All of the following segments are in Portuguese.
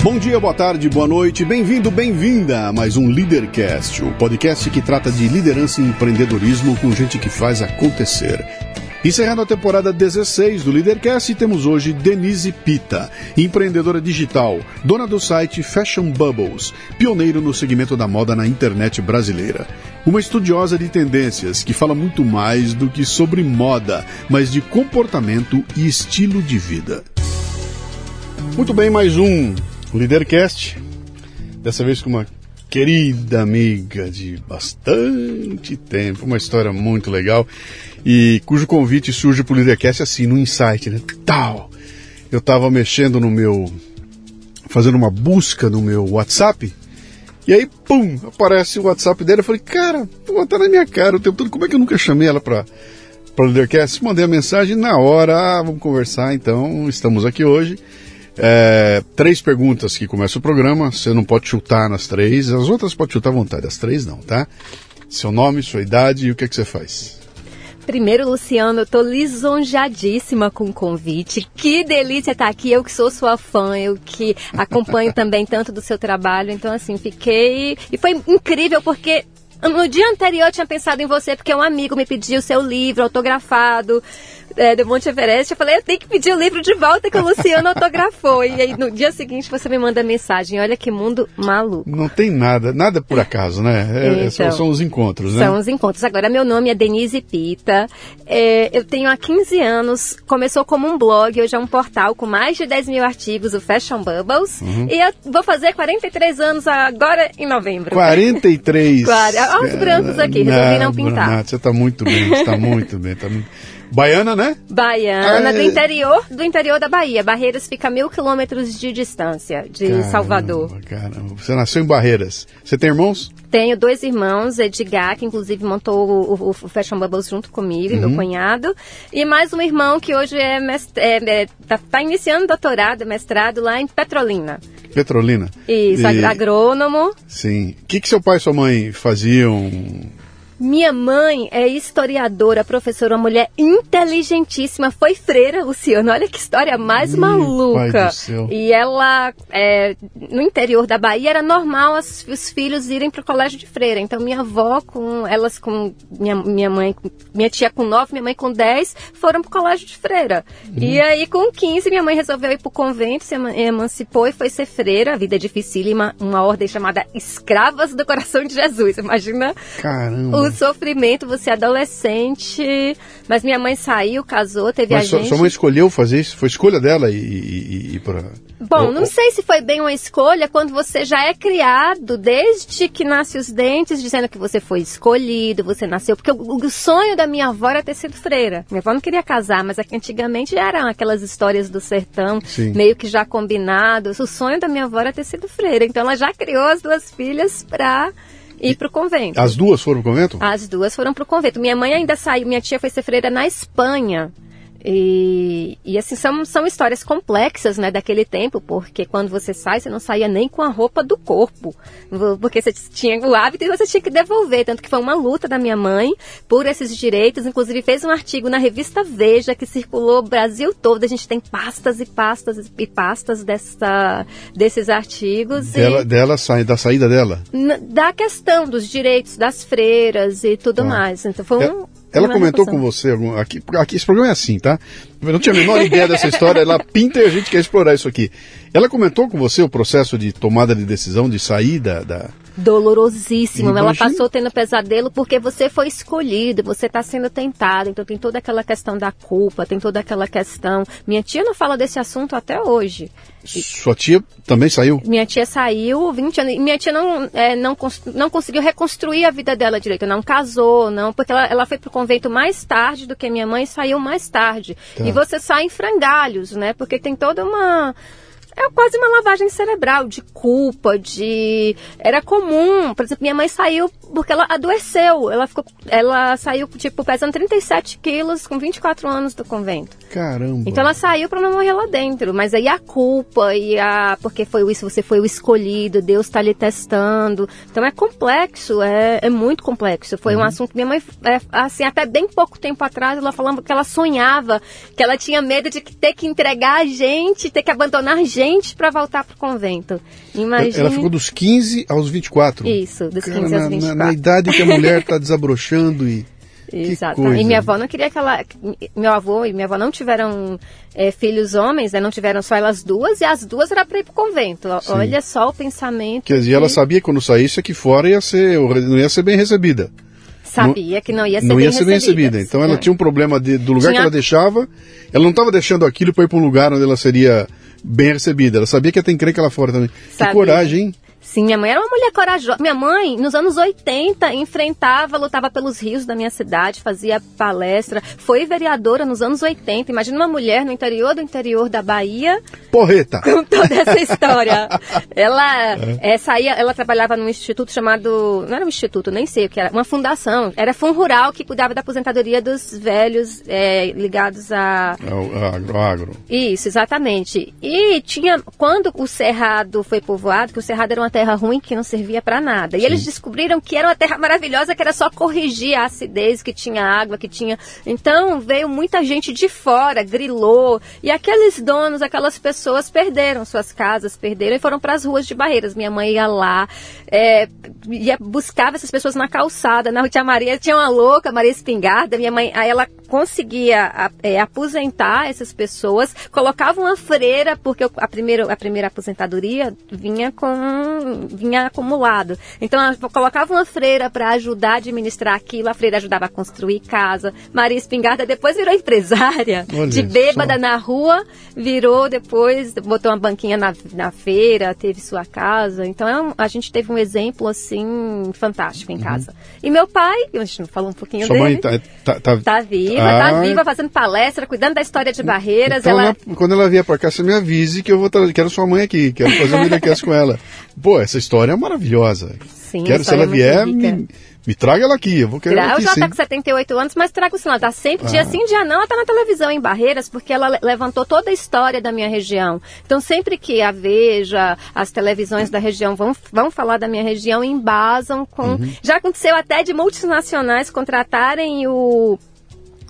Bom dia, boa tarde, boa noite, bem-vindo, bem-vinda a mais um Leadercast, o podcast que trata de liderança e empreendedorismo com gente que faz acontecer. Encerrando a temporada 16 do Leadercast, temos hoje Denise Pita, empreendedora digital, dona do site Fashion Bubbles, pioneiro no segmento da moda na internet brasileira. Uma estudiosa de tendências que fala muito mais do que sobre moda, mas de comportamento e estilo de vida. Muito bem, mais um Leadercast, dessa vez com uma querida amiga de bastante tempo, uma história muito legal e cujo convite surge para o Leadercast assim, no insight, né? Tal. Eu estava mexendo no meu, fazendo uma busca no meu WhatsApp e aí, pum, aparece o WhatsApp dela. Eu falei, cara, pô, tá na minha cara o tempo todo. Como é que eu nunca chamei ela para para o Leadercast? Mandei a mensagem na hora, ah, vamos conversar. Então, estamos aqui hoje. É, três perguntas que começa o programa. Você não pode chutar nas três. As outras pode chutar à vontade. As três não, tá? Seu nome, sua idade e o que, é que você faz. Primeiro, Luciano, eu tô lisonjadíssima com o convite. Que delícia estar aqui. Eu que sou sua fã, eu que acompanho também tanto do seu trabalho. Então, assim, fiquei. E foi incrível porque no dia anterior eu tinha pensado em você porque um amigo me pediu seu livro autografado é, do Monte Everest, eu falei, eu tenho que pedir o livro de volta que o Luciano autografou. E aí no dia seguinte você me manda mensagem, olha que mundo maluco. Não tem nada, nada por acaso, né? É, então, são, são, os encontros, né? São os encontros. Agora, meu nome é Denise Pita, é, eu tenho há 15 anos, começou como um blog, hoje é um portal com mais de 10 mil artigos, o Fashion Bubbles, uhum. e eu vou fazer 43 anos agora em novembro. 43? Olha os brancos aqui, resolvi não pintar. Não, você está muito bem, você está muito bem, está muito... Baiana, né? Baiana, é... do interior do interior da Bahia. Barreiras fica a mil quilômetros de distância de caramba, Salvador. Caramba, você nasceu em Barreiras. Você tem irmãos? Tenho dois irmãos, Edgar, que inclusive montou o, o, Fashion Bubbles junto comigo, uhum. meu cunhado, e mais um irmão que hoje é, mestre, é, é tá, tá, iniciando doutorado, mestrado lá em Petrolina. Petrolina. Isso, e... agrônomo. Sim. O que, que seu pai e sua mãe faziam? Minha mãe é historiadora, professora, uma mulher inteligentíssima, foi freira, Luciano. Olha que história mais Ih, maluca. E ela, é, no interior da Bahia, era normal as, os filhos irem para o colégio de freira. Então, minha avó, com elas, com minha, minha mãe, minha tia com nove, minha mãe com dez, foram para o colégio de freira. Uhum. E aí, com 15, minha mãe resolveu ir para o convento, se emancipou e foi ser freira. A vida é dificílima, uma ordem chamada Escravas do Coração de Jesus. Imagina. Caramba o sofrimento, você é adolescente. Mas minha mãe saiu, casou, teve mas a gente. Sua mãe escolheu fazer isso? Foi escolha dela e, ir para. Bom, não sei se foi bem uma escolha quando você já é criado desde que nasce os dentes, dizendo que você foi escolhido, você nasceu. Porque o, o sonho da minha avó era ter sido freira. Minha avó não queria casar, mas antigamente eram aquelas histórias do sertão, Sim. meio que já combinados. O sonho da minha avó era ter sido freira. Então ela já criou as duas filhas ir para o convento. As duas foram para o convento? As duas foram para o convento. Minha mãe ainda saiu, minha tia foi ser freira na Espanha. E, e, assim, são, são histórias complexas, né, daquele tempo, porque quando você sai, você não saía nem com a roupa do corpo, porque você tinha o hábito e você tinha que devolver, tanto que foi uma luta da minha mãe por esses direitos, inclusive fez um artigo na revista Veja, que circulou o Brasil todo, a gente tem pastas e pastas e pastas dessa, desses artigos. Dela, e, dela sai, da saída dela? Da questão dos direitos das freiras e tudo ah. mais, então foi é, um... Ela comentou com você, aqui, aqui, esse programa é assim, tá? Eu não tinha a menor ideia dessa história, ela pinta e a gente quer explorar isso aqui. Ela comentou com você o processo de tomada de decisão de sair da. da... Dolorosíssimo. Imagina. Ela passou tendo pesadelo porque você foi escolhido, você está sendo tentado. Então tem toda aquela questão da culpa, tem toda aquela questão. Minha tia não fala desse assunto até hoje. Sua tia também saiu? Minha tia saiu 20 anos. Minha tia não, é, não, não conseguiu reconstruir a vida dela direito. Não casou, não, porque ela, ela foi para o convento mais tarde do que minha mãe saiu mais tarde. Tá. E você sai em frangalhos, né? Porque tem toda uma é quase uma lavagem cerebral de culpa, de era comum, por exemplo, minha mãe saiu porque ela adoeceu, ela ficou, ela saiu tipo pesando 37 quilos com 24 anos do convento. Caramba. Então ela saiu para não morrer lá dentro, mas aí a culpa e a porque foi isso, você foi o escolhido, Deus está lhe testando, então é complexo, é, é muito complexo. Foi uhum. um assunto que minha mãe, é, assim, até bem pouco tempo atrás, ela falava que ela sonhava, que ela tinha medo de ter que entregar a gente, ter que abandonar a gente urgente para voltar para o convento. Imagine... Ela ficou dos 15 aos 24. Isso, dos Cara, 15 aos 24. Na, na idade que a mulher está desabrochando e. Exato. E minha avó não queria que ela. Meu avô e minha avó não tiveram é, filhos homens, né? Não tiveram só elas duas, e as duas era para ir pro convento. Sim. Olha só o pensamento. Quer dizer, que... ela sabia que quando saísse aqui fora ia ser, não ia ser bem recebida. Sabia que não ia ser não bem ia ser bem recebida. Então ela tinha um problema de, do lugar tinha... que ela deixava. Ela não estava deixando aquilo para ir para um lugar onde ela seria bem recebida. Ela sabia que ia ter encrenca lá fora também. Sabia. Que coragem, hein? Sim, minha mãe era uma mulher corajosa. Minha mãe, nos anos 80, enfrentava, lutava pelos rios da minha cidade, fazia palestra, foi vereadora nos anos 80. Imagina uma mulher no interior do interior da Bahia. Porreta! Com toda essa história. ela é. É, saía, ela trabalhava num instituto chamado. Não era um instituto, nem sei o que era, uma fundação. Era Fundo Rural que cuidava da aposentadoria dos velhos é, ligados a. Ao agro, agro. Isso, exatamente. E tinha. Quando o Cerrado foi povoado, que o Cerrado era uma terra ruim que não servia para nada. E Sim. eles descobriram que era uma terra maravilhosa, que era só corrigir a acidez, que tinha água, que tinha. Então veio muita gente de fora, grilou. E aqueles donos, aquelas pessoas perderam suas casas, perderam e foram para as ruas de Barreiras. Minha mãe ia lá, é, ia, buscava essas pessoas na calçada. Na Tia Maria tinha uma louca, Maria Espingarda. Minha mãe, aí ela conseguia é, aposentar essas pessoas, colocava uma freira, porque a primeira, a primeira aposentadoria vinha com vinha acumulado. Então colocava uma freira para ajudar a administrar aquilo, a freira ajudava a construir casa. Maria Espingarda depois virou empresária, Olha de bêbada só. na rua, virou depois, botou uma banquinha na, na feira, teve sua casa. Então é a gente teve um exemplo assim fantástico em uhum. casa. E meu pai, a gente não falou um pouquinho Sua dele. Mãe tá, tá, tá, tá viva, tá ah, tá viva, fazendo palestra, cuidando da história de barreiras. Então, ela... quando ela vier para cá, você me avise que eu vou quero sua mãe aqui, quero fazer um videocast com ela. Pô, essa história é maravilhosa. Sim, Quero, se ela é vier, me, me, traga ela aqui. Eu vou querer ela aqui, já está com 78 anos, mas trago sim. Ela tá sempre, ah. dia sim, dia não, ela está na televisão em Barreiras, porque ela levantou toda a história da minha região. Então, sempre que a Veja, as televisões da região vão, vão falar da minha região, embasam com... Uhum. Já aconteceu até de multinacionais contratarem o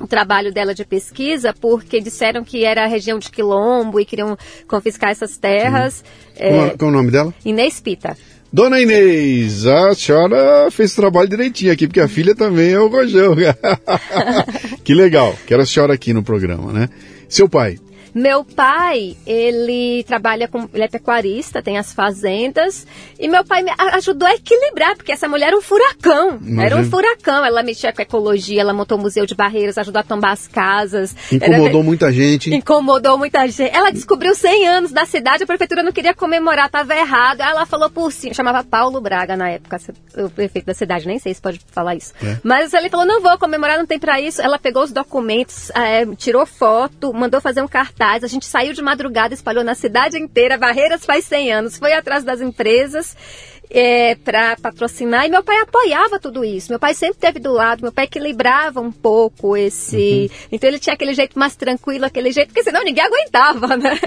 o trabalho dela de pesquisa, porque disseram que era a região de Quilombo e queriam confiscar essas terras. É, qual, qual, é o nome dela? Inês Pita. Dona Inês, a senhora fez o trabalho direitinho aqui, porque a filha também é o Rojão. que legal, quero a senhora aqui no programa, né? Seu pai, meu pai, ele trabalha com. Ele é pecuarista, tem as fazendas. E meu pai me ajudou a equilibrar, porque essa mulher era um furacão. Imagina. Era um furacão. Ela mexia com ecologia, ela montou o Museu de Barreiras, ajudou a tombar as casas. Incomodou era... muita gente. Incomodou muita gente. Ela descobriu 100 anos da cidade, a prefeitura não queria comemorar, estava errado. Ela falou por cima, chamava Paulo Braga na época, o prefeito da cidade, nem sei se pode falar isso. É. Mas ele falou: não vou comemorar, não tem para isso. Ela pegou os documentos, é, tirou foto, mandou fazer um cartaz a gente saiu de madrugada, espalhou na cidade inteira. Barreiras faz 100 anos. Foi atrás das empresas é, para patrocinar e meu pai apoiava tudo isso. Meu pai sempre esteve do lado, meu pai equilibrava um pouco esse. Uhum. Então ele tinha aquele jeito mais tranquilo, aquele jeito, porque senão ninguém aguentava, né?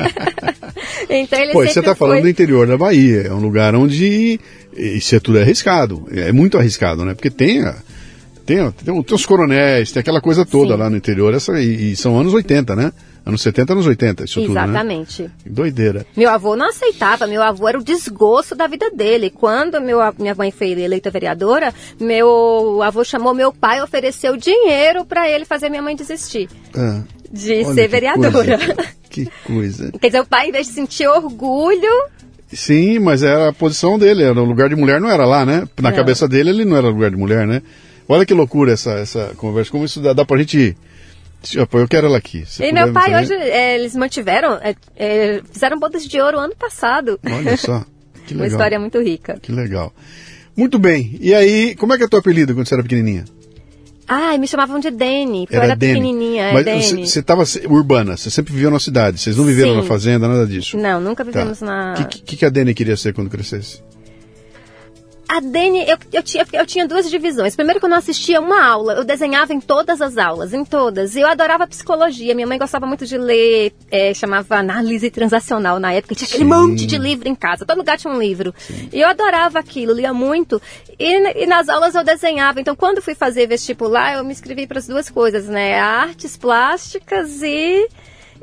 então ele Pô, você está falando foi... do interior da Bahia, é um lugar onde isso é tudo arriscado, é muito arriscado, né? Porque tem. A... Tem, tem, tem os coronéis, tem aquela coisa toda Sim. lá no interior, essa, e, e são anos 80, né? Anos 70, anos 80, isso Exatamente. tudo, né? Doideira. Meu avô não aceitava, meu avô era o desgosto da vida dele. Quando meu, minha mãe foi eleita vereadora, meu avô chamou meu pai e ofereceu dinheiro para ele fazer minha mãe desistir. Ah, de ser vereadora. Coisa, que coisa. Quer dizer, o pai, em vez de sentir orgulho, Sim, mas era a posição dele, era o lugar de mulher não era lá, né? Na não. cabeça dele ele não era lugar de mulher, né? Olha que loucura essa, essa conversa, como isso dá, dá pra gente eu quero ela aqui. e meu pai hoje, é, eles mantiveram, é, é, fizeram bodas de ouro ano passado. Olha só, que legal. Uma história muito rica. Que legal. Muito bem, e aí, como é que é teu apelido quando você era pequenininha? Ah, me chamavam de Dene, porque era eu era Dene. pequenininha. É Mas você estava urbana, você sempre viveu na cidade, vocês não viveram Sim. na fazenda, nada disso? Não, nunca tá. vivemos tá. na... O que, que, que a Dene queria ser quando crescesse? A Dani, eu, eu, tinha, eu tinha duas divisões. Primeiro, quando eu assistia uma aula, eu desenhava em todas as aulas, em todas. E eu adorava psicologia. Minha mãe gostava muito de ler, é, chamava análise transacional na época. Tinha aquele Sim. monte de livro em casa. Todo lugar tinha um livro. Sim. E eu adorava aquilo, lia muito. E, e, nas aulas eu desenhava. Então, quando fui fazer vestibular, eu me inscrevi para as duas coisas, né? Artes plásticas e,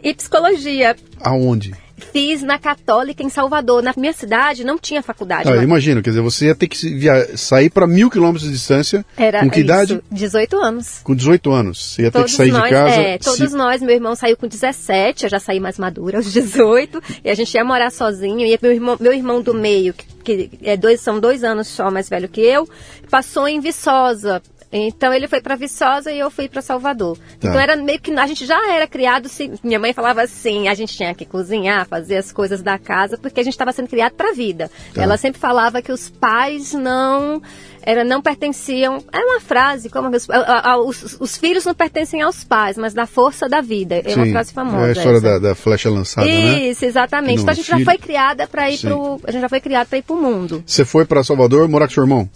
e psicologia. Aonde? Fiz na Católica em Salvador. Na minha cidade não tinha faculdade. Ah, mas... Imagino, quer dizer, você ia ter que via... sair para mil quilômetros de distância. Era com que isso, idade? 18 anos. Com 18 anos. Você ia todos ter que sair nós, de casa. É, todos se... nós, meu irmão saiu com 17, eu já saí mais madura aos 18, e a gente ia morar sozinho. E meu irmão, meu irmão do meio, que, que é dois, são dois anos só mais velho que eu, passou em Viçosa então ele foi para Viçosa e eu fui para Salvador. Tá. Então era meio que a gente já era criado, minha mãe falava assim, a gente tinha que cozinhar, fazer as coisas da casa, porque a gente estava sendo criado para a vida. Tá. Ela sempre falava que os pais não era não pertenciam, é uma frase como os, os, os, filhos não pertencem aos pais, mas da força da vida. É Sim, uma frase famosa. É a história da, da, flecha lançada, Isso, né? Isso, exatamente. Então a gente filho... já foi criada para ir pro, a gente já foi criado para ir pro mundo. Você foi para Salvador morar com seu irmão?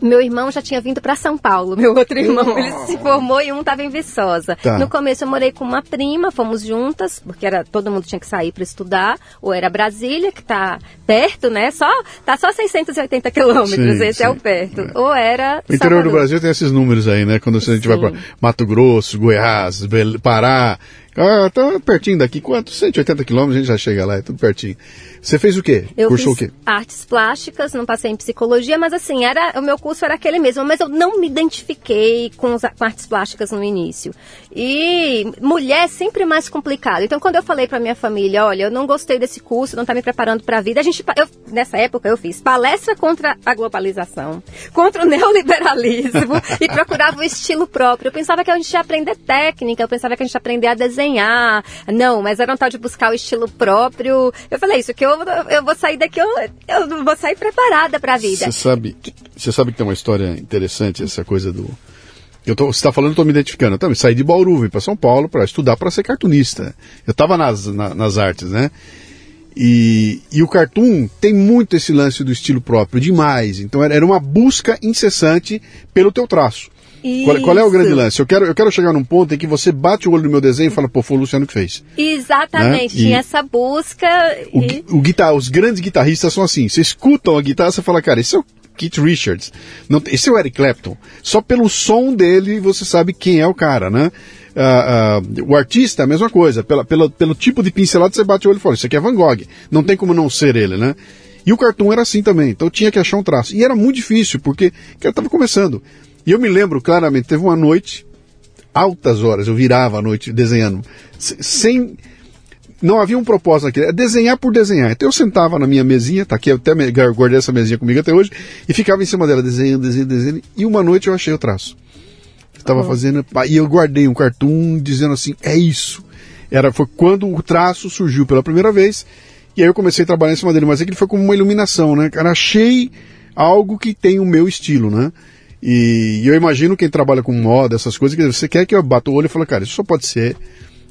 Meu irmão já tinha vindo para São Paulo, meu outro irmão. Ele se formou e um estava em Viçosa. Tá. No começo eu morei com uma prima, fomos juntas, porque era todo mundo tinha que sair para estudar. Ou era Brasília, que está perto, né? Só, tá só 680 quilômetros, esse sim. é o perto. É. Ou era. O interior Salvador. do Brasil tem esses números aí, né? Quando a gente sim. vai para Mato Grosso, Goiás, Pará. Ah, tá pertinho daqui. Quanto? 180 quilômetros, a gente já chega lá, é tudo pertinho. Você fez o quê? Eu Cursou fiz o quê? artes plásticas, não passei em psicologia, mas assim, era o meu curso era aquele mesmo, mas eu não me identifiquei com, os, com artes plásticas no início. E mulher é sempre mais complicado. Então, quando eu falei para minha família, olha, eu não gostei desse curso, não tá me preparando para a vida, a gente eu, nessa época eu fiz palestra contra a globalização, contra o neoliberalismo e procurava o estilo próprio. Eu pensava que a gente ia aprender técnica, eu pensava que a gente ia aprender a desenhar. Não, mas era um tal de buscar o estilo próprio. Eu falei isso que eu eu, vou sair daqui, eu, eu vou sair preparada para a vida. Você sabe, você sabe que tem uma história interessante, essa coisa do. Eu tô, você está falando, estou me identificando. Eu também saí de Bauru, vim para São Paulo para estudar para ser cartunista. Eu estava nas, na, nas artes, né? E, e, o cartoon tem muito esse lance do estilo próprio, demais. Então era, era uma busca incessante pelo teu traço. Qual, qual, é o grande lance? Eu quero, eu quero chegar num ponto em que você bate o olho no meu desenho e fala, pô, foi o Luciano que fez. Exatamente, né? tinha essa busca. O, e... o guitar, os grandes guitarristas são assim, você escutam a guitarra e fala, cara, esse é o Keith Richards, não, esse é o Eric Clapton. Só pelo som dele você sabe quem é o cara, né? Uh, uh, o artista, a mesma coisa, pela, pela, pelo tipo de pincelado você bate o olho e fala, isso aqui é Van Gogh, não tem como não ser ele, né? E o cartoon era assim também, então tinha que achar um traço. E era muito difícil, porque eu estava começando. E eu me lembro claramente, teve uma noite, altas horas, eu virava a noite desenhando, sem. Não havia um propósito naquilo, é desenhar por desenhar. Então eu sentava na minha mesinha, tá aqui, eu até guardei essa mesinha comigo até hoje, e ficava em cima dela, desenhando, desenhando, desenhando, e uma noite eu achei o traço. Estava uhum. fazendo, e eu guardei um cartoon dizendo assim, é isso. Era, foi quando o traço surgiu pela primeira vez, e aí eu comecei a trabalhar em cima dele, mas é que ele foi como uma iluminação, né? Cara, achei algo que tem o meu estilo, né? E, eu imagino quem trabalha com moda, essas coisas, que você quer que eu bata o olho e fale, cara, isso só pode ser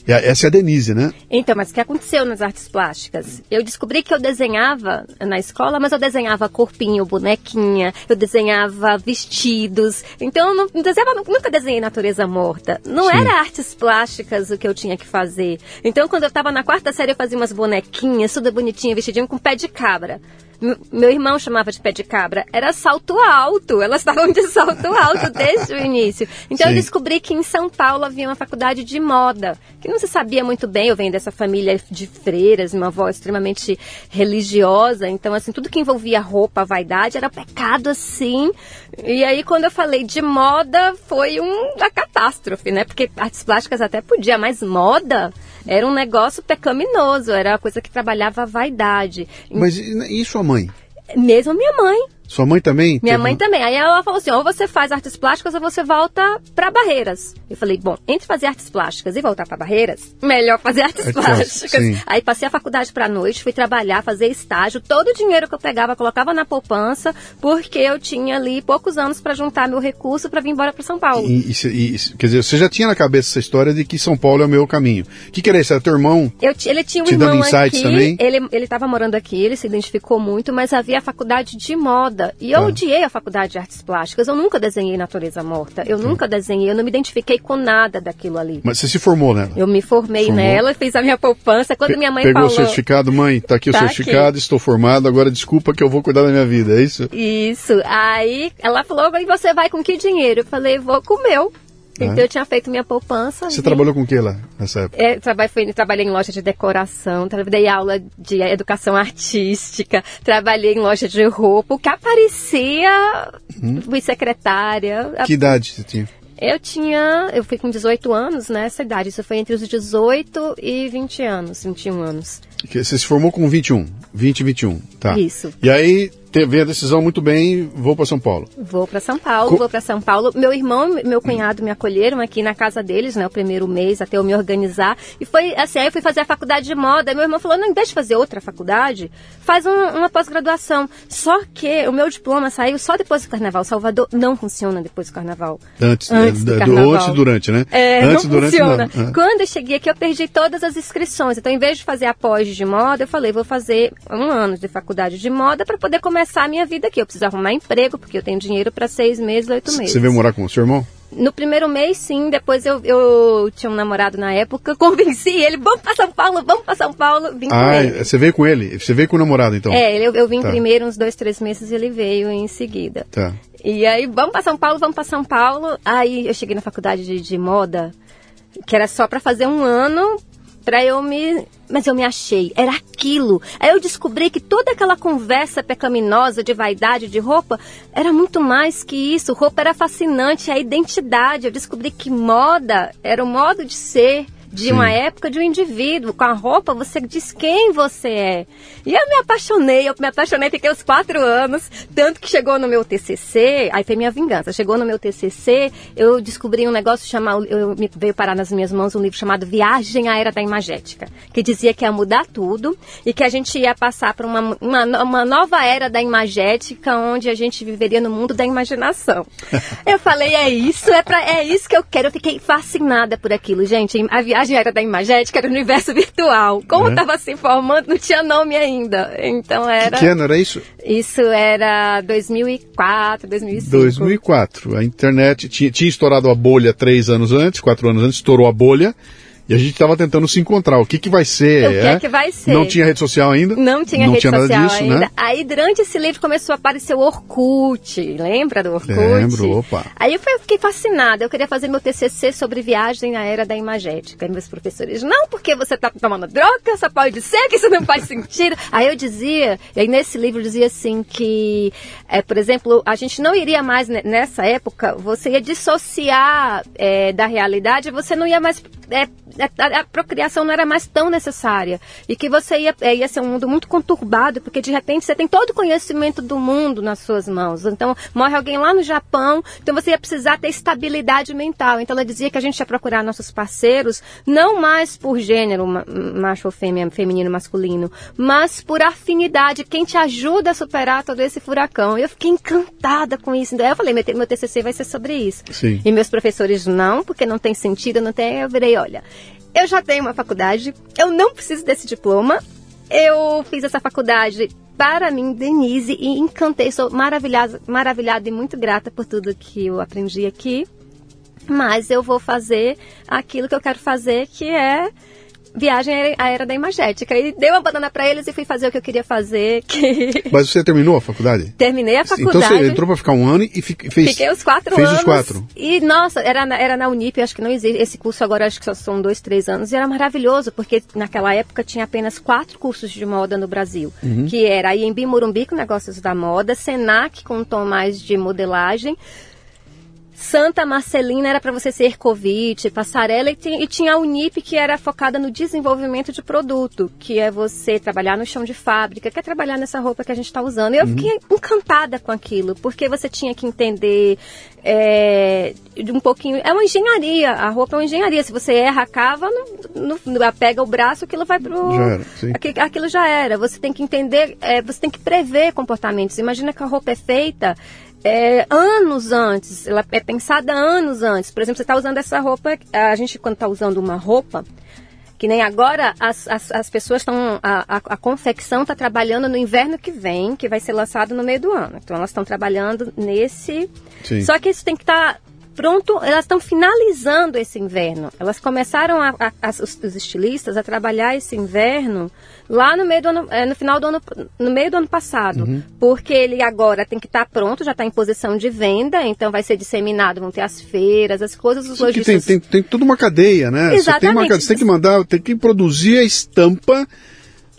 essa é a Denise, né? Então, mas o que aconteceu nas artes plásticas? Eu descobri que eu desenhava na escola, mas eu desenhava corpinho, bonequinha, eu desenhava vestidos. Então, eu não desenhava, nunca desenhei natureza morta. Não Sim. era artes plásticas o que eu tinha que fazer. Então, quando eu estava na quarta série, eu fazia umas bonequinhas, tudo bonitinha, vestidinho com pé de cabra meu irmão chamava de pé de cabra, era salto alto. Elas estavam de salto alto desde o início. Então Sim. eu descobri que em São Paulo havia uma faculdade de moda, que não se sabia muito bem. Eu venho dessa família de freiras, uma avó extremamente religiosa. Então, assim, tudo que envolvia roupa, vaidade, era pecado assim. E aí, quando eu falei de moda, foi um, uma catástrofe, né? Porque artes plásticas até podia, mas moda era um negócio pecaminoso, era uma coisa que trabalhava a vaidade. Mas e sua mãe? Mesmo minha mãe. Sua mãe também? Minha mãe também. Aí ela falou assim: ou você faz artes plásticas ou você volta para Barreiras. Eu falei: bom, entre fazer artes plásticas e voltar para Barreiras, melhor fazer artes é plásticas. Sim. Aí passei a faculdade para noite, fui trabalhar, fazer estágio. Todo o dinheiro que eu pegava, colocava na poupança, porque eu tinha ali poucos anos para juntar meu recurso para vir embora para São Paulo. E, e, e, quer dizer, você já tinha na cabeça essa história de que São Paulo é o meu caminho. O que, que era isso? Era teu irmão? Eu, ele tinha um te irmão dando insights aqui, também? Ele estava morando aqui, ele se identificou muito, mas havia a faculdade de moda. E eu ah. odiei a faculdade de artes plásticas, eu nunca desenhei natureza morta. Eu nunca desenhei, eu não me identifiquei com nada daquilo ali. Mas você se formou nela? Eu me formei formou. nela, fiz a minha poupança. Quando Pe minha mãe pegou falou... Pegou o certificado, mãe, tá aqui tá o certificado, aqui. estou formado, agora desculpa que eu vou cuidar da minha vida, é isso? Isso. Aí ela falou, e você vai com que dinheiro? Eu falei, vou com o meu. Então é? eu tinha feito minha poupança. Você trabalhou com o que lá nessa época? É, trabalhei, fui, trabalhei em loja de decoração, dei aula de educação artística, trabalhei em loja de roupa, o que aparecia, hum. fui secretária. Que idade você tinha? Eu tinha, eu fui com 18 anos nessa idade, isso foi entre os 18 e 20 anos, 21 anos. Você se formou com 21, 20 e 21, tá. Isso. E aí teve a decisão muito bem, vou para São Paulo. Vou para São Paulo, Co vou para São Paulo. Meu irmão e meu cunhado me acolheram aqui na casa deles, né, o primeiro mês até eu me organizar. E foi assim, aí eu fui fazer a faculdade de moda. Meu irmão falou: "Não, em vez de fazer outra faculdade, faz um, uma pós-graduação". Só que o meu diploma saiu só depois do carnaval. Salvador não funciona depois do carnaval. Antes, antes do, carnaval. antes e durante, né? É, antes não durante funciona. Não. Quando eu cheguei aqui, eu perdi todas as inscrições. Então, em vez de fazer a pós de moda, eu falei: "Vou fazer um ano de faculdade de moda para poder começar a minha vida aqui eu preciso arrumar emprego, porque eu tenho dinheiro para seis meses, oito meses. Você veio morar com o seu irmão? No primeiro mês, sim. Depois eu, eu tinha um namorado na época, convenci ele, vamos para São Paulo, vamos para São Paulo. Vim ah, você veio com ele? Você veio com o namorado, então? É, eu, eu vim tá. primeiro uns dois, três meses e ele veio em seguida. Tá. E aí, vamos para São Paulo, vamos para São Paulo. Aí eu cheguei na faculdade de, de moda, que era só para fazer um ano para eu me. Mas eu me achei, era aquilo. Aí eu descobri que toda aquela conversa pecaminosa de vaidade de roupa era muito mais que isso. Roupa era fascinante, a identidade. Eu descobri que moda era o modo de ser de Sim. uma época de um indivíduo. Com a roupa, você diz quem você é. E eu me apaixonei, eu me apaixonei, fiquei os quatro anos, tanto que chegou no meu TCC, aí foi minha vingança, chegou no meu TCC, eu descobri um negócio chamado, eu, me veio parar nas minhas mãos um livro chamado Viagem à Era da Imagética, que dizia que ia mudar tudo e que a gente ia passar para uma, uma, uma nova era da imagética, onde a gente viveria no mundo da imaginação. eu falei, é isso, é, pra, é isso que eu quero, eu fiquei fascinada por aquilo, gente, a viagem viagem era da Imagética, era o universo virtual. Como estava é. se formando, não tinha nome ainda. Então era. Que, que ano era isso? Isso era 2004, 2005. 2004. A internet tinha, tinha estourado a bolha três anos antes, quatro anos antes, estourou a bolha. E a gente estava tentando se encontrar. O que, que vai ser? O que é? é? que vai ser? Não tinha rede social ainda? Não tinha não rede tinha social disso, ainda. Né? Aí durante esse livro começou a aparecer o Orkut. Lembra do Orkut? Lembro, opa. Aí eu fiquei fascinada. Eu queria fazer meu TCC sobre viagem na era da imagética. E meus professores, não, porque você está tomando droga, só pode ser, que isso não faz sentido. Aí eu dizia, e aí nesse livro dizia assim que, é, por exemplo, a gente não iria mais nessa época, você ia dissociar é, da realidade, você não ia mais é, a, a, procriação não era mais tão necessária. E que você ia, é, ia ser um mundo muito conturbado, porque de repente você tem todo o conhecimento do mundo nas suas mãos. Então, morre alguém lá no Japão, então você ia precisar ter estabilidade mental. Então, ela dizia que a gente ia procurar nossos parceiros, não mais por gênero, macho ou fêmea, feminino, masculino, mas por afinidade, quem te ajuda a superar todo esse furacão. Eu fiquei encantada com isso. Daí eu falei, meu, meu TCC vai ser sobre isso. Sim. E meus professores, não, porque não tem sentido, não tem. Eu virei, olha, eu já tenho uma faculdade, eu não preciso desse diploma. Eu fiz essa faculdade para mim, Denise, e encantei, sou maravilhada, maravilhada e muito grata por tudo que eu aprendi aqui. Mas eu vou fazer aquilo que eu quero fazer, que é viagem à era da imagética. E dei uma banana para eles e fui fazer o que eu queria fazer. Que... Mas você terminou a faculdade? Terminei a faculdade. Então você entrou para ficar um ano e fez... Fiquei os quatro fez anos. os quatro. E, nossa, era na, era na Unip, acho que não existe. Esse curso agora acho que só são dois, três anos. E era maravilhoso, porque naquela época tinha apenas quatro cursos de moda no Brasil. Uhum. Que era IMB Morumbi com negócios da moda, Senac com um tom mais de modelagem, Santa Marcelina era para você ser Covid, passarela, e, e, tinha a Unip que era focada no desenvolvimento de produto, que é você trabalhar no chão de fábrica, quer trabalhar nessa roupa que a gente está usando. E eu uhum. fiquei encantada com aquilo, porque você tinha que entender é, um pouquinho. É uma engenharia, a roupa é uma engenharia. Se você erra a cava, no, no, pega o braço, aquilo vai pro. Já era. Aquilo, aquilo já era. Você tem que entender, é, você tem que prever comportamentos. Imagina que a roupa é feita é, anos antes, ela é pensada anos antes. Por exemplo, você está usando essa roupa, a gente quando está usando uma roupa, que nem agora as, as, as pessoas estão, a, a, a, confecção está trabalhando no inverno que vem, que vai ser lançado no meio do ano. Então elas estão trabalhando nesse. Sim. Só que isso tem que estar tá pronto, elas estão finalizando esse inverno. Elas começaram a, a, a, os, os, estilistas a trabalhar esse inverno lá no meio do ano, é, no final do ano, no meio do ano passado, uhum. porque ele agora tem que estar tá pronto, já está em posição de venda, então vai ser disseminado, vão ter as feiras, as coisas, os lojistas. Tem, tem, tem toda uma cadeia, né? Exatamente. Você tem, uma, você tem que mandar, tem que produzir a estampa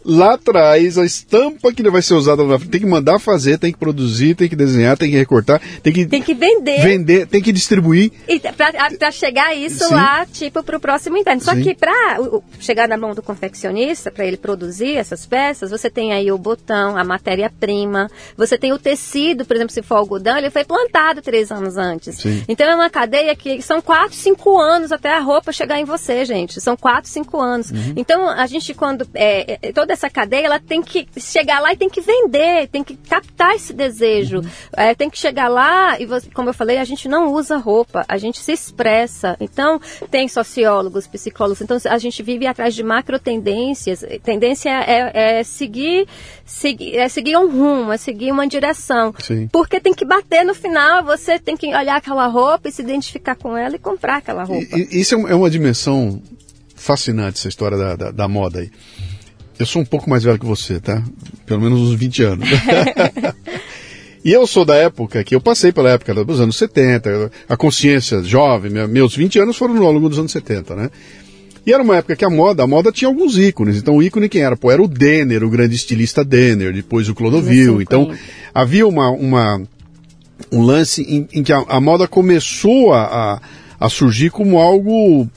lá atrás, a estampa que vai ser usada lá na frente, tem que mandar fazer, tem que produzir, tem que desenhar, tem que recortar, tem que, tem que vender. vender, tem que distribuir. E para chegar isso Sim. lá, tipo, para o próximo inverno. Só Sim. que para chegar na mão do confeccionista, para ele produzir essas peças, você tem aí o botão, a matéria-prima, você tem o tecido, por exemplo, se for algodão, ele foi plantado três anos antes. Sim. Então é uma cadeia que são quatro, cinco anos até a roupa chegar em você, gente. São quatro, cinco anos. Uhum. Então a gente, quando. É, é toda essa cadeia ela tem que chegar lá e tem que vender, tem que captar esse desejo. Uhum. É, tem que chegar lá e, você, como eu falei, a gente não usa roupa, a gente se expressa. Então, tem sociólogos, psicólogos, então a gente vive atrás de macro tendências. Tendência é, é seguir, seguir, é seguir um rumo, é seguir uma direção. Sim. Porque tem que bater no final, você tem que olhar aquela roupa e se identificar com ela e comprar aquela roupa. E, isso é, é uma dimensão fascinante, essa história da, da, da moda aí. Eu sou um pouco mais velho que você, tá? Pelo menos uns 20 anos. e eu sou da época que eu passei pela época dos anos 70, a consciência jovem, meus 20 anos foram no longo dos anos 70, né? E era uma época que a moda, a moda tinha alguns ícones. Então o ícone quem era? Pô, era o Denner, o grande estilista Denner, depois o Clodovil. Então havia uma, uma, um lance em, em que a, a, moda começou a, a surgir como algo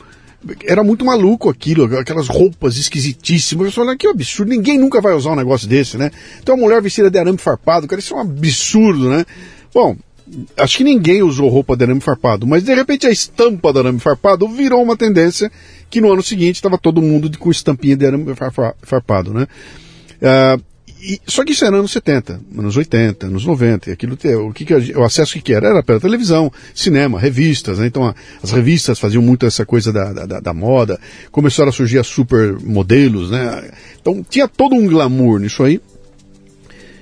era muito maluco aquilo, aquelas roupas esquisitíssimas. Eu falei, que absurdo, ninguém nunca vai usar um negócio desse, né? Então a mulher vestida de arame farpado, cara, isso é um absurdo, né? Bom, acho que ninguém usou roupa de arame farpado, mas de repente a estampa de arame farpado virou uma tendência que no ano seguinte estava todo mundo com estampinha de arame farpado, né? Uh, e, só que isso era anos 70, anos 80, anos 90, e aquilo, o que, que o acesso que era? Era pela televisão, cinema, revistas, né? Então a, as revistas faziam muito essa coisa da, da, da, moda, começaram a surgir as supermodelos, né? Então tinha todo um glamour nisso aí,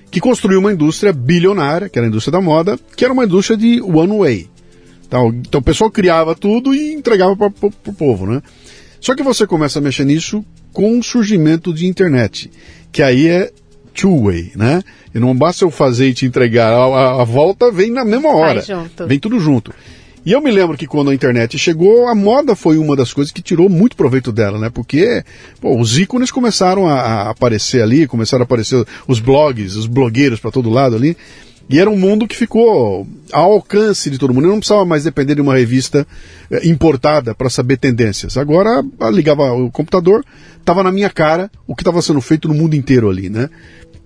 que construiu uma indústria bilionária, que era a indústria da moda, que era uma indústria de one way. Então, então o pessoal criava tudo e entregava para o povo, né? Só que você começa a mexer nisso com o surgimento de internet, que aí é two-way, né? E não basta eu fazer e te entregar, a, a volta vem na mesma hora. Vem tudo junto. E eu me lembro que quando a internet chegou, a moda foi uma das coisas que tirou muito proveito dela, né? Porque pô, os ícones começaram a, a, aparecer ali, começaram a aparecer os blogs, os blogueiros para todo lado ali. E era um mundo que ficou ao alcance de todo mundo. Eu não precisava mais depender de uma revista eh, importada para saber tendências. Agora ligava o computador, estava na minha cara o que estava sendo feito no mundo inteiro ali, né?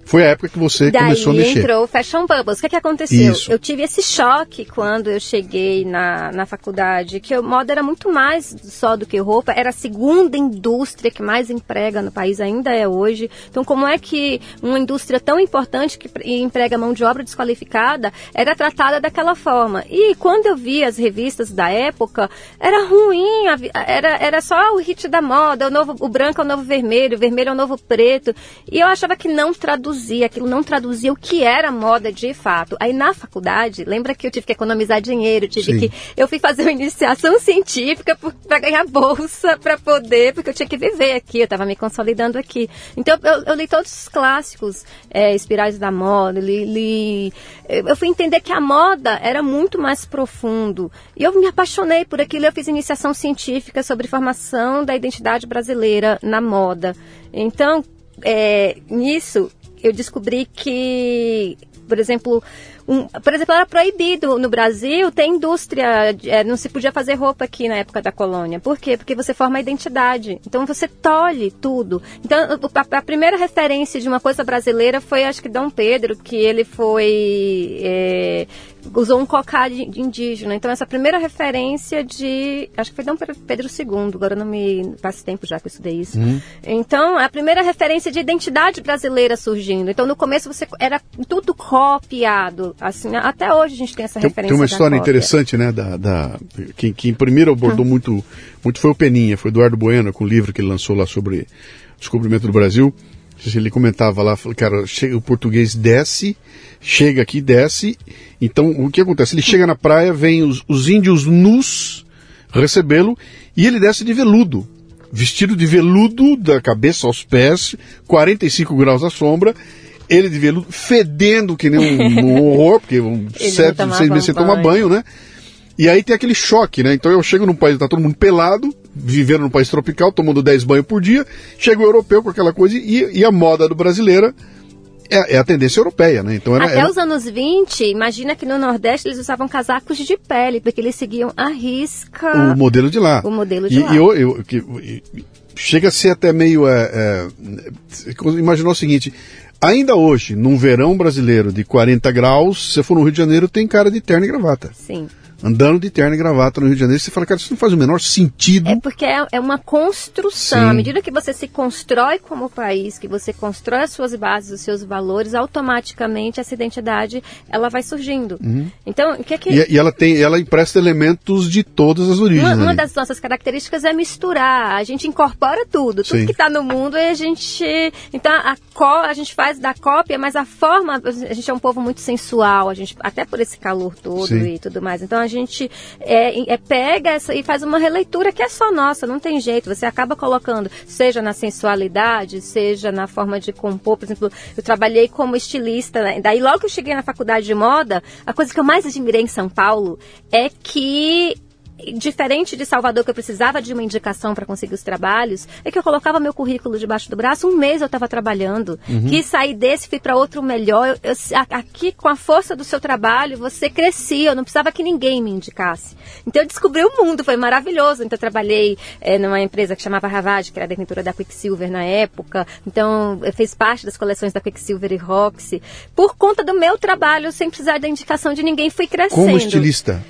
Foi a época que você Daí começou a mexer. entrou o Fashion Bubbles. O que, que aconteceu? Isso. Eu tive esse choque quando eu cheguei na, na faculdade, que a moda era muito mais só do que roupa, era a segunda indústria que mais emprega no país, ainda é hoje. Então, como é que uma indústria tão importante que emprega mão de obra desqualificada era tratada daquela forma? E quando eu vi as revistas da época, era ruim, era, era só o hit da moda, o, novo, o branco é o novo vermelho, o vermelho é o novo preto. E eu achava que não traduzia traduzia, aquilo não traduzia o que era moda de fato. Aí na faculdade, lembra que eu tive que economizar dinheiro, tive Sim. que. Eu fui fazer uma iniciação científica para ganhar bolsa para poder, porque eu tinha que viver aqui, eu estava me consolidando aqui. Então eu, eu li todos os clássicos, é, Espirais da Moda, li, li, Eu fui entender que a moda era muito mais profundo. E eu me apaixonei por aquilo, eu fiz iniciação científica sobre formação da identidade brasileira na moda. Então, é, nisso, eu descobri que, por exemplo, um, por exemplo, era proibido no Brasil ter indústria, é, não se podia fazer roupa aqui na época da colônia. Por quê? Porque você forma a identidade. Então você tolhe tudo. Então a, a primeira referência de uma coisa brasileira foi, acho que Dom Pedro, que ele foi é, usou um cocá de, de, indígena. Então essa primeira referência de, acho que foi Dom Pedro II. Agora não me faz tempo já que eu estudei isso. Uhum. Então a primeira referência de identidade brasileira surgindo. Então no começo você era tudo copiado Assim, até hoje a gente tem essa tem, referência. Tem uma história interessante, né? Da, da, quem, quem primeiro abordou hum. muito, muito foi o Peninha, foi Eduardo Bueno, com o livro que ele lançou lá sobre o descobrimento do Brasil. Ele comentava lá, cara, chega, o português desce, chega aqui, desce. Então, o que acontece? Ele chega na praia, vem os, os índios nus recebê-lo e ele desce de veludo. Vestido de veludo da cabeça aos pés, 45 graus à sombra, ele de veludo, fedendo que nem um, um horror, porque um sete, seis meses você toma banho, né? E aí tem aquele choque, né? Então eu chego num país, tá todo mundo pelado, vivendo num país tropical, tomando 10 banhos por dia, chega o europeu com aquela coisa e, e a moda do brasileira é, é, a tendência europeia, né? Então era, Até era... os anos 20, imagina que no Nordeste eles usavam casacos de pele, porque eles seguiam a risca. O modelo de lá. O modelo de e, lá. E eu, eu, que, chega a ser até meio. É, é, imaginou o seguinte: ainda hoje, num verão brasileiro de 40 graus, se você for no Rio de Janeiro, tem cara de terno e gravata. Sim andando de terno e gravata no Rio de Janeiro, você fala, cara, isso não faz o menor sentido. É porque é, é uma construção. Sim. À medida que você se constrói como país, que você constrói as suas bases, os seus valores, automaticamente essa identidade ela vai surgindo. Uhum. Então, o que é que... E, e, ela tem, ela empresta elementos de todas as origens. Uma, uma das nossas características é misturar. A gente incorpora tudo, tudo Sim. que está no mundo e a gente, então a co, a gente faz da cópia, mas a forma, a gente é um povo muito sensual, a gente até por esse calor todo Sim. e tudo mais. Então a gente é, é, pega essa e faz uma releitura que é só nossa, não tem jeito. Você acaba colocando, seja na sensualidade, seja na forma de compor. Por exemplo, eu trabalhei como estilista, né? daí logo que eu cheguei na faculdade de moda, a coisa que eu mais admirei em São Paulo é que diferente de Salvador, que eu precisava de uma indicação para conseguir os trabalhos, é que eu colocava meu currículo debaixo do braço, um mês eu estava trabalhando. Uhum. Quis sair desse, fui para outro melhor. Eu, eu, aqui, com a força do seu trabalho, você crescia, eu não precisava que ninguém me indicasse. Então eu descobri o mundo, foi maravilhoso. Então eu trabalhei é, numa empresa que chamava Ravage, que era a detentora da Quicksilver na época. Então eu fiz parte das coleções da Quicksilver e Roxy. Por conta do meu trabalho, sem precisar da indicação de ninguém, fui crescendo. Como estilista?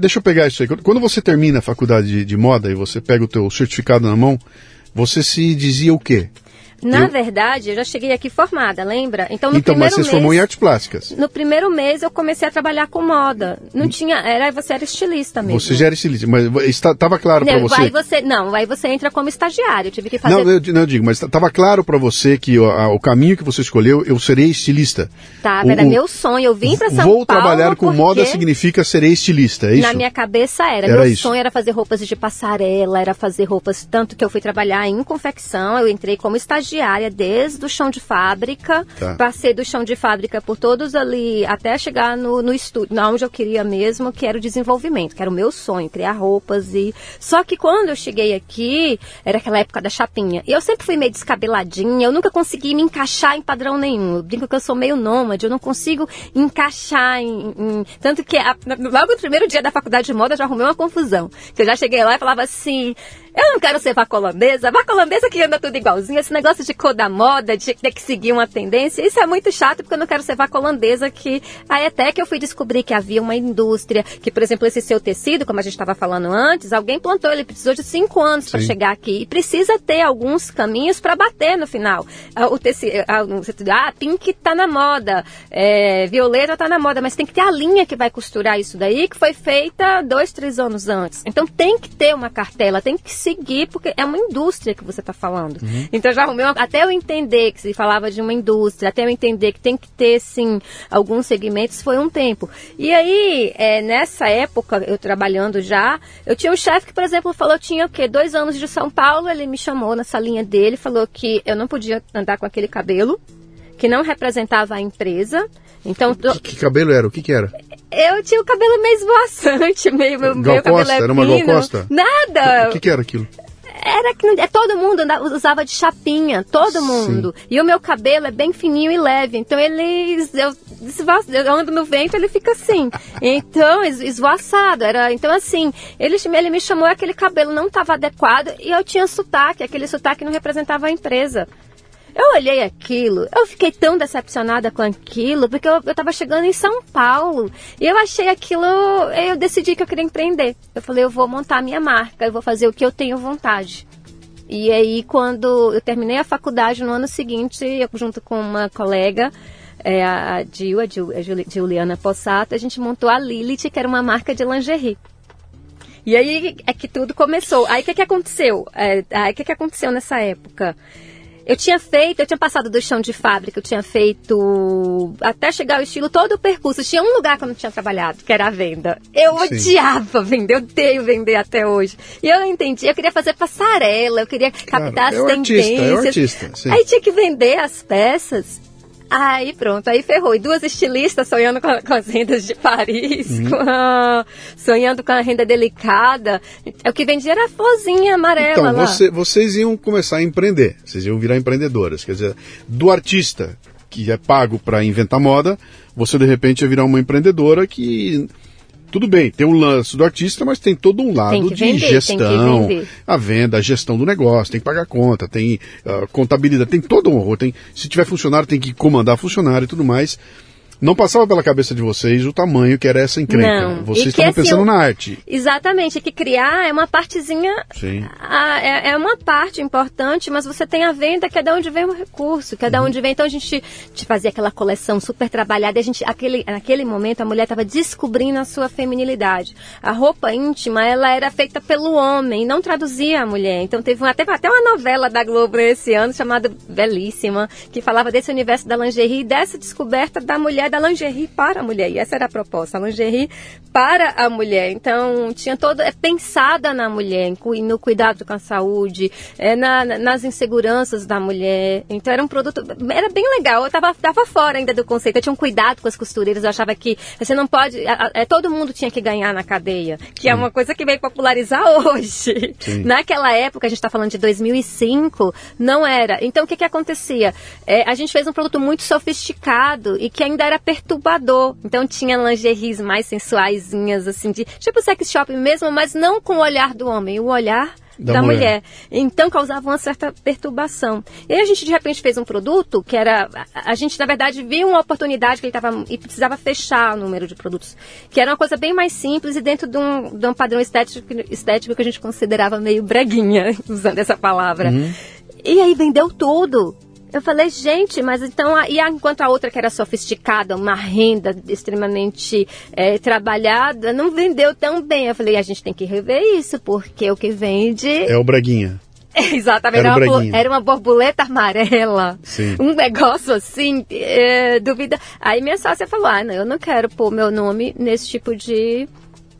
Deixa eu pegar isso aí. Quando você termina a faculdade de, de moda e você pega o teu certificado na mão, você se dizia o quê? Na eu... verdade, eu já cheguei aqui formada, lembra? Então, no então mas você mês, formou em artes plásticas. No primeiro mês eu comecei a trabalhar com moda. Não hum. tinha, era você era estilista mesmo. Você já era estilista, mas estava claro para você. Aí você, não, aí você entra como estagiário. Eu tive que fazer. Não, eu, não, eu digo, mas estava claro para você que o, a, o, caminho que você escolheu, eu serei estilista. Tá, era o, meu sonho. Eu vim para São Paulo. Vou trabalhar com moda significa serei estilista, é isso? Na minha cabeça era. era meu isso. sonho era fazer roupas de passarela, era fazer roupas tanto que eu fui trabalhar em confecção. Eu entrei como estagiária desde desde o chão de fábrica, tá. passei do chão de fábrica por todos ali, até chegar no, no estúdio, onde eu queria mesmo, que era o desenvolvimento, que era o meu sonho, criar roupas e... Só que quando eu cheguei aqui, era aquela época da chapinha, e eu sempre fui meio descabeladinha, eu nunca consegui me encaixar em padrão nenhum, eu brinco que eu sou meio nômade, eu não consigo encaixar em... em... Tanto que a, logo no primeiro dia da faculdade de moda eu já arrumei uma confusão, que eu já cheguei lá e falava assim, eu não quero ser vaca holandesa, vaca holandesa que anda tudo igualzinho, esse negócio de cor da moda, de ter que seguir uma tendência. Isso é muito chato porque eu não quero ser vaca holandesa que aí até que eu fui descobrir que havia uma indústria, que por exemplo esse seu tecido, como a gente estava falando antes, alguém plantou, ele precisou de cinco anos para chegar aqui e precisa ter alguns caminhos para bater no final. Ah, o tecido, ah, ah, pink tá na moda, é, violeta tá na moda, mas tem que ter a linha que vai costurar isso daí que foi feita dois, três anos antes. Então tem que ter uma cartela, tem que seguir porque é uma indústria que você está falando. Uhum. Então já arrumei uma, até eu entender que se falava de uma indústria, até eu entender que tem que ter, sim, alguns segmentos, foi um tempo. E aí, é, nessa época, eu trabalhando já, eu tinha um chefe que, por exemplo, falou, tinha o quê? Dois anos de São Paulo, ele me chamou na salinha dele, falou que eu não podia andar com aquele cabelo, que não representava a empresa. Então, que, que cabelo era? O que, que era? Eu tinha o cabelo meio esvoaçante, meio, meu, meu cabelo é Era uma Gal Costa? Nada! O que, que era aquilo? era que é, todo mundo usava de chapinha, todo mundo. Sim. E o meu cabelo é bem fininho e leve, então ele eu, eu ando no vento, ele fica assim. Então, esvoaçado, era, então assim, ele, ele me chamou aquele cabelo não estava adequado e eu tinha sotaque, aquele sotaque não representava a empresa. Eu olhei aquilo, eu fiquei tão decepcionada com aquilo, porque eu, estava chegando em São Paulo e eu achei aquilo, eu decidi que eu queria empreender. Eu falei, eu vou montar minha marca, eu vou fazer o que eu tenho vontade. E aí, quando eu terminei a faculdade no ano seguinte, eu junto com uma colega, é, a Gil, a, Gil, a Juliana Possato, a gente montou a Lilith, que era uma marca de lingerie. E aí é que tudo começou. Aí o que, que aconteceu? É, aí o que, que aconteceu nessa época? Eu tinha feito, eu tinha passado do chão de fábrica, eu tinha feito até chegar ao estilo todo o percurso. Tinha um lugar que eu não tinha trabalhado, que era a venda. Eu Sim. odiava vender, eu odeio vender até hoje. E eu entendi, eu queria fazer passarela, eu queria captar Cara, as é tendências. Artista, é artista, Aí tinha que vender as peças. Aí pronto, aí ferrou. E duas estilistas sonhando com, com as rendas de Paris, uhum. com a, sonhando com a renda delicada. É o que vendia era a florzinha amarela então, lá. Você, vocês iam começar a empreender, vocês iam virar empreendedoras. Quer dizer, do artista que é pago para inventar moda, você de repente ia virar uma empreendedora que tudo bem, tem um lance do artista, mas tem todo um lado de vender, gestão, a venda, a gestão do negócio, tem que pagar conta, tem uh, contabilidade, tem todo um horror. Tem, se tiver funcionário, tem que comandar funcionário e tudo mais. Não passava pela cabeça de vocês o tamanho que era essa encrenca. Não. Vocês estavam assim, pensando na arte. Exatamente, que criar é uma partezinha. Sim. A, é, é, uma parte importante, mas você tem a venda, que é de onde vem o recurso, que é de uhum. onde vem. Então a gente te fazia aquela coleção super trabalhada. E a gente, aquele, naquele momento, a mulher estava descobrindo a sua feminilidade. A roupa íntima, ela era feita pelo homem, não traduzia a mulher. Então teve teve até uma novela da Globo esse ano chamada Belíssima, que falava desse universo da lingerie e dessa descoberta da mulher da lingerie para a mulher. E essa era a proposta, a lingerie para a mulher. Então, tinha toda, é pensada na mulher, no cuidado com a saúde, é, na, nas inseguranças da mulher. Então, era um produto, era bem legal. Eu tava, tava fora ainda do conceito. Eu tinha um cuidado com as costureiras. Eu achava que você não pode, é, todo mundo tinha que ganhar na cadeia, que Sim. é uma coisa que veio popularizar hoje. Sim. Naquela época, a gente está falando de 2005, não era. Então, o que que acontecia? É, a gente fez um produto muito sofisticado e que ainda era perturbador. Então tinha lingeries mais sensuaisinhas, assim, de tipo sex shop mesmo, mas não com o olhar do homem, o olhar da, da mulher. mulher. Então causava uma certa perturbação. E aí a gente de repente fez um produto que era. A, a gente, na verdade, viu uma oportunidade que ele estava e precisava fechar o número de produtos. Que era uma coisa bem mais simples e dentro de um, de um padrão estético, estético que a gente considerava meio breguinha, usando essa palavra. Uhum. E aí vendeu tudo. Eu falei, gente, mas então, e enquanto a outra que era sofisticada, uma renda extremamente é, trabalhada, não vendeu tão bem. Eu falei, a gente tem que rever isso, porque o que vende. É o Braguinha. Exatamente, era, era, uma, era, uma, borboleta amarela, Sim. um negócio assim, é, duvida. Aí minha sócia falou: ah, não, eu não quero pôr meu nome nesse tipo de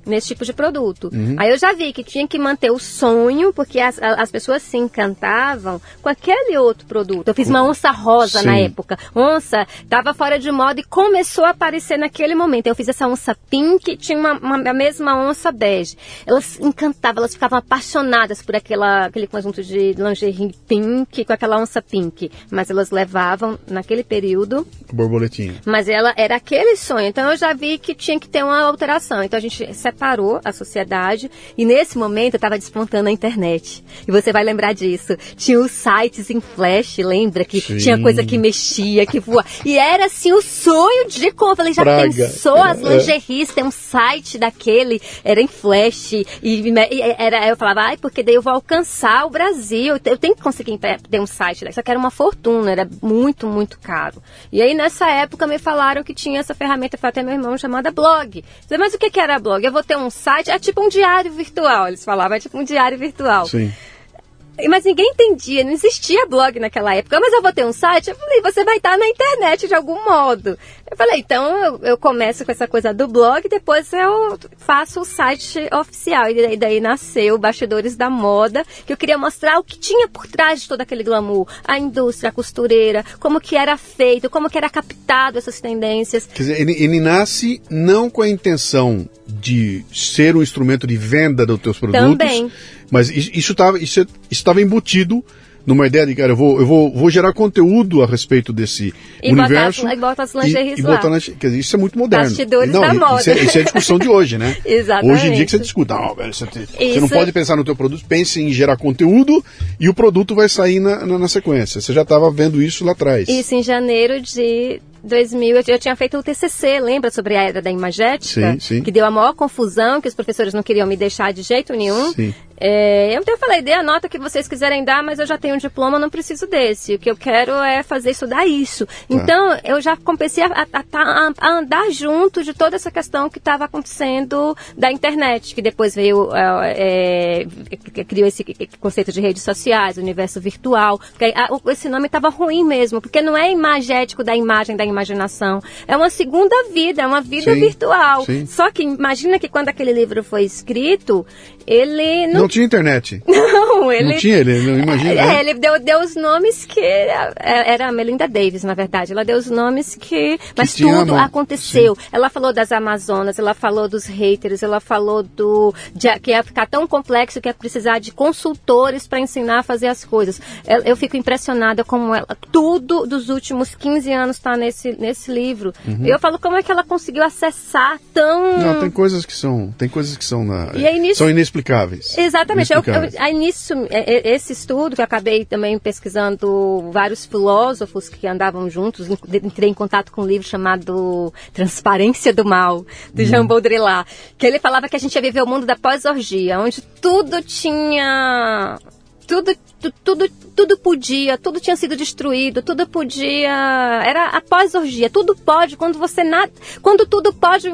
nesse tipo de produto. Uhum. Aí eu já vi que tinha que manter o sonho, porque as, as pessoas se encantavam com aquele outro produto. Eu fiz uma onça rosa Sim. na época. Onça estava fora de moda e começou a aparecer naquele momento. Eu fiz essa onça pink, tinha uma, uma, a mesma onça bege. Elas encantavam, elas ficavam apaixonadas por aquela, aquele conjunto de lingerie pink com aquela onça pink. Mas elas levavam, naquele período... Borboletinha. Mas ela era aquele sonho. Então eu já vi que tinha que ter uma alteração. Então a gente separou a sociedade e nesse momento eu estava despontando a internet. E você vai lembrar disso. Tinha os sites em flash, lembra? Que Sim. tinha coisa que mexia, que voa. E era assim o sonho de. Eu falei, já Praga. pensou as é. lingeries? Tem um site daquele, era em flash. E, e era, eu falava, ai, porque daí eu vou alcançar o Brasil. Eu tenho que conseguir ter um site. Só que era uma fortuna, era muito, muito caro. E aí nessa época me falaram que tinha essa ferramenta, foi até meu irmão, chamada blog. Mas o que, que era blog? Eu vou ter um site, é tipo um diário virtual, eles falavam, é tipo um diário virtual. Sim. Mas ninguém entendia, não existia blog naquela época. Mas eu vou ter um site? Eu falei, você vai estar na internet de algum modo. Eu falei, então eu, eu começo com essa coisa do blog, depois eu faço o site oficial. E daí, daí nasceu Bastidores da Moda, que eu queria mostrar o que tinha por trás de todo aquele glamour. A indústria, a costureira, como que era feito, como que era captado essas tendências. Quer dizer, ele, ele nasce não com a intenção de ser um instrumento de venda dos teus produtos. Também. Mas isso estava isso estava embutido numa ideia de, cara, eu vou, eu vou, vou gerar conteúdo a respeito desse e universo. Botar, e bota as lingeries e, e botar nas, quer dizer, isso é muito moderno. Bastidores não, da moda. Isso é, isso é a discussão de hoje, né? Exatamente. Hoje em dia que você discuta, não, velho, você, você, não pode pensar no teu produto, pense em gerar conteúdo e o produto vai sair na, na, na sequência. Você já estava vendo isso lá atrás. Isso em janeiro de 2000, eu tinha feito o TCC, lembra, sobre a era da imagética? Sim, sim. Que deu a maior confusão, que os professores não queriam me deixar de jeito nenhum. Sim. É, eu até falei, dê a nota que vocês quiserem dar, mas eu já tenho um diploma, não preciso desse. O que eu quero é fazer estudar isso. Tá. Então, eu já comecei a, a, a, andar junto de toda essa questão que estava acontecendo da internet, que depois veio, é, é, criou esse conceito de redes sociais, universo virtual. Porque esse nome estava ruim mesmo, porque não é imagético da imagem, da imaginação. É uma segunda vida, é uma vida sim, virtual. Sim. Só que imagina que quando aquele livro foi escrito, ele não, não tinha internet. Não, ele. Não tinha, ele não imagina. É, né? ele deu, deu os nomes que. É, era a Melinda Davis, na verdade. Ela deu os nomes que. Mas que tudo aconteceu. Sim. Ela falou das Amazonas, ela falou dos haters, ela falou do. De, que ia ficar tão complexo que ia precisar de consultores para ensinar a fazer as coisas. Eu, eu, fico impressionada como ela. Tudo dos últimos 15 anos está nesse, nesse livro. Uhum. Eu falo como é que ela conseguiu acessar tão. Não, tem coisas que são. Tem coisas que são na. E aí, nisso... São inexplicáveis. Exatamente. Eu, eu, aí nisso, é, é, esse estudo que eu acabei também pesquisando vários filósofos que andavam juntos, entrei em contato com um livro chamado Transparência do Mal, do hum. Jean Baudrillard, que ele falava que a gente ia viver o mundo da pós-orgia, onde tudo tinha tudo, tudo, tudo podia, tudo tinha sido destruído, tudo podia. Era a pós-orgia, tudo pode, quando você nada. Quando tudo pode,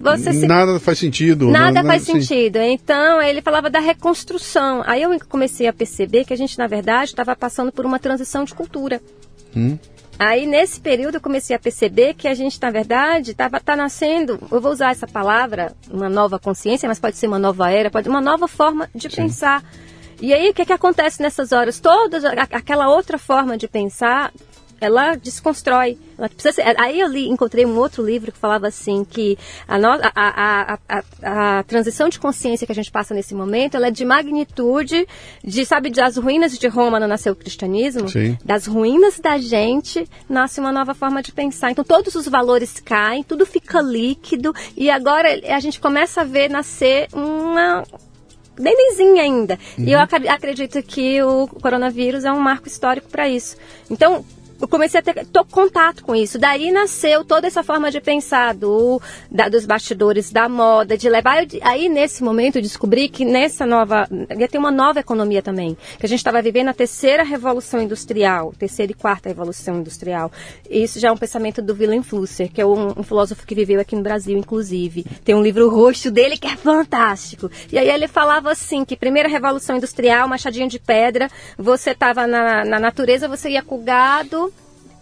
você se... Nada faz sentido. Nada, faz sentido. Então, ele falava da reconstrução. Aí eu comecei a perceber que a gente, na verdade, estava passando por uma transição de cultura. Hum. Aí, nesse período, eu comecei a perceber que a gente, na verdade, estava tá nascendo, eu vou usar essa palavra, uma nova consciência, mas pode ser uma nova era, pode uma nova forma de Sim. pensar. E aí, o que, que acontece nessas horas? Todas, aquela outra forma de pensar ela desconstrói. Ela precisa ser, aí eu li, encontrei um outro livro que falava assim que a, no, a, a, a, a, transição de consciência que a gente passa nesse momento, ela é de magnitude de, sabe, das ruínas de Roma não nasceu o cristianismo, Sim. das ruínas da gente nasce uma nova forma de pensar. Então todos os valores caem, tudo fica líquido e agora a gente começa a ver nascer uma nenenzinha ainda. Uhum. E eu ac acredito que o coronavírus é um marco histórico para isso. Então, eu comecei a ter contato com isso. Daí nasceu toda essa forma de pensar do, da, dos bastidores da moda, de levar. Eu, aí, nesse momento, eu descobri que nessa nova. ia ter uma nova economia também. Que a gente estava vivendo a terceira revolução industrial, terceira e quarta revolução industrial. Isso já é um pensamento do Willem Flusser, que é um, um filósofo que viveu aqui no Brasil, inclusive. Tem um livro roxo dele que é fantástico. E aí ele falava assim: que primeira revolução industrial, machadinho de pedra, você estava na, na natureza, você ia com o gado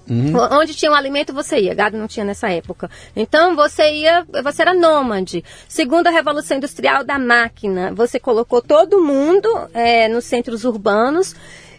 Uhum. Onde tinha um alimento, você ia. Gado não tinha nessa época. Então, você ia, você era nômade. Segunda Revolução Industrial da máquina. Você colocou todo mundo é, nos centros urbanos,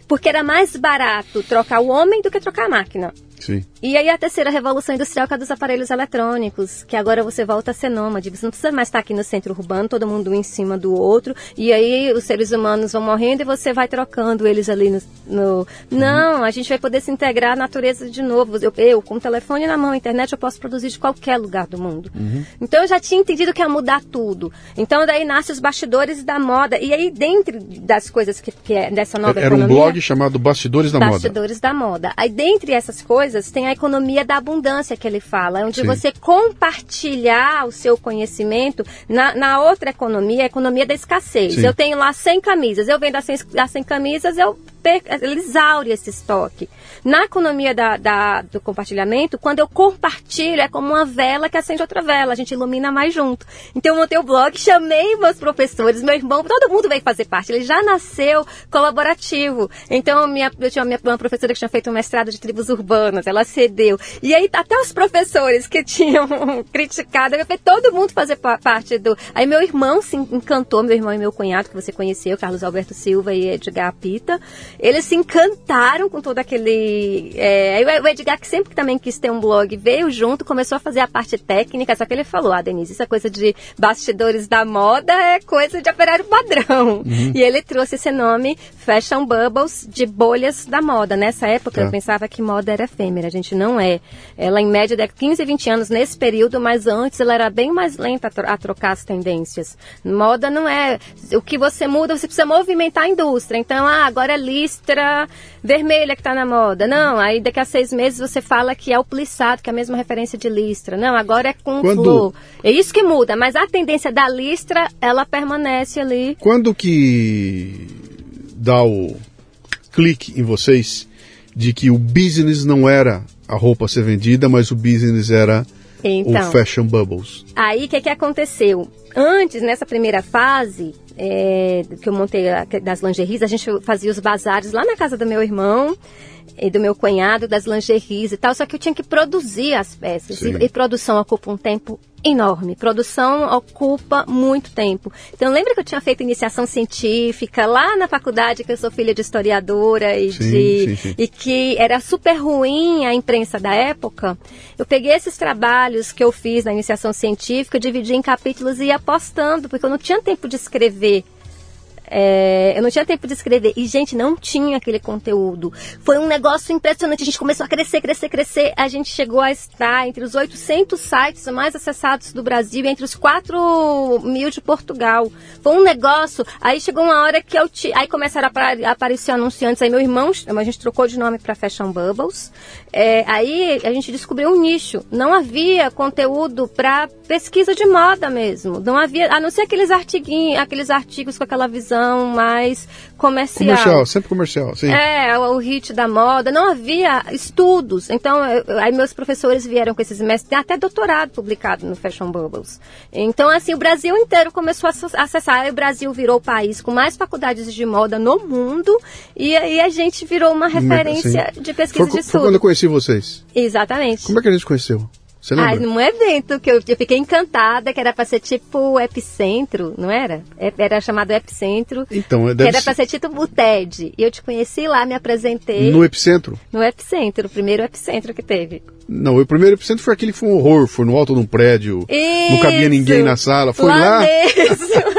porque era mais barato trocar o homem do que trocar a máquina. Sim. E aí a terceira revolução industrial que é dos aparelhos eletrônicos, que agora você volta a ser nômade. Você não precisa mais estar aqui no centro urbano, todo mundo um em cima do outro, e aí os seres humanos vão morrendo e você vai trocando eles ali no... no... Não, a gente vai poder se integrar à natureza de novo. Eu, eu, com o telefone na mão, internet, eu posso produzir de qualquer lugar do mundo. Uhum. Então eu já tinha entendido que ia mudar tudo. Então daí nasce os bastidores da moda. E aí dentro das coisas que, que é dessa nova Era economia... Era um blog chamado Bastidores da Bastidores Moda. Bastidores da Moda. Aí dentre essas coisas tem a economia da abundância que ele fala, onde Sim. você compartilhar o seu conhecimento na, na outra economia, a economia da escassez. Sim. Eu tenho lá 100 camisas, eu vendo as 100, as 100 camisas, eu ele exaure esse estoque. Na economia da, da, do compartilhamento, quando eu compartilho, é como uma vela que acende outra vela, a gente ilumina mais junto. Então eu montei o blog, chamei meus professores, meu irmão, todo mundo veio fazer parte. Ele já nasceu colaborativo. Então minha, eu tinha uma, professora que tinha feito um mestrado de tribos urbanas, ela cedeu. E aí até os professores que tinham criticado, eu todo mundo fazer parte do. Aí meu irmão se encantou, meu irmão e meu cunhado, que você conheceu, Carlos Alberto Silva e Edgar Pita. Eles se encantaram com todo aquele. É, o Edgar, que sempre também quis ter um blog, veio junto, começou a fazer a parte técnica, só que ele falou: Ah, Denise, isso é coisa de bastidores da moda, é coisa de operário padrão. Uhum. E ele trouxe esse nome, Fashion Bubbles, de bolhas da moda. Nessa época, eu tá. pensava que moda era efêmera, a gente não é. Ela, em média, de 15, 20 anos nesse período, mas antes ela era bem mais lenta a, tro a trocar as tendências. Moda não é. O que você muda, você precisa movimentar a indústria. Então, ah, agora é livre listra vermelha que está na moda. Não, aí daqui a seis meses você fala que é o plissado, que é a mesma referência de listra. Não, agora é com Quando... flor. É isso que muda, mas a tendência da listra, ela permanece ali. Quando que dá o clique em vocês de que o business não era a roupa ser vendida, mas o business era então, o Fashion Bubbles. Aí o que, que aconteceu? Antes, nessa primeira fase, é, que eu montei das lingeries, a gente fazia os bazares lá na casa do meu irmão e do meu cunhado, das lingeries e tal, só que eu tinha que produzir as peças. E, e, produção ocupa um tempo enorme. Produção ocupa muito tempo. Então, lembra que eu tinha feito iniciação científica lá na faculdade, que eu sou filha de historiadora e, sim, de, sim, sim. e que era super ruim a imprensa da época? Eu peguei esses trabalhos que eu fiz na iniciação científica, dividi em capítulos e ia postando, porque eu não tinha tempo de escrever é, eu não tinha tempo de escrever. E, gente, não tinha aquele conteúdo. Foi um negócio impressionante. A gente começou a crescer, crescer, crescer. A gente chegou a estar entre os 800 sites mais acessados do Brasil, entre os 4 mil de Portugal. Foi um negócio. Aí chegou uma hora que eu. T... Aí começaram a aparecer anunciantes. Aí meu irmão, a gente trocou de nome para Fashion Bubbles. É, aí a gente descobriu um nicho. Não havia conteúdo para pesquisa de moda mesmo. Não havia, a não ser aqueles artiguinhos, aqueles artigos com aquela visão mais comercial. Comercial, sempre comercial, sim. É, o, o hit da moda. Não havia estudos. Então, eu, aí meus professores vieram com esses mestres, tem até doutorado publicado no Fashion Bubbles. Então, assim, o Brasil inteiro começou a acessar. Aí o Brasil virou o país com mais faculdades de moda no mundo. E aí a gente virou uma referência sim. de pesquisa foi, de estudo. Foi quando eu conheci vocês. Exatamente. Como é que a gente conheceu? Você lembra? Ah, num evento que eu, eu fiquei encantada, que era para ser tipo Epicentro, não era? É, era chamado Epicentro. Então, deve Era para ser tipo o TED. E eu te conheci lá, me apresentei. No Epicentro? No Epicentro, o primeiro Epicentro que teve. Não, o primeiro Epicentro foi aquele que foi um horror, foi no alto de um prédio. Isso, não cabia ninguém na sala. Foi lá? lá?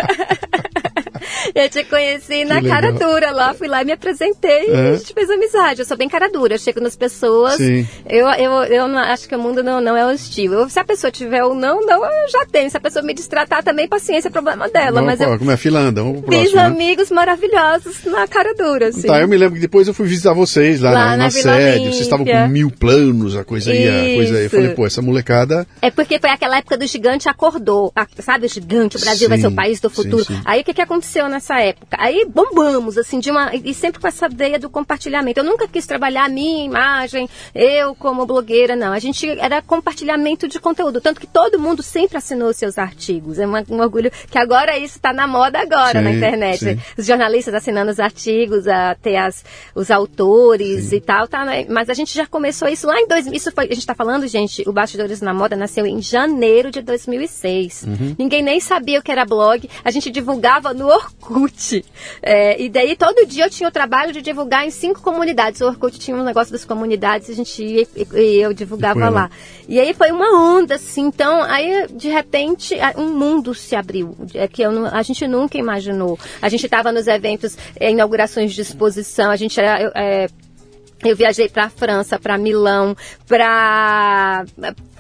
Eu te conheci na cara dura lá, fui lá e me apresentei e a gente fez amizade. Eu sou bem cara dura, eu chego nas pessoas. Sim. Eu, eu, eu não, acho que o mundo não, não é hostil. Eu, se a pessoa tiver ou não, não, eu já tenho. Se a pessoa me destratar também, paciência, é problema dela. Vamos, mas eu como é fila anda, vamos pro Fiz próximo, né? amigos maravilhosos na cara dura, assim. Tá, eu me lembro que depois eu fui visitar vocês lá, lá na, na, na sede. Vocês estavam com mil planos, a coisa ia, a coisa ia. Eu falei, pô, essa molecada. É porque foi aquela época do gigante acordou. Sabe, o gigante, o Brasil sim, vai ser o país do futuro. Sim, sim. Aí o que, que aconteceu nessa época? Aí bombamos, assim, de uma. E sempre com essa ideia do compartilhamento. Eu nunca quis trabalhar a minha imagem, eu como blogueira, não. A gente era compartilhamento de conteúdo. Tanto que todo mundo sempre assinou seus artigos. É uma, um orgulho que agora isso está na moda agora sim, na internet. Sim. Os jornalistas assinando os artigos, a ter as, os autores sim. e tal, tá, né? Mas a gente já começou isso lá em 2000. Isso foi, a gente está falando, gente, o Bastidores na Moda nasceu em janeiro de 2006. Uhum. Ninguém nem sabia o que era blog. A gente divulgava no Orkut. É, e daí todo dia eu tinha o trabalho de divulgar em cinco comunidades. O Orkut tinha um negócio das comunidades, a gente ia e eu divulgava lá. E aí foi uma onda, assim. Então, aí de repente um mundo se abriu, é que eu, a gente nunca imaginou. A gente estava nos eventos, é, inaugurações de exposição, a gente era. É, eu viajei para a França, para Milão, para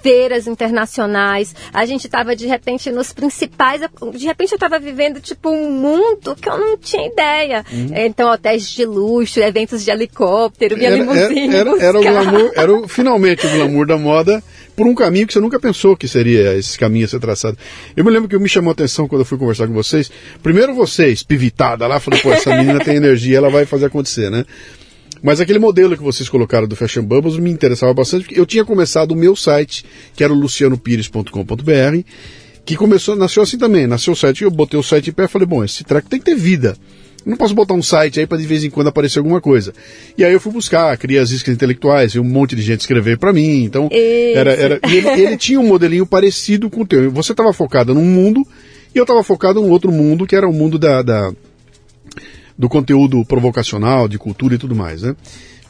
feiras internacionais. A gente estava de repente nos principais. De repente eu estava vivendo tipo um mundo que eu não tinha ideia. Uhum. Então hotéis de luxo, eventos de helicóptero, minha limusine. Era, era, era, o glamour, era o, finalmente o glamour da moda por um caminho que você nunca pensou que seria esse caminho a ser traçado. Eu me lembro que me chamou a atenção quando eu fui conversar com vocês. Primeiro vocês, pivitada lá, falei, pô, essa menina tem energia, ela vai fazer acontecer, né? Mas aquele modelo que vocês colocaram do Fashion Bubbles me interessava bastante, porque eu tinha começado o meu site, que era o lucianopires.com.br, que começou, nasceu assim também, nasceu o site, eu botei o site em pé e falei, bom, esse treco tem que ter vida. Eu não posso botar um site aí para de vez em quando aparecer alguma coisa. E aí eu fui buscar, criei as iscas intelectuais, e um monte de gente escrever para mim. Então, era, era ele, ele, tinha um modelinho parecido com o teu. Você estava focado num mundo e eu estava focado num outro mundo, que era o mundo da, da do conteúdo provocacional, de cultura e tudo mais, né?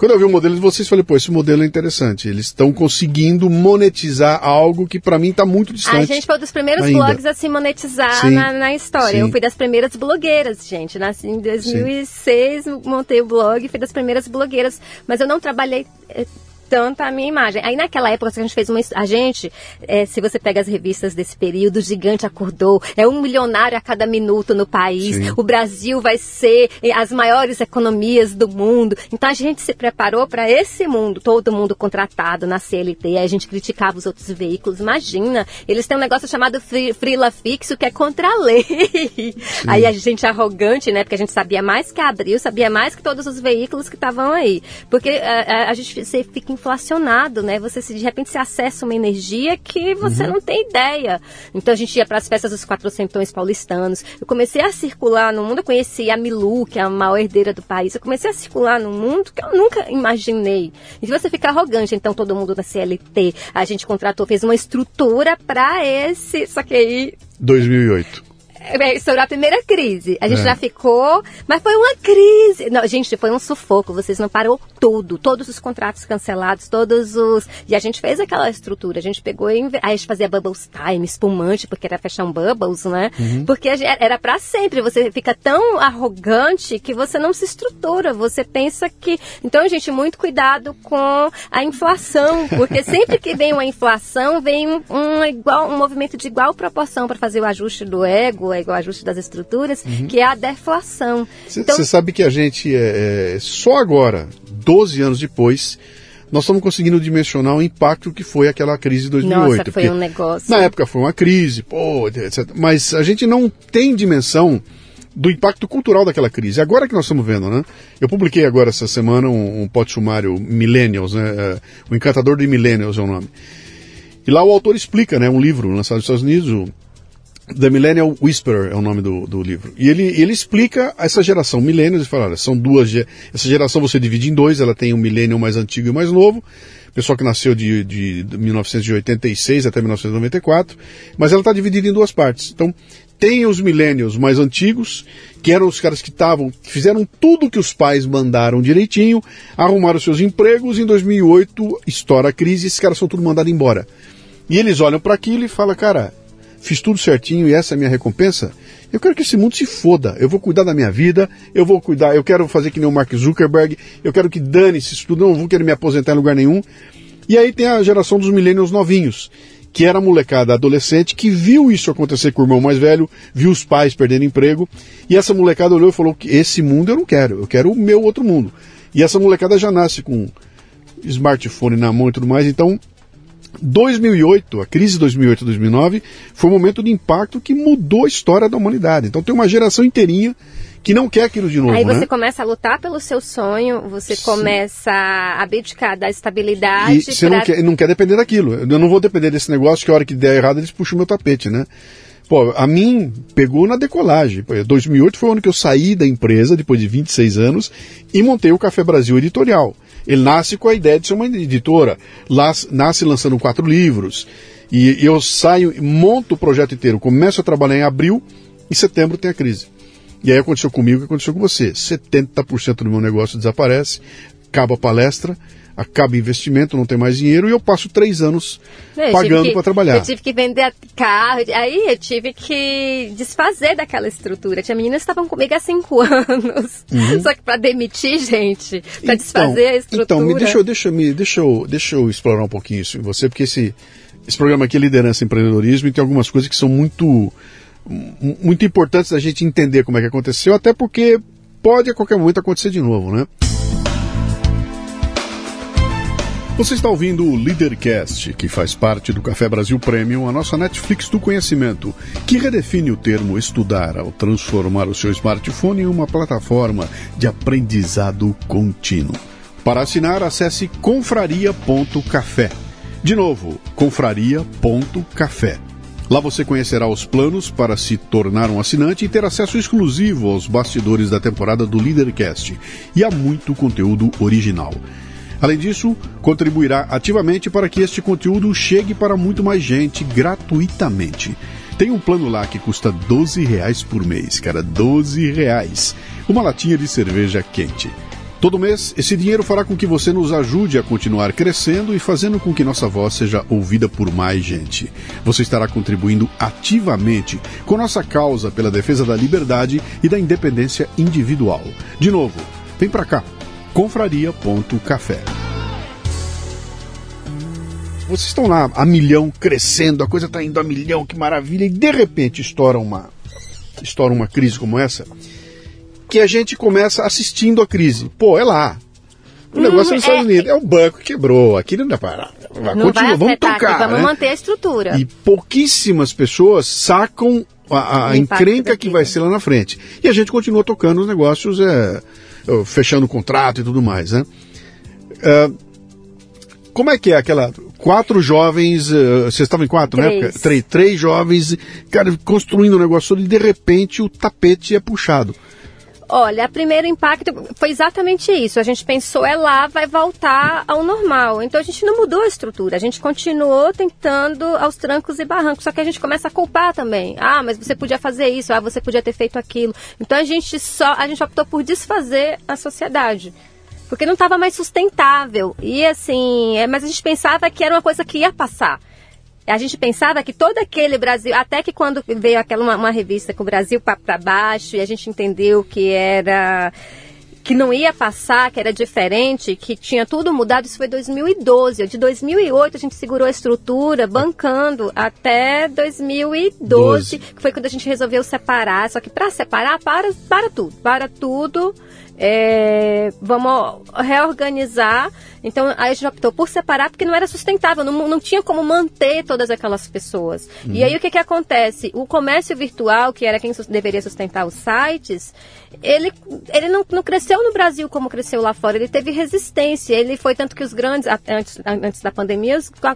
Quando eu vi o modelo de vocês, falei, pô, esse modelo é interessante. Eles estão conseguindo monetizar algo que para mim está muito distante. A gente foi um dos primeiros ainda. blogs a se monetizar na, na, história. Sim. Eu fui das primeiras blogueiras, gente. Nasci em 2006, Sim. montei o blog, fui das primeiras blogueiras. Mas eu não trabalhei eh, tanto a minha imagem. Aí naquela época a gente fez uma. A gente, é, se você pega as revistas desse período, o gigante acordou, é um milionário a cada minuto no país, Sim. o Brasil vai ser as maiores economias do mundo. Então a gente se preparou para esse mundo, todo mundo contratado na CLT, aí a gente criticava os outros veículos. Imagina, eles têm um negócio chamado Frila Fixo, que é contra a lei. Sim. Aí a gente arrogante, né? Porque a gente sabia mais que a Abril, sabia mais que todos os veículos que estavam aí. Porque a, a, a gente fica inflacionado, né? Você se, de repente se acessa uma energia que você uhum. não tem ideia. Então a gente ia para as festas dos quatrocentões paulistanos. Eu comecei a circular no mundo, eu conheci a Milu, que é a maior herdeira do país. Eu comecei a circular no mundo que eu nunca imaginei. E você fica arrogante, então todo mundo da CLT, a gente contratou, fez uma estrutura para esse, só que aí 2008 estourou a primeira crise. A gente é. já ficou, mas foi uma crise. Não, gente, foi um sufoco. Vocês não parou tudo, todos os contratos cancelados, todos os. E a gente fez aquela estrutura. A gente pegou e a gente fazia bubbles time, espumante, porque era fashion bubbles, né? Uhum. Porque era para sempre. Você fica tão arrogante que você não se estrutura. Você pensa que. Então, gente, muito cuidado com a inflação, porque sempre que vem uma inflação, vem um, um igual, um movimento de igual proporção para fazer o ajuste do ego é igual ajuste das estruturas, uhum. que é a deflação. Você então, sabe que a gente, é, é, só agora, 12 anos depois, nós estamos conseguindo dimensionar o impacto que foi aquela crise de 2008. Nossa, foi um negócio. Na época foi uma crise, pô, etc. Mas a gente não tem dimensão do impacto cultural daquela crise. Agora que nós estamos vendo, né? Eu publiquei agora essa semana um, um pote sumário Millennials, né? É, o Encantador de Millennials é o nome. E lá o autor explica, né? Um livro lançado nos Estados Unidos, The Millennial Whisperer é o nome do, do livro. E ele, ele explica essa geração millennials, e fala, olha, são duas, essa geração você divide em dois, ela tem um millennial mais antigo e mais novo, pessoal que nasceu de, de, de 1986 até 1994, mas ela está dividida em duas partes. Então, tem os millennials mais antigos, que eram os caras que estavam, fizeram tudo que os pais mandaram direitinho, arrumaram seus empregos, em 2008 estoura a crise, esses caras são tudo mandados embora. E eles olham para aquilo e falam, cara, fiz tudo certinho e essa é a minha recompensa, eu quero que esse mundo se foda. Eu vou cuidar da minha vida, eu vou cuidar, eu quero fazer que nem o Mark Zuckerberg, eu quero que dane-se isso tudo, não vou querer me aposentar em lugar nenhum. E aí tem a geração dos millennials novinhos, que era a molecada adolescente que viu isso acontecer com o irmão mais velho, viu os pais perdendo emprego, e essa molecada olhou e falou que esse mundo eu não quero, eu quero o meu outro mundo. E essa molecada já nasce com smartphone na mão e tudo mais, então 2008, a crise de 2008-2009, foi um momento de impacto que mudou a história da humanidade. Então tem uma geração inteirinha que não quer aquilo de novo. Aí você né? começa a lutar pelo seu sonho, você Sim. começa a abdicar da estabilidade. E você pra... não, quer, não quer depender daquilo. Eu não vou depender desse negócio que a hora que der errado eles puxam o meu tapete, né? Pô, a mim pegou na decolagem. 2008 foi o ano que eu saí da empresa, depois de 26 anos, e montei o Café Brasil Editorial. Ele nasce com a ideia de ser uma editora, nasce lançando quatro livros. E eu saio, monto o projeto inteiro, começo a trabalhar em abril, em setembro tem a crise. E aí aconteceu comigo o que aconteceu com você. 70% do meu negócio desaparece, acaba a palestra, acaba investimento, não tem mais dinheiro e eu passo três anos eu pagando para trabalhar. Eu tive que vender carro, aí eu tive que desfazer daquela estrutura. Tinha meninas que estavam comigo há cinco anos. Uhum. Só que para demitir, gente, para então, desfazer a estrutura. Então, me deixa, deixa, me, deixa, eu, deixa eu explorar um pouquinho isso em você, porque esse, esse programa aqui é liderança e empreendedorismo e tem algumas coisas que são muito, muito importantes da gente entender como é que aconteceu, até porque pode a qualquer momento acontecer de novo, né? Você está ouvindo o Leadercast, que faz parte do Café Brasil Premium, a nossa Netflix do conhecimento, que redefine o termo estudar ao transformar o seu smartphone em uma plataforma de aprendizado contínuo. Para assinar, acesse confraria.café. De novo, confraria.café. Lá você conhecerá os planos para se tornar um assinante e ter acesso exclusivo aos bastidores da temporada do Leadercast e a muito conteúdo original. Além disso, contribuirá ativamente para que este conteúdo chegue para muito mais gente gratuitamente. Tem um plano lá que custa 12 reais por mês, cara, 12 reais. Uma latinha de cerveja quente. Todo mês, esse dinheiro fará com que você nos ajude a continuar crescendo e fazendo com que nossa voz seja ouvida por mais gente. Você estará contribuindo ativamente com nossa causa pela defesa da liberdade e da independência individual. De novo, vem para cá confraria.café. vocês estão lá a milhão, crescendo, a coisa está indo a milhão, que maravilha, e de repente estoura uma, estoura uma crise como essa, que a gente começa assistindo a crise. Pô, é lá. O hum, negócio é nos Estados é, Unidos. É o banco que quebrou. Aqui não dá para. Continua, vamos tocar. Aqui, vamos né? manter a estrutura. E pouquíssimas pessoas sacam a, a encrenca que vai ser lá na frente. E a gente continua tocando os negócios, é, fechando o contrato e tudo mais, né? Uh, como é que é aquela. Quatro jovens, uh, vocês estavam em quatro, né? três. né? Três, três jovens, cara, construindo um negócio e de repente o tapete é puxado. Olha, o primeiro impacto foi exatamente isso. A gente pensou, é lá, vai voltar ao normal. Então a gente não mudou a estrutura, a gente continuou tentando aos trancos e barrancos. Só que a gente começa a culpar também. Ah, mas você podia fazer isso, ah, você podia ter feito aquilo. Então a gente só, a gente optou por desfazer a sociedade porque não estava mais sustentável. E assim, é, mas a gente pensava que era uma coisa que ia passar. A gente pensava que todo aquele Brasil, até que quando veio aquela uma, uma revista com o Brasil para baixo e a gente entendeu que era que não ia passar, que era diferente, que tinha tudo mudado, isso foi 2012. De 2008 a gente segurou a estrutura, bancando até 2012, 12. que foi quando a gente resolveu separar. Só que para separar, para, para tudo, para tudo. É, vamos reorganizar então a gente optou por separar porque não era sustentável, não, não tinha como manter todas aquelas pessoas. Uhum. E aí o que, que acontece? O comércio virtual, que era quem deveria sustentar os sites, ele, ele não, não cresceu no Brasil como cresceu lá fora, ele teve resistência. Ele foi tanto que os grandes, antes, antes da pandemia, a,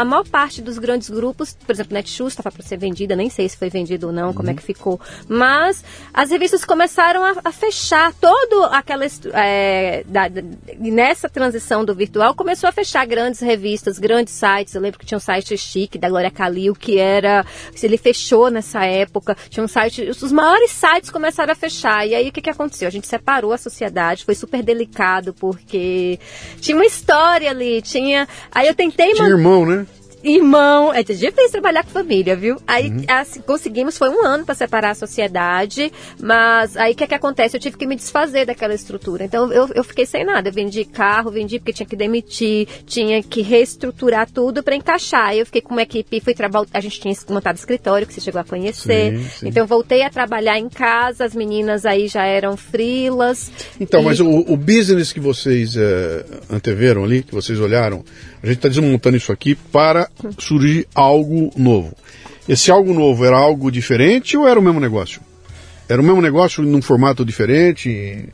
a, maior parte dos grandes grupos, por exemplo, Netshoes estava para ser vendida, nem sei se foi vendido ou não, uhum. como é uhum. que ficou. Mas as revistas começaram a, a fechar todo aquela. É, da, da, nessa transição do virtual, começou a fechar grandes revistas, grandes sites. Eu lembro que tinha um site chique da Glória Calil, que era. Ele fechou nessa época. Tinha um site. Os maiores sites começaram a fechar. E aí o que, que aconteceu? A gente separou a sociedade, foi super delicado, porque tinha uma história ali, tinha. Aí eu tentei. Tinha man... irmão, né? Irmão. É difícil trabalhar com família, viu? Aí uhum. assim, conseguimos, foi um ano para separar a sociedade, mas aí o que, é que acontece? Eu tive que me desfazer daquela estrutura. Então eu, eu fiquei sem nada. Eu vendi carro, vendi porque tinha que demitir, tinha que reestruturar tudo para encaixar. Aí eu fiquei com uma equipe, fui trabalhar. A gente tinha montado escritório que você chegou a conhecer. Sim, sim. Então voltei a trabalhar em casa, as meninas aí já eram frilas. Então, e... mas o, o business que vocês é, anteveram ali, que vocês olharam, a gente está desmontando isso aqui para surgir algo novo. Esse algo novo era algo diferente ou era o mesmo negócio? Era o mesmo negócio num formato diferente?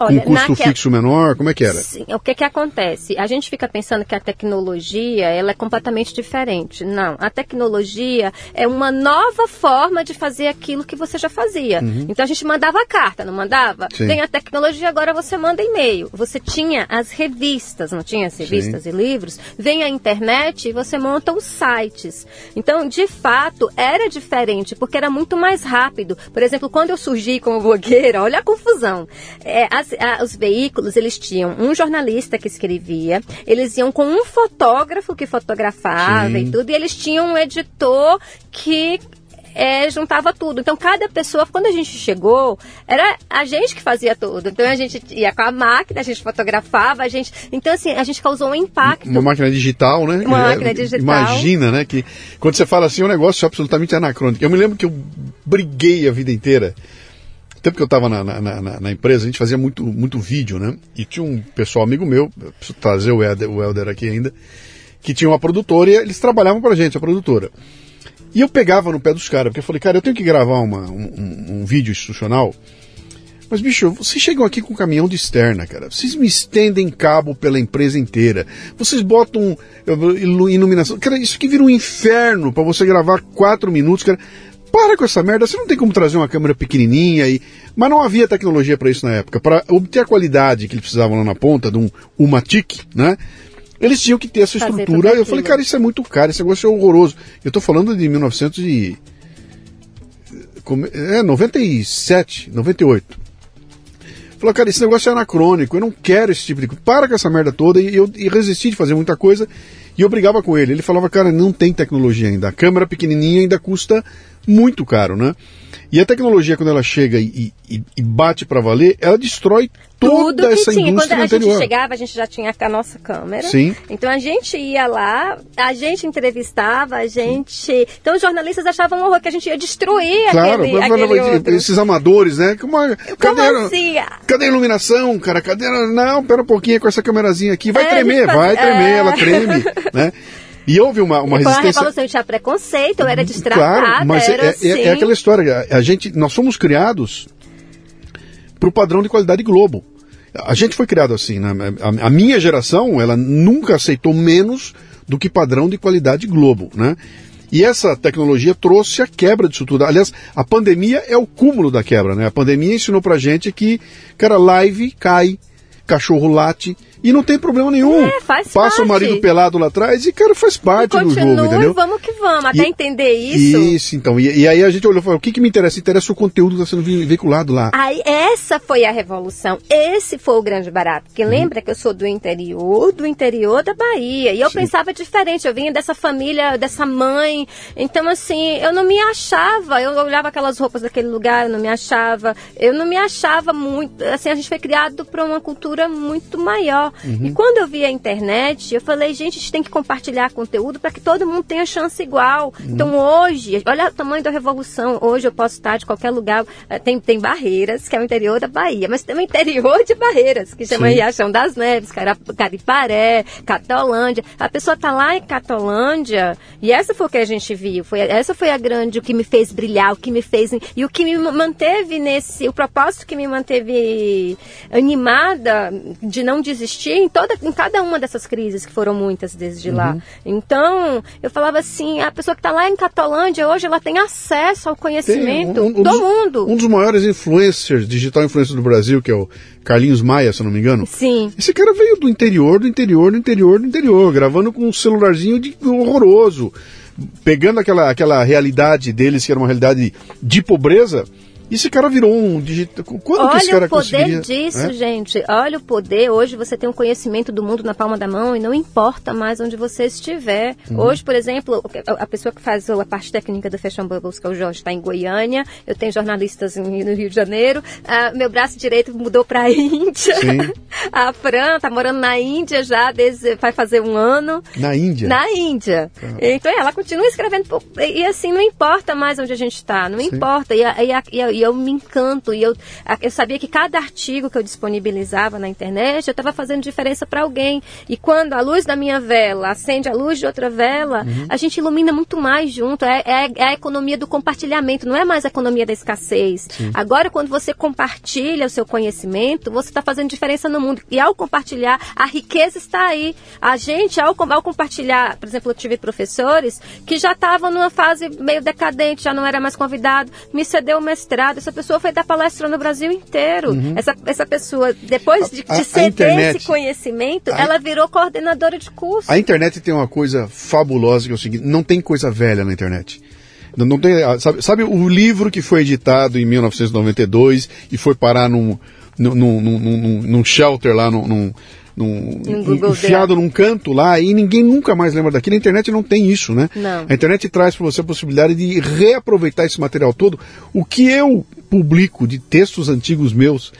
Olha, com custo fixo menor? Como é que era? Sim, o que que acontece? A gente fica pensando que a tecnologia ela é completamente diferente. Não, a tecnologia é uma nova forma de fazer aquilo que você já fazia. Uhum. Então a gente mandava carta, não mandava? Sim. Tem a tecnologia, agora você manda e-mail. Você tinha as revistas, não tinha as revistas Sim. e livros? Vem a internet e você monta os sites. Então, de fato, era diferente, porque era muito mais rápido. Por exemplo, quando eu surgi como blogueira, olha a confusão. É, as, a, os veículos, eles tinham um jornalista que escrevia, eles iam com um fotógrafo que fotografava Sim. e tudo, e eles tinham um editor que é, juntava tudo. Então, cada pessoa, quando a gente chegou, era a gente que fazia tudo. Então, a gente ia com a máquina, a gente fotografava, a gente. Então, assim, a gente causou um impacto. Uma máquina digital, né? Uma é, máquina digital. Imagina, né? Que quando você fala assim, é um negócio absolutamente anacrônico. Eu me lembro que eu briguei a vida inteira tempo que eu estava na, na, na, na, empresa, a gente fazia muito, muito vídeo, né? E tinha um pessoal amigo meu, preciso trazer o Helder, o Helder aqui ainda, que tinha uma produtora e eles trabalhavam pra gente, a produtora. E eu pegava no pé dos caras, porque eu falei, cara, eu tenho que gravar uma, um, um, vídeo institucional. Mas, bicho, vocês chegam aqui com um caminhão de externa, cara. Vocês me estendem cabo pela empresa inteira. Vocês botam iluminação. Cara, isso aqui vira um inferno para você gravar quatro minutos, cara. Para com essa merda, você não tem como trazer uma câmera pequenininha e mas não havia tecnologia para isso na época. Para obter a qualidade que eles precisavam lá na ponta de um Umatic, né? Eles tinham que ter essa Fazer estrutura. Eu falei, cara, isso é muito caro, esse negócio é horroroso. Eu estou falando de 1900 e é 97, 98. Falou, cara, esse negócio é anacrônico, eu não quero esse tipo de coisa. Para com essa merda toda. E eu e resisti de fazer muita coisa e eu brigava com ele. Ele falava, cara, não tem tecnologia ainda. A câmera pequenininha ainda custa muito caro, né? E a tecnologia, quando ela chega e, e, e bate para valer, ela destrói toda Tudo essa tinha. indústria Quando a anterior. gente chegava, a gente já tinha a nossa câmera. Sim. Então a gente ia lá, a gente entrevistava, a gente. Então os jornalistas achavam um horror que a gente ia destruir Claro, aquele, aquele outro. esses amadores, né? Como, a- Como cadê, a- assim? cadê a iluminação, cara? Cadê a... Não, pera um pouquinho com essa câmerazinha aqui. Vai É, tremer, vai tremer, é. ela treme, né? E houve uma, uma a resistência... revolução tinha preconceito, eu era destratada, Claro, mas é, era é- assim. é aquela história. A gente, nós somos criados para o padrão de qualidade Globo. A gente foi criado assim, né? A, a minha geração, ela nunca aceitou menos do que padrão de qualidade Globo, né? E essa tecnologia trouxe a quebra disso tudo. Aliás, a pandemia é o cúmulo da quebra, né? A pandemia ensinou pra gente que, cara, live cai, cachorro late, e não tem problema nenhum. É, faz Passa o parte. marido pelado lá atrás e, cara, faz parte do Continua jogo, entendeu? e vamos que vamos, até E- entender isso. Isso, então. E, e aí a gente olhou e falou: o que, que me interessa? Interessa o conteúdo que está sendo ve- veiculado lá. Aí, essa foi a revolução. Esse foi o grande barato. Porque Uhum. lembra que eu sou do interior, do interior da Bahia. E eu pensava diferente. Eu vinha dessa família, dessa mãe. Então, assim, eu não me achava. Eu olhava aquelas roupas daquele lugar, eu não me achava. Eu não me achava muito. Assim, a gente foi criado para uma cultura muito maior. Uhum. E quando eu vi a internet, eu falei, gente, a gente tem que compartilhar conteúdo para que todo mundo tenha chance igual. Uhum. Então, hoje, olha o tamanho da revolução. Hoje eu posso estar de qualquer lugar. Eh, Tem, tem Barreiras, que é o interior da Bahia, mas tem o interior de Barreiras, que chama Sim. Riachão das Neves, Cariparé, Catolândia. A pessoa tá lá em Catolândia e essa foi o que a gente viu. Foi, essa foi a grande, o que me fez brilhar, o que me fez. E o que me manteve nesse. O propósito que me manteve animada de não desistir em, toda, em cada uma dessas crises, que foram muitas desde lá. Uhum. Então, eu falava assim: a pessoa que está lá em Catolândia hoje, ela tem acesso ao conhecimento Tem um- um do dos- mundo. Um dos maiores influencers, digital influencer do Brasil, que é o Carlinhos Maia, se eu não me engano. Sim. Esse cara veio do interior, do interior, do interior, do interior, gravando com um celularzinho de horroroso, pegando aquela, aquela realidade deles, que era uma realidade de pobreza, esse cara virou um digital. Quando que esse Olha cara o poder conseguiria, disso, né? gente. Olha o poder. Hoje você tem um conhecimento do mundo na palma da mão e não importa mais onde você estiver. Uhum. Hoje, por exemplo, a pessoa que faz a parte técnica do Fashion Bubbles, que é o Jorge, está em Goiânia. Eu tenho jornalistas no Rio de Janeiro. Ah, meu braço direito mudou para a Índia. Sim. A Fran está morando na Índia já desde vai fazer um ano. Na Índia. Na Índia. Então ela continua escrevendo. E assim, não importa mais onde a gente está, não importa. E, a- e a- e a- e eu me encanto. E eu, eu sabia que cada artigo que eu disponibilizava na internet, eu estava fazendo diferença para alguém. E quando a luz da minha vela acende a luz de outra vela, a gente ilumina muito mais junto. É, é- é a economia do compartilhamento, não é mais a economia da escassez. Agora, quando você compartilha o seu conhecimento, você está fazendo diferença no mundo. E ao compartilhar, a riqueza está aí. A gente, ao, ao compartilhar, por exemplo, eu tive professores que já estavam numa fase meio decadente, já não era mais convidado, me cedeu o mestrado. Essa pessoa foi dar palestra no Brasil inteiro. Essa, essa pessoa, depois de, de a ceder internet- esse conhecimento, a- ela virou coordenadora de curso. A internet tem uma coisa fabulosa que é o seguinte: não tem coisa velha na internet. Não, não tem, ah, sabe, sabe o livro que foi editado em 1992 e foi parar num, num, num, num, num- num shelter lá, num, num, Google enfiado num canto lá e ninguém nunca mais lembra daquilo. A internet não tem isso, né? Não. A internet traz para você a possibilidade de reaproveitar esse material todo. O que eu publico de textos antigos meus,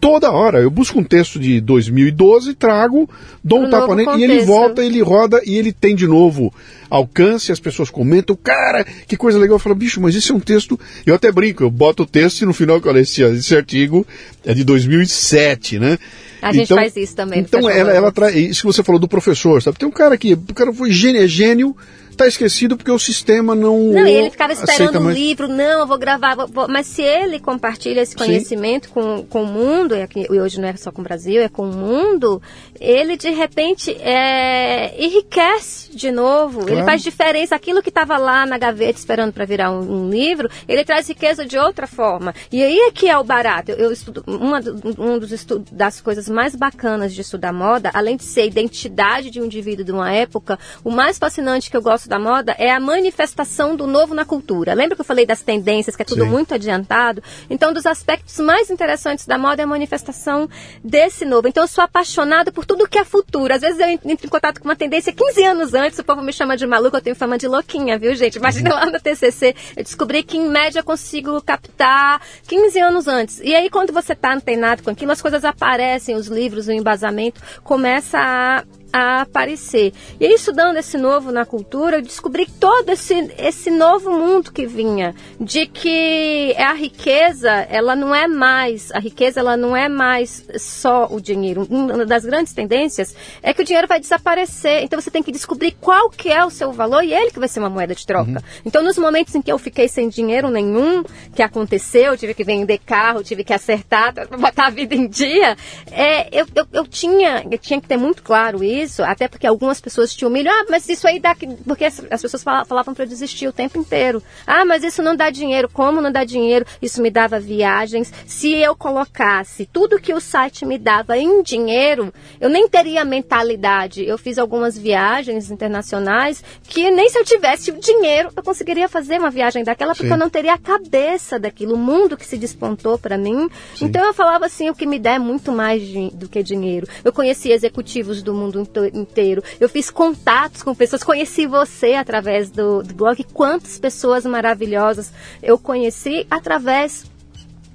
toda hora, eu busco um texto de 2012, trago, dou um Um tapa nele e ele volta, ele roda e ele tem de novo alcance, as pessoas comentam, cara, que coisa legal. Eu falo, bicho, mas isso é um texto. Eu até brinco, eu boto o texto e no final que olha esse, esse artigo é de 2007, né? A gente faz isso também Então ela, ela traz. Isso que você falou do professor, sabe? Tem um cara que. O cara foi gênio, é gênio, tá esquecido porque o sistema não. Não, e ele ficava esperando o mais. livro, não, eu vou gravar. vou- Mas se ele compartilha esse conhecimento com, com o mundo, e, hoje não é só com o Brasil, é com o mundo, ele de repente é, enriquece de novo. Ele Claro. faz diferença. Aquilo que estava lá na gaveta esperando para virar um, um livro, ele traz riqueza de outra forma. E aí é que é o barato. Eu, eu estudo, uma um dos estu- das coisas mais bacanas de estudar moda, além de ser identidade de um indivíduo de uma época, o mais fascinante que eu gosto gosto da moda é a manifestação do novo na cultura. Lembra que eu falei das tendências, que é tudo Sim. muito adiantado? Então, dos aspectos mais interessantes da moda é a manifestação desse novo. Então, eu sou apaixonada por tudo que é futuro. Às vezes eu entro em contato com uma tendência 15 anos antes, o povo me chama de maluca, eu tenho fama de louquinha, viu, gente? Imagina lá no TCC, eu descobri que em média eu consigo captar 15 anos antes. E aí, quando você está antenado com aquilo, as coisas aparecem, os livros, o embasamento começa a a aparecer. E aí, estudando esse novo na cultura, eu descobri todo esse, esse novo mundo que vinha, de que a riqueza, ela não é mais, a riqueza ela não é mais só o dinheiro. Uma das grandes tendências é que o dinheiro vai desaparecer, então você tem que descobrir qual que é o seu valor e ele que vai ser uma moeda de troca. Uhum. Então, nos momentos em que eu fiquei sem dinheiro nenhum, que aconteceu, tive que vender carro, tive que acertar, botar a vida em dia, é, eu, eu, eu, tinha, eu tinha que ter muito claro isso, isso, até porque algumas pessoas te humilham. Ah, mas isso aí dá. Porque as, as pessoas falavam para eu desistir o tempo inteiro. Ah, mas isso não dá dinheiro. Como não dá dinheiro? Isso me dava viagens. Se eu colocasse tudo que o site me dava em dinheiro, eu nem teria mentalidade. Eu fiz algumas viagens internacionais que nem se eu tivesse o dinheiro eu conseguiria fazer uma viagem daquela, porque Sim. eu não teria a cabeça daquilo, o mundo que se despontou para mim. Sim. Então eu falava assim: o que me der é muito mais do que dinheiro. Eu conheci executivos do mundo inteiro. Eu fiz contatos com pessoas, conheci você através do, do blog. Quantas pessoas maravilhosas eu conheci através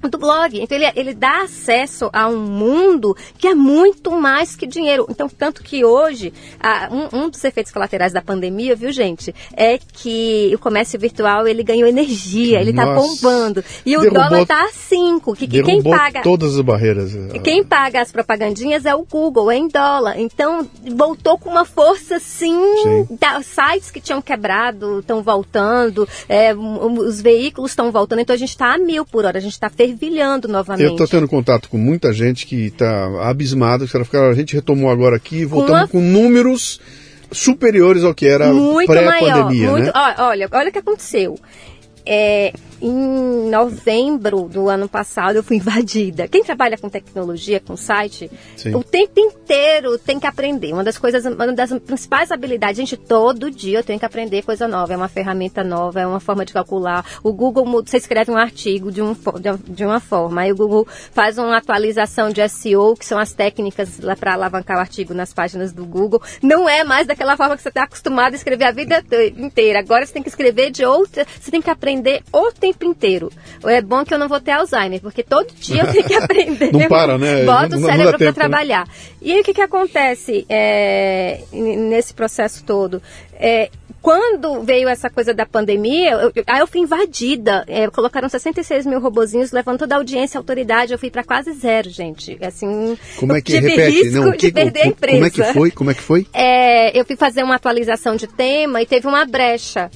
do blog. Então ele, ele dá acesso a um mundo que é muito mais que dinheiro. Então, tanto que hoje, um, um, dos efeitos colaterais da pandemia, viu, gente, é que o comércio virtual ele ganhou energia, ele está bombando. E o derrubou, dólar está a 5. Que, que quem paga. Todas as barreiras. É. Quem paga as propagandinhas é o Google, é em dólar. Então, voltou com uma força assim. Da, sites que tinham quebrado estão voltando, é, os veículos estão voltando. Então a gente está a mil por hora, a gente está fervilhando novamente. Eu estou tendo contato com muita gente que está abismada, que a gente retomou agora aqui, voltamos com, uma... com números superiores ao que era pré-pandemia, né? Olha, olha o que aconteceu. É, em novembro do ano passado eu fui invadida. Quem trabalha com tecnologia, com site, Sim. o tempo inteiro tem que aprender. Uma das coisas, uma das principais habilidades, gente, todo dia eu tenho que aprender coisa nova. É uma ferramenta nova, é uma forma de calcular. O Google, você escreve um artigo de, um, de uma forma, aí o Google faz uma atualização de SEO, que são as técnicas para alavancar o artigo nas páginas do Google. Não é mais daquela forma que você está acostumado a escrever a vida inteira. Agora você tem que escrever de outra, você tem que aprender o tempo inteiro. É bom que eu não vou ter Alzheimer, porque todo dia eu tenho que aprender. não para, né? Bota o cérebro para né? trabalhar. Né? E aí o que, que acontece é, nesse processo todo? É, quando veio essa coisa da pandemia, eu, eu, aí eu fui invadida. É, colocaram 66 mil robozinhos, levando toda a audiência e autoridade. Eu fui para quase zero, gente. Assim, como é que tive repete? risco Não, de que, perder a empresa. Como é que foi? Como é que foi? É, eu fui fazer uma atualização de tema e teve uma brecha.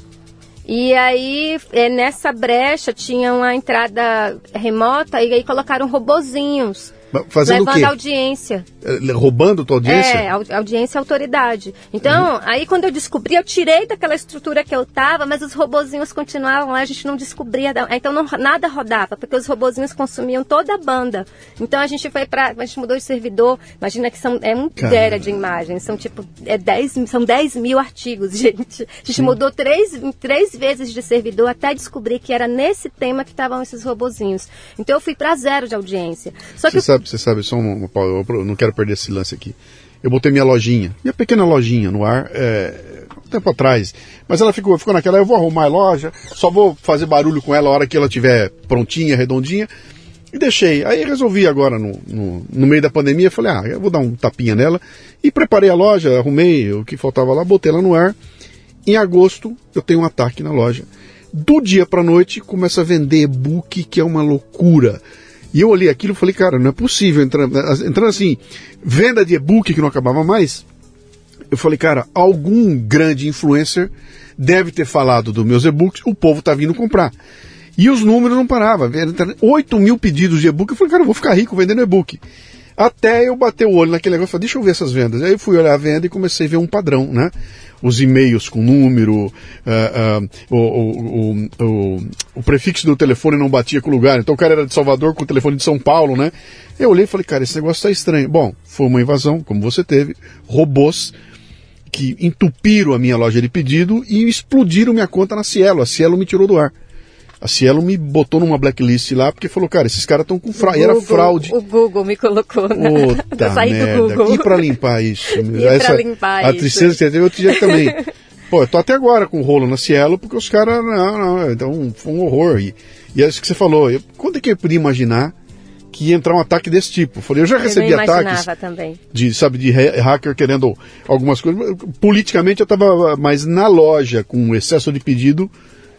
E aí, é, nessa brecha, tinha uma entrada remota e aí colocaram robozinhos Fazendo levando audiência. É, roubando tua audiência? É, audiência e autoridade. Então, uhum. aí quando eu descobri, eu tirei daquela estrutura que eu tava, mas os robozinhos continuavam lá, a gente não descobria. Então não, nada rodava, porque os robozinhos consumiam toda a banda. Então a gente foi para A gente mudou de servidor. Imagina que são, é um tera de imagens. São tipo, é 10, são 10 mil artigos, gente. A gente Sim. mudou três, três vezes de servidor até descobrir que era nesse tema que estavam esses robozinhos. Então eu fui para zero de audiência. Só Você que sabe, você sabe, só uma, eu não quero perder esse lance aqui. Eu botei minha lojinha, minha pequena lojinha no ar, é, um tempo atrás. Mas ela ficou, ficou naquela, eu vou arrumar a loja, só vou fazer barulho com ela a hora que ela estiver prontinha, redondinha. E deixei. Aí resolvi agora, no, no, no, meio da pandemia, falei, ah, eu vou dar um tapinha nela. E preparei a loja, arrumei o que faltava lá, botei ela no ar. Em agosto, eu tenho um ataque na loja. Do dia para noite, começa a vender e-book, que é uma loucura. E eu olhei aquilo e falei, cara, não é possível. Entrando, entrando assim, venda de e-book que não acabava mais. Eu falei, cara, algum grande influencer deve ter falado dos meus e-books, o povo tá vindo comprar. E os números não paravam. 8 mil pedidos de e-book. Eu falei, cara, eu vou ficar rico vendendo e-book. Até eu bater o olho naquele negócio e falei, deixa eu ver essas vendas. Aí eu fui olhar a venda e comecei a ver um padrão, né? Os e-mails com número, uh, uh, o, o, o, o, prefixo do telefone não batia com o lugar. Então o cara era de Salvador com o telefone de São Paulo, né? Eu olhei e falei, cara, esse negócio tá estranho. Bom, foi uma invasão, como você teve, robôs que entupiram a minha loja de pedido e explodiram minha conta na Cielo. A Cielo me tirou do ar. A Cielo me botou numa blacklist lá porque falou, cara, esses caras estão com fraude. Era fraude. O Google me colocou na. Puta eu saí merda. do Google. E pra limpar isso? e Essa, pra limpar a isso. A tristeza que você teve outro dia também. Pô, eu tô até agora com o rolo na Cielo porque os caras. Não, não, então foi um horror. E, e é isso que você falou. Eu, quando é que eu podia imaginar que ia entrar um ataque desse tipo? Eu falei, eu já recebi eu ataques também. de, sabe, de hacker querendo algumas coisas. Politicamente eu estava mais na loja com excesso de pedido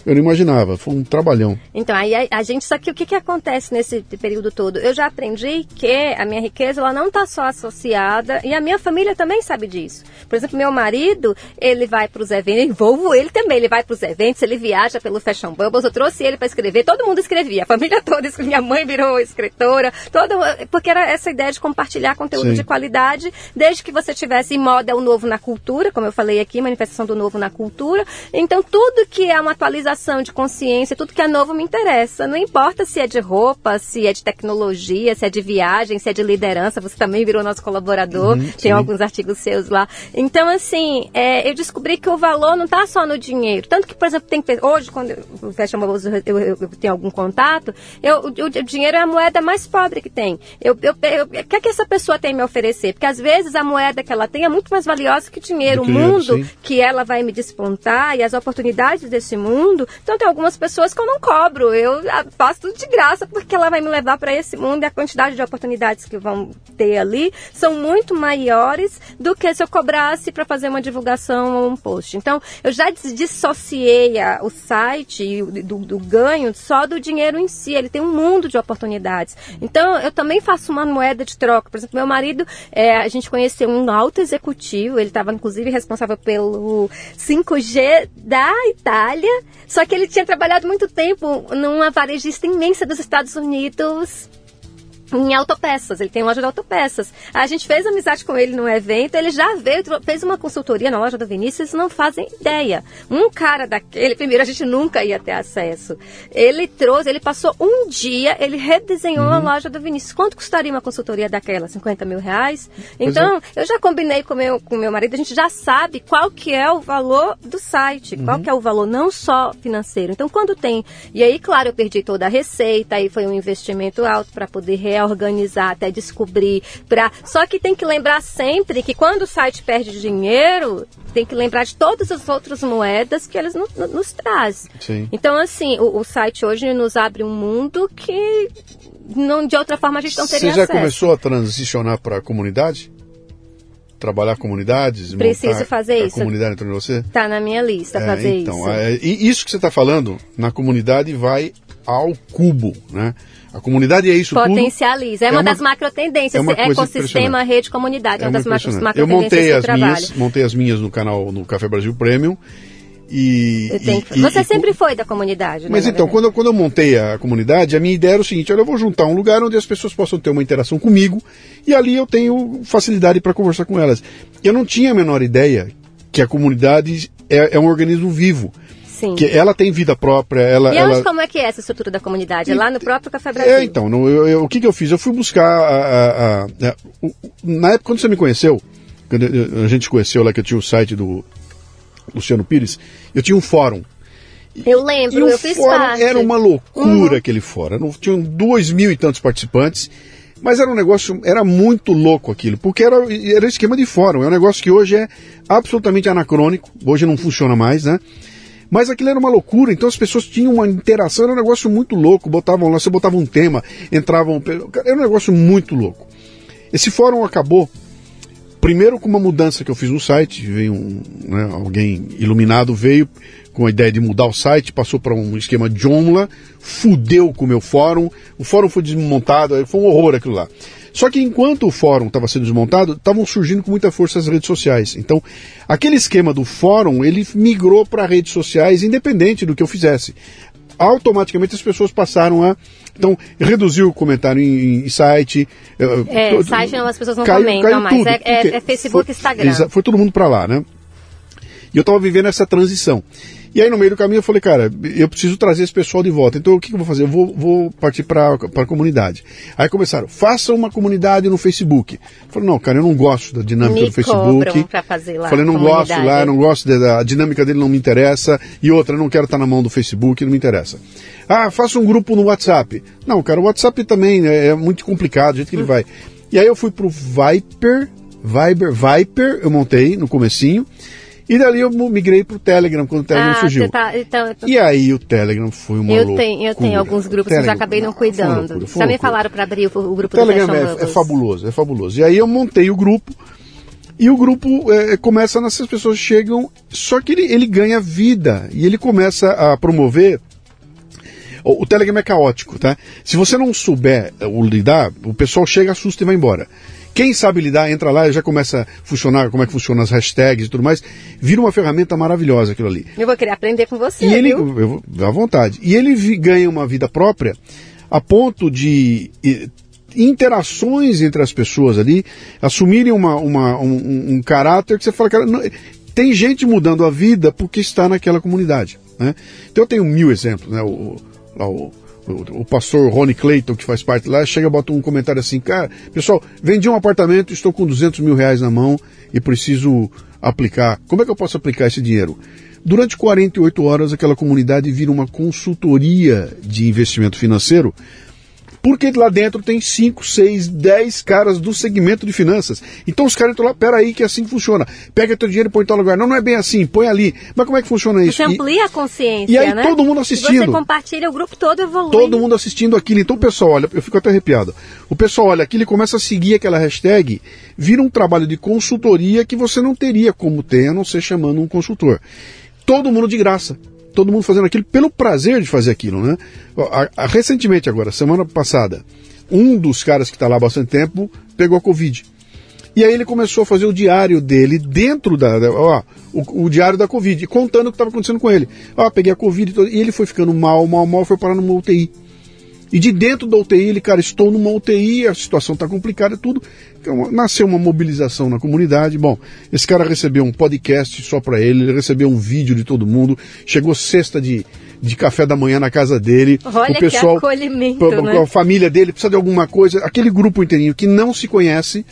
eu não imaginava, foi um trabalhão. Então, aí a, a gente, só que o que, que acontece nesse período todo? Eu já aprendi que a minha riqueza, ela não está só associada, e a minha família também sabe disso. Por exemplo, meu marido, ele vai para os eventos, envolvo ele também, ele vai para os eventos, ele viaja pelo Fashion Bubbles, eu trouxe ele para escrever, todo mundo escrevia, a família toda, minha mãe virou escritora, todo, porque era essa ideia de compartilhar conteúdo Sim. de qualidade, desde que você tivesse moda é o novo na cultura, como eu falei aqui, manifestação do novo na cultura. Então, tudo que é uma atualização de consciência, tudo que é novo me interessa. Não importa se é de roupa, se é de tecnologia, se é de viagem, se é de liderança. Você também virou nosso colaborador, uhum, tem alguns artigos seus lá. Então, assim, é, eu descobri que o valor não está só no dinheiro. Tanto que, por exemplo, tem hoje, quando eu fecho uma bolsa, eu, eu, eu, tenho algum contato, eu, o, o, dinheiro é a moeda mais pobre que tem. Eu, eu, o que é que essa pessoa tem me oferecer? Porque às vezes a moeda que ela tem é muito mais valiosa que o dinheiro. o mundo sim. que ela vai me despontar e as oportunidades desse mundo mundo. Então tem algumas pessoas que eu não cobro, eu faço tudo de graça porque ela vai me levar para esse mundo e a quantidade de oportunidades que vão ter ali são muito maiores do que se eu cobrasse para fazer uma divulgação ou um post. Então eu já dissociei a, o site do, do ganho só do dinheiro em si, ele tem um mundo de oportunidades. Então eu também faço uma moeda de troca. Por exemplo, meu marido, é, a gente conheceu um alto executivo, ele estava inclusive responsável pelo 5G da Itália. Só que ele tinha trabalhado muito tempo numa varejista imensa dos Estados Unidos em autopeças, ele tem loja de autopeças. A gente fez amizade com ele no evento, ele já veio, fez uma consultoria na loja do Vinícius, não fazem ideia. Um cara daquele, primeiro a gente nunca ia ter acesso. Ele trouxe, ele passou um dia, ele redesenhou uhum. a loja do Vinícius. Quanto custaria uma consultoria daquela? 50 mil reais? então, é. eu já combinei com meu, com meu marido, a gente já sabe qual que é o valor do site, uhum. qual que é o valor, não só financeiro. Então, quando tem... E aí, claro, eu perdi toda a receita, aí foi um investimento alto para poder organizar, até descobrir. Pra... Só que tem que lembrar sempre que quando o site perde dinheiro, tem que lembrar de todas as outras moedas que eles no, no, nos trazem. Sim. Então, assim, o, o, site hoje nos abre um mundo que não, de outra forma a gente não teria Você já acesso. começou a transicionar para a comunidade? Trabalhar comunidades? Preciso fazer isso. comunidade entre você? Está na minha lista é, fazer então, isso. É, e isso que você está falando, na comunidade vai ao cubo, né? A comunidade é isso Potencializa. Tudo. É, uma, é uma das macro tendências. É ecossistema, rede, comunidade. É, é uma das macro, macro Eu montei as minhas, montei as minhas no canal no Café Brasil Premium. E, e, Você e, sempre foi da comunidade, né, Mas então, quando eu, quando eu montei a comunidade, a minha ideia era o seguinte: olha, eu vou juntar um lugar onde as pessoas possam ter uma interação comigo e ali eu tenho facilidade para conversar com elas. Eu não tinha a menor ideia que a comunidade é, é um organismo vivo. Sim. Que ela tem vida própria. Ela, e ela... como é que é essa estrutura da comunidade? É lá no próprio Café Brasil? É, então, no, eu, eu, o que, que eu fiz? Eu fui buscar. A, a, a, na época, quando você me conheceu, quando a gente conheceu lá que eu tinha o site do Luciano Pires, eu tinha um fórum. Eu lembro, e eu fiz parte. Era uma loucura uhum. aquele fórum. Tinham dois mil e tantos participantes. Mas era um negócio, era muito louco aquilo, porque era, era esquema de fórum. É um negócio que hoje é absolutamente anacrônico, hoje não funciona mais, né? Mas aquilo era uma loucura, então as pessoas tinham uma interação, era um negócio muito louco. Botavam lá, você botava um tema, entravam. Era um negócio muito louco. Esse fórum acabou primeiro com uma mudança que eu fiz no site, veio um, né, alguém iluminado veio com a ideia de mudar o site, passou para um esquema de Joomla, fudeu com o meu fórum, o fórum foi desmontado, foi um horror aquilo lá. Só que enquanto o fórum estava sendo desmontado, estavam surgindo com muita força as redes sociais. Então, aquele esquema do fórum, ele migrou para redes sociais, independente do que eu fizesse. Automaticamente as pessoas passaram a então, reduziu o comentário em, em site. Eh, é, site não, as pessoas não caiu, comentam caiu mais. Tudo, é, é, é, Facebook Instagram. Foi todo mundo para lá, né? E eu estava vivendo essa transição. E aí no meio do caminho eu falei, cara, eu preciso trazer esse pessoal de volta. Então o que, que eu vou fazer? Eu vou, vou partir para a comunidade. Aí começaram, faça uma comunidade no Facebook. Eu falei, não, cara, eu não gosto da dinâmica me do Facebook. Pra fazer lá, falei, não gosto lá, não gosto da a dinâmica dele, não me interessa. E outra, eu não quero estar na mão do Facebook, não me interessa. Ah, faça um grupo no WhatsApp. Não, cara, o WhatsApp também né, é muito complicado, do jeito que ele hum. vai. E aí eu fui pro Viper, Viber, Viper, eu montei no comecinho. E dali eu migrei pro Telegram, quando o Telegram ah, surgiu. Tá, então, então, e aí o Telegram foi uma Eu tenho, eu tenho alguns grupos Telegram, que eu já acabei não cuidando. Loucura, Também falaram para abrir o, o grupo o Telegram do é, é, fabuloso, é fabuloso. E aí eu montei o grupo, e o grupo é, começa, essas pessoas chegam, só que ele, ele ganha vida, e ele começa a promover o, Telegram é caótico, tá? Se você não souber o lidar, o pessoal chega, assusta e vai embora. Quem sabe lidar, entra lá e já começa a funcionar, como é que funciona as hashtags e tudo mais. Vira uma ferramenta maravilhosa aquilo ali. Eu vou querer aprender com você. E ele, viu? Eu, eu, à vontade. E ele ganha uma vida própria a ponto de interações entre as pessoas ali assumirem uma, uma um, um, caráter que você fala, cara, não, tem gente mudando a vida porque está naquela comunidade. Né? Então eu tenho mil exemplos, né? O, lá, o, o, pastor Ronnie Clayton, que faz parte lá, chega e bota um comentário assim, cara, pessoal, vendi um apartamento, estou com 200 mil reais na mão e preciso aplicar. Como é que eu posso aplicar esse dinheiro? Durante 48 horas, aquela comunidade vira uma consultoria de investimento financeiro porque lá dentro tem 5, 6, 10 caras do segmento de finanças. Então os caras estão lá, peraí, que é assim que funciona. Pega teu dinheiro e põe em tal lugar. Não, não é bem assim, põe ali. Mas como é que funciona isso? Você amplia e, a consciência. E aí né? todo mundo assistindo. E você compartilha, o grupo todo evolui. Todo mundo assistindo aquilo. Então o pessoal olha, eu fico até arrepiado. O pessoal olha aquilo e começa a seguir aquela hashtag, vira um trabalho de consultoria que você não teria como ter, a não ser chamando um consultor. Todo mundo de graça todo mundo fazendo aquilo pelo prazer de fazer aquilo, né? Recentemente agora, semana passada, um dos caras que está lá há bastante tempo pegou a Covid. E aí ele começou a fazer o diário dele dentro da. ó, o, o, diário da Covid, contando o que estava acontecendo com ele. Ó, peguei a Covid e, e ele foi ficando mal, mal, mal, foi parar numa UTI. E de dentro da UTI, ele, cara, estou numa UTI, a situação está complicada, tudo. Então, nasceu uma mobilização na comunidade. Bom, esse cara recebeu um podcast só para ele, ele recebeu um vídeo de todo mundo, chegou cesta de, de café da manhã na casa dele. Olha o pessoal, que acolhimento, a, né? a família dele precisa de alguma coisa. Aquele grupo inteirinho que não se conhece,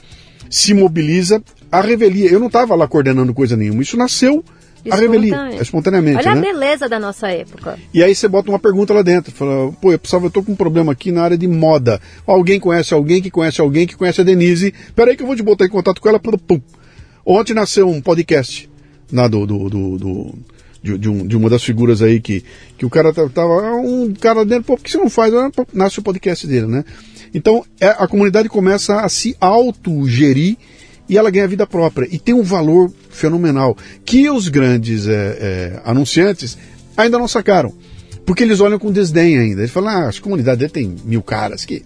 se mobiliza. A revelia, eu não estava lá coordenando coisa nenhuma, isso nasceu a revelia, espontaneamente. Olha né? a beleza da nossa época. E aí você bota uma pergunta lá dentro, fala, pô, eu precisava, eu tô com um problema aqui na área de moda. Alguém conhece alguém que conhece alguém que conhece a Denise. Peraí que eu vou te botar em contato com ela. Pum. Ontem nasceu um podcast na do, do, do, do de, de, um, de, uma das figuras aí que, que o cara tava, um cara dentro, pô, por que você não faz? Ah, nasce o podcast dele, né? Então é, a comunidade começa a se autogerir e ela ganha vida própria. E tem um valor fenomenal que os grandes é, é, anunciantes ainda não sacaram. Porque eles olham com desdém ainda. Eles falam, ah, a comunidade dele tem mil caras que.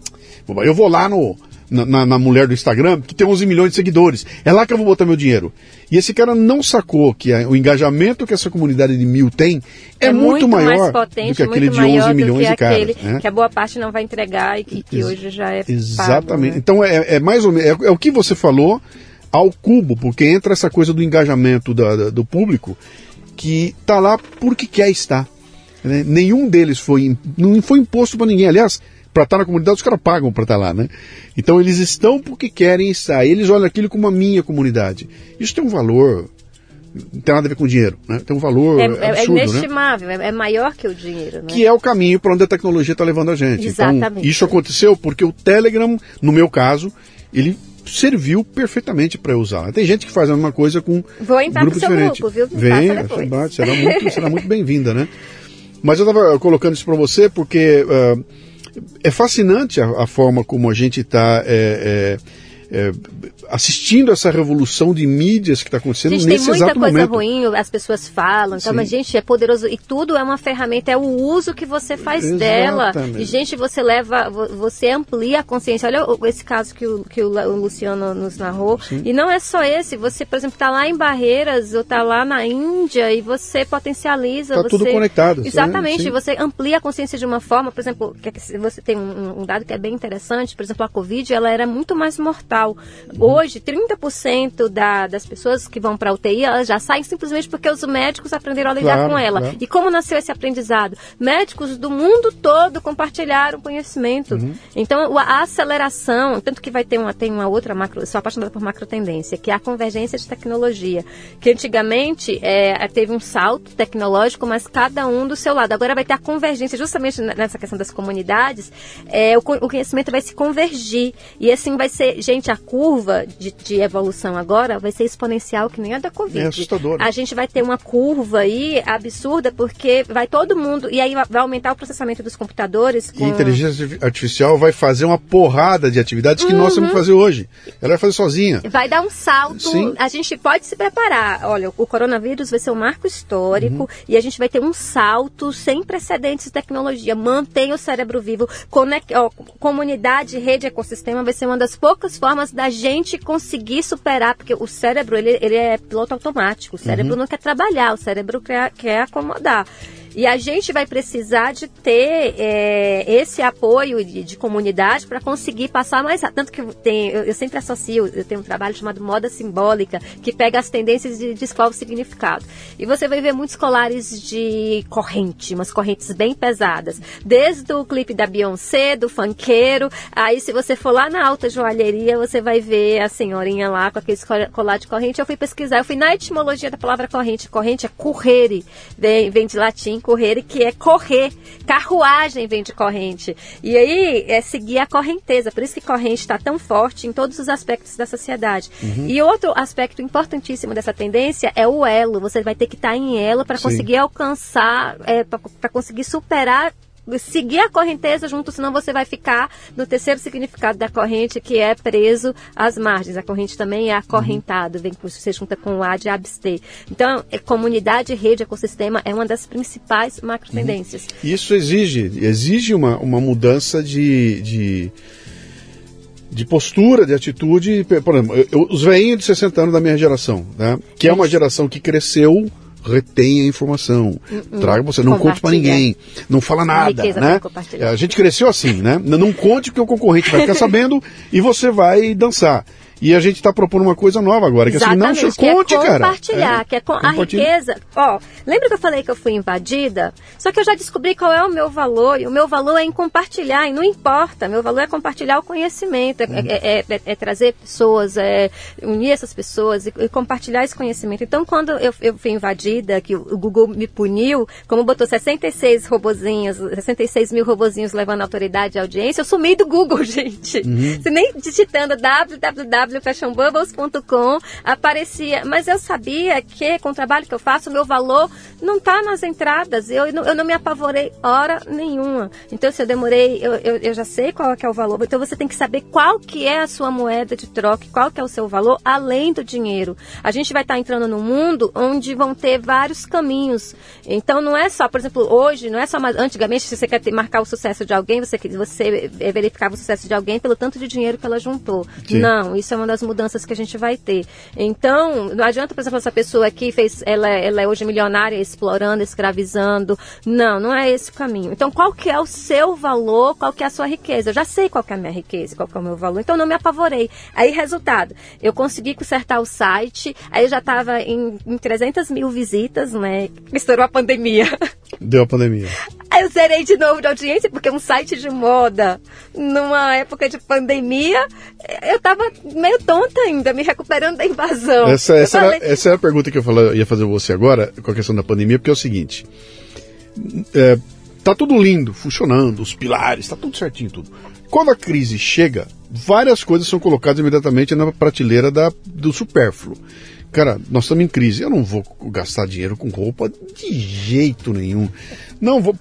Eu vou lá no, na, na, mulher do Instagram, que tem 11 milhões de seguidores. É lá que eu vou botar meu dinheiro. E esse cara não sacou que a, o engajamento que essa comunidade de mil tem é, é muito, muito, maior potente, do que aquele de 11 milhões de caras. Né? Que a boa parte não vai entregar e que, que hoje já é Exatamente. Pago, né? Então é, é, mais ou menos, é, é o que você falou, ao cubo, porque entra essa coisa do engajamento da, da, do público que está lá porque quer estar. Né? Nenhum deles foi, não foi imposto para ninguém. Aliás, para estar tá na comunidade, os caras pagam para estar tá lá, né? Então eles estão porque querem estar. Eles olham aquilo como a minha comunidade. Isso tem um valor. Não tem nada a ver com dinheiro, né? Tem um valor é, é absurdo, é inestimável, né? é maior que o dinheiro, né? Que é o caminho para onde a tecnologia está levando a gente. Então, Exatamente. Então, isso aconteceu porque o Telegram, no meu caso, ele serviu perfeitamente para usar. Tem gente que faz a mesma coisa com Vou entrar grupo diferente. Grupo, viu? Vem, será muito, será muito bem-vinda, né? Mas eu estava colocando isso para você porque uh, é fascinante a, a, forma como a gente está é, é, é, assistindo essa revolução de mídias que está acontecendo gente, nesse exato momento. Tem muita coisa ruim, as pessoas falam, então, mas gente, é poderoso e tudo é uma ferramenta, é o uso que você faz Exatamente. dela. E gente, você leva, você amplia a consciência. Olha esse caso que o, que o Luciano nos narrou. Sim. E não é só esse, você, por exemplo, está lá em Barreiras ou está lá na Índia e você potencializa. Está tudo conectado. Exatamente, você amplia a consciência de uma forma, por exemplo, você tem um, um dado que é bem interessante, por exemplo, a Covid, ela era muito mais mortal hospital. Hoje, 30% da, das pessoas que vão para a UTI, elas já saem simplesmente porque os médicos aprenderam a lidar claro, com ela. Claro. E como nasceu esse aprendizado? Médicos do mundo todo compartilharam conhecimento. Uhum. Então, a aceleração, tanto que vai ter uma, tem uma outra macro, sou apaixonada por macro tendência, que é a convergência de tecnologia. Que antigamente é, teve um salto tecnológico, mas cada um do seu lado. Agora vai ter a convergência, justamente nessa questão das comunidades, é, o, o conhecimento vai se convergir. E assim vai ser, gente, a curva de, de evolução agora vai ser exponencial, que nem a da Covid. É assustador. A gente vai ter uma curva aí absurda, porque vai todo mundo, e aí vai aumentar o processamento dos computadores. Com... E a inteligência artificial vai fazer uma porrada de atividades que uhum. nós temos que fazer hoje. Ela vai fazer sozinha. Vai dar um salto. Sim. A gente pode se preparar. Olha, o coronavírus vai ser um marco histórico uhum. e a gente vai ter um salto sem precedentes de tecnologia. Mantenha o cérebro vivo. Conect... Ó, comunidade, rede, ecossistema vai ser uma das poucas formas da gente conseguir superar, porque o cérebro ele, ele é piloto automático. O cérebro uhum. não quer trabalhar, o cérebro quer, quer acomodar. E a gente vai precisar de ter é, esse apoio de, de comunidade para conseguir passar mais rápido. Tanto que tem, eu, eu, sempre associo, eu tenho um trabalho chamado Moda Simbólica, que pega as tendências e descobre o significado. E você vai ver muitos colares de corrente, umas correntes bem pesadas. Desde o clipe da Beyoncé, do funkeiro, aí se você for lá na alta joalheria, você vai ver a senhorinha lá com aquele colar de corrente. Eu fui pesquisar, eu fui na etimologia da palavra corrente. Corrente é correre, vem, vem de latim correr, que é correr. Carruagem vem de corrente. E aí é seguir a correnteza. Por isso que corrente está tão forte em todos os aspectos da sociedade. Uhum. E outro aspecto importantíssimo dessa tendência é o elo. Você vai ter que estar tá em elo para conseguir alcançar, é, para conseguir superar seguir a correnteza junto, senão você vai ficar no terceiro significado da corrente, que é preso às margens. A corrente também é acorrentado, vem você junta com o A de abster. Então, é, comunidade, rede, ecossistema é uma das principais macro tendências. Uhum. Isso exige, exige uma, uma mudança de, de de postura, de atitude. Por exemplo, eu, os veinhos de 60 anos da minha geração, né? que é uma geração que cresceu retenha a informação. Uh Traga você, não conte para ninguém, não fala nada, né? A gente cresceu assim, né? Não conte porque o concorrente vai ficar sabendo e você vai dançar. E a gente está propondo uma coisa nova agora, que Exatamente, assim, não, que conte, é compartilhar, cara. que é com a riqueza. Ó, lembra que eu falei que eu fui invadida? Só que eu já descobri qual é o meu valor, e o meu valor é em compartilhar, e não importa, meu valor é compartilhar o conhecimento, é, uhum. é, é, é trazer pessoas, é unir essas pessoas e, e, compartilhar esse conhecimento. Então, quando eu, eu fui invadida, que o, o Google me puniu, como botou 66 robozinhos, 66 mil robozinhos levando autoridade e audiência, eu sumi do Google, gente. Uhum. Se nem digitando www www.fashionbubbles.com aparecia, mas eu sabia que com o trabalho que eu faço, o meu valor não está nas entradas. Eu, eu não me apavorei hora nenhuma. Então, se eu demorei, eu, eu, eu já sei qual é, é o valor. Então, você tem que saber qual que é a sua moeda de troca, qual que é o seu valor, além do dinheiro. A gente vai estar tá entrando num mundo onde vão ter vários caminhos. Então, não é só, por exemplo, hoje, não é só mais. Antigamente, se você quer ter, marcar o sucesso de alguém, você, você verificava o sucesso de alguém pelo tanto de dinheiro que ela juntou. Sim. Não, isso é uma das mudanças que a gente vai ter. Então, não adianta, por exemplo, essa pessoa aqui fez, ela, ela é hoje milionária, explorando, escravizando. Não, não é esse o caminho. Então, qual que é o seu valor, qual que é a sua riqueza? Eu já sei qual que é a minha riqueza, qual que é o meu valor, então não me apavorei. Aí, resultado, eu consegui consertar o site, aí eu já estava em, em 300 mil visitas, né? Estourou a pandemia. Deu a pandemia. Eu zerei de novo de audiência, porque um site de moda, numa época de pandemia, eu tava meio tonta ainda, me recuperando da invasão. Essa, essa, falei... era, essa era a pergunta que eu falei, ia fazer você agora, com a questão da pandemia, porque é o seguinte. É, tá tudo lindo, funcionando, os pilares, tá tudo certinho, tudo. Quando a crise chega, várias coisas são colocadas imediatamente na prateleira da, do supérfluo. Cara, nós estamos em crise. Eu não vou gastar dinheiro com roupa de jeito nenhum. Não, vou,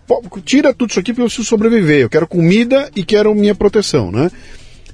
tira tudo isso aqui porque eu preciso sobreviver. Eu quero comida e quero minha proteção, né?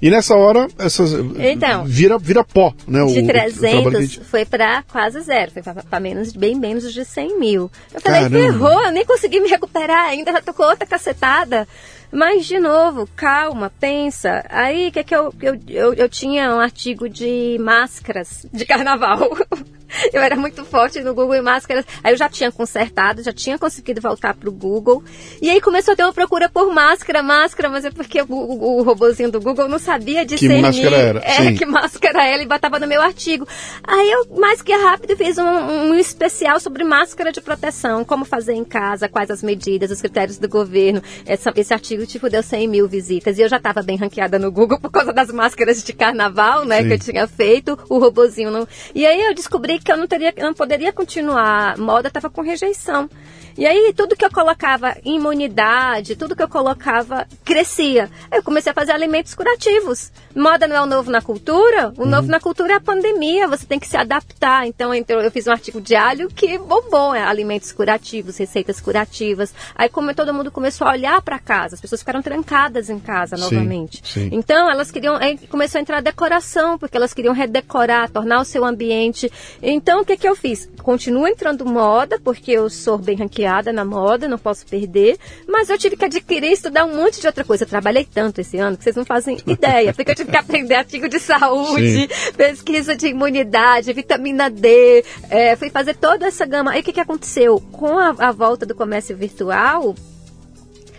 E nessa hora, essas então, vira, vira pó, né? De o, 300 o gente... foi para quase zero, foi para menos, bem menos de 100 mil. Eu falei, Caramba. ferrou, eu nem consegui me recuperar ainda, já tocou outra cacetada. Mas, de novo, calma, pensa. Aí, que é que eu, eu, eu, eu tinha um artigo de máscaras de carnaval. eu era muito forte no Google e máscaras. Aí eu já tinha consertado, já tinha conseguido voltar pro Google. E aí começou a ter uma procura por máscara, máscara, mas é porque o, o, o robozinho do Google não sabia discernir. Que máscara era? É, Sim. que máscara era, e botava no meu artigo. Aí eu, mais que rápido, fiz um, um especial sobre máscara de proteção, como fazer em casa, quais as medidas, os critérios do governo. Essa, esse artigo, tipo, deu 100 mil visitas. E eu já estava bem ranqueada no Google por causa das máscaras de carnaval, né, Sim. que eu tinha feito. O robozinho não... E aí eu descobri que eu não, teria, não poderia continuar. Moda estava com rejeição. E aí, tudo que eu colocava imunidade, tudo que eu colocava crescia. Eu comecei a fazer alimentos curativos. Moda não é o novo na cultura? O uhum. novo na cultura é a pandemia, você tem que se adaptar. Então, eu fiz um artigo de alho que bombou, é alimentos curativos, receitas curativas. Aí, como todo mundo começou a olhar para casa, as pessoas ficaram trancadas em casa sim, novamente. Sim. Então, elas queriam, aí começou a entrar decoração, porque elas queriam redecorar, tornar o seu ambiente. Então, o que que eu fiz? Continua entrando moda, porque eu sou bem ranqueada na moda, não posso perder, mas eu tive que adquirir e estudar um monte de outra coisa. Eu trabalhei tanto esse ano que vocês não fazem ideia, porque eu tive que aprender artigo de saúde, Sim. pesquisa de imunidade, vitamina D, é, fui fazer toda essa gama. Aí o que, que aconteceu? Com a, a volta do comércio virtual,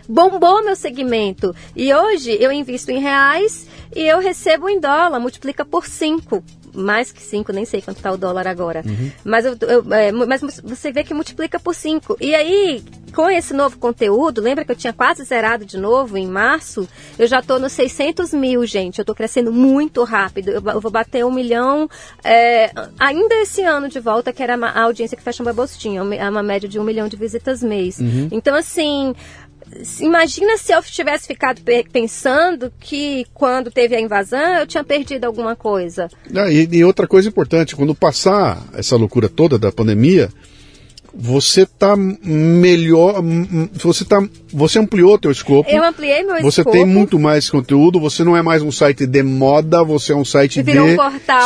bombou meu segmento. E hoje eu invisto em reais e eu recebo em dólar, multiplica por 5 mais que 5, nem sei quanto está o dólar agora. Uhum. Mas, eu, eu, é, mas você vê que multiplica por 5. E aí, com esse novo conteúdo, lembra que eu tinha quase zerado de novo em março? Eu já estou nos 600 mil, gente. Eu estou crescendo muito rápido. Eu, eu, vou bater um milhão é, ainda esse ano de volta, que era a audiência que Fashion Bubbles tinha. É uma média de um milhão de visitas mês. Uhum. Então, assim, imagina se eu tivesse ficado pensando que quando teve a invasão eu tinha perdido alguma coisa. Ah, e, e, outra coisa importante, quando passar essa loucura toda da pandemia, você tá melhor, você tá, você ampliou teu escopo. Eu ampliei meu Você escopo. tem muito mais conteúdo, você não é mais um site de moda, você é um site de um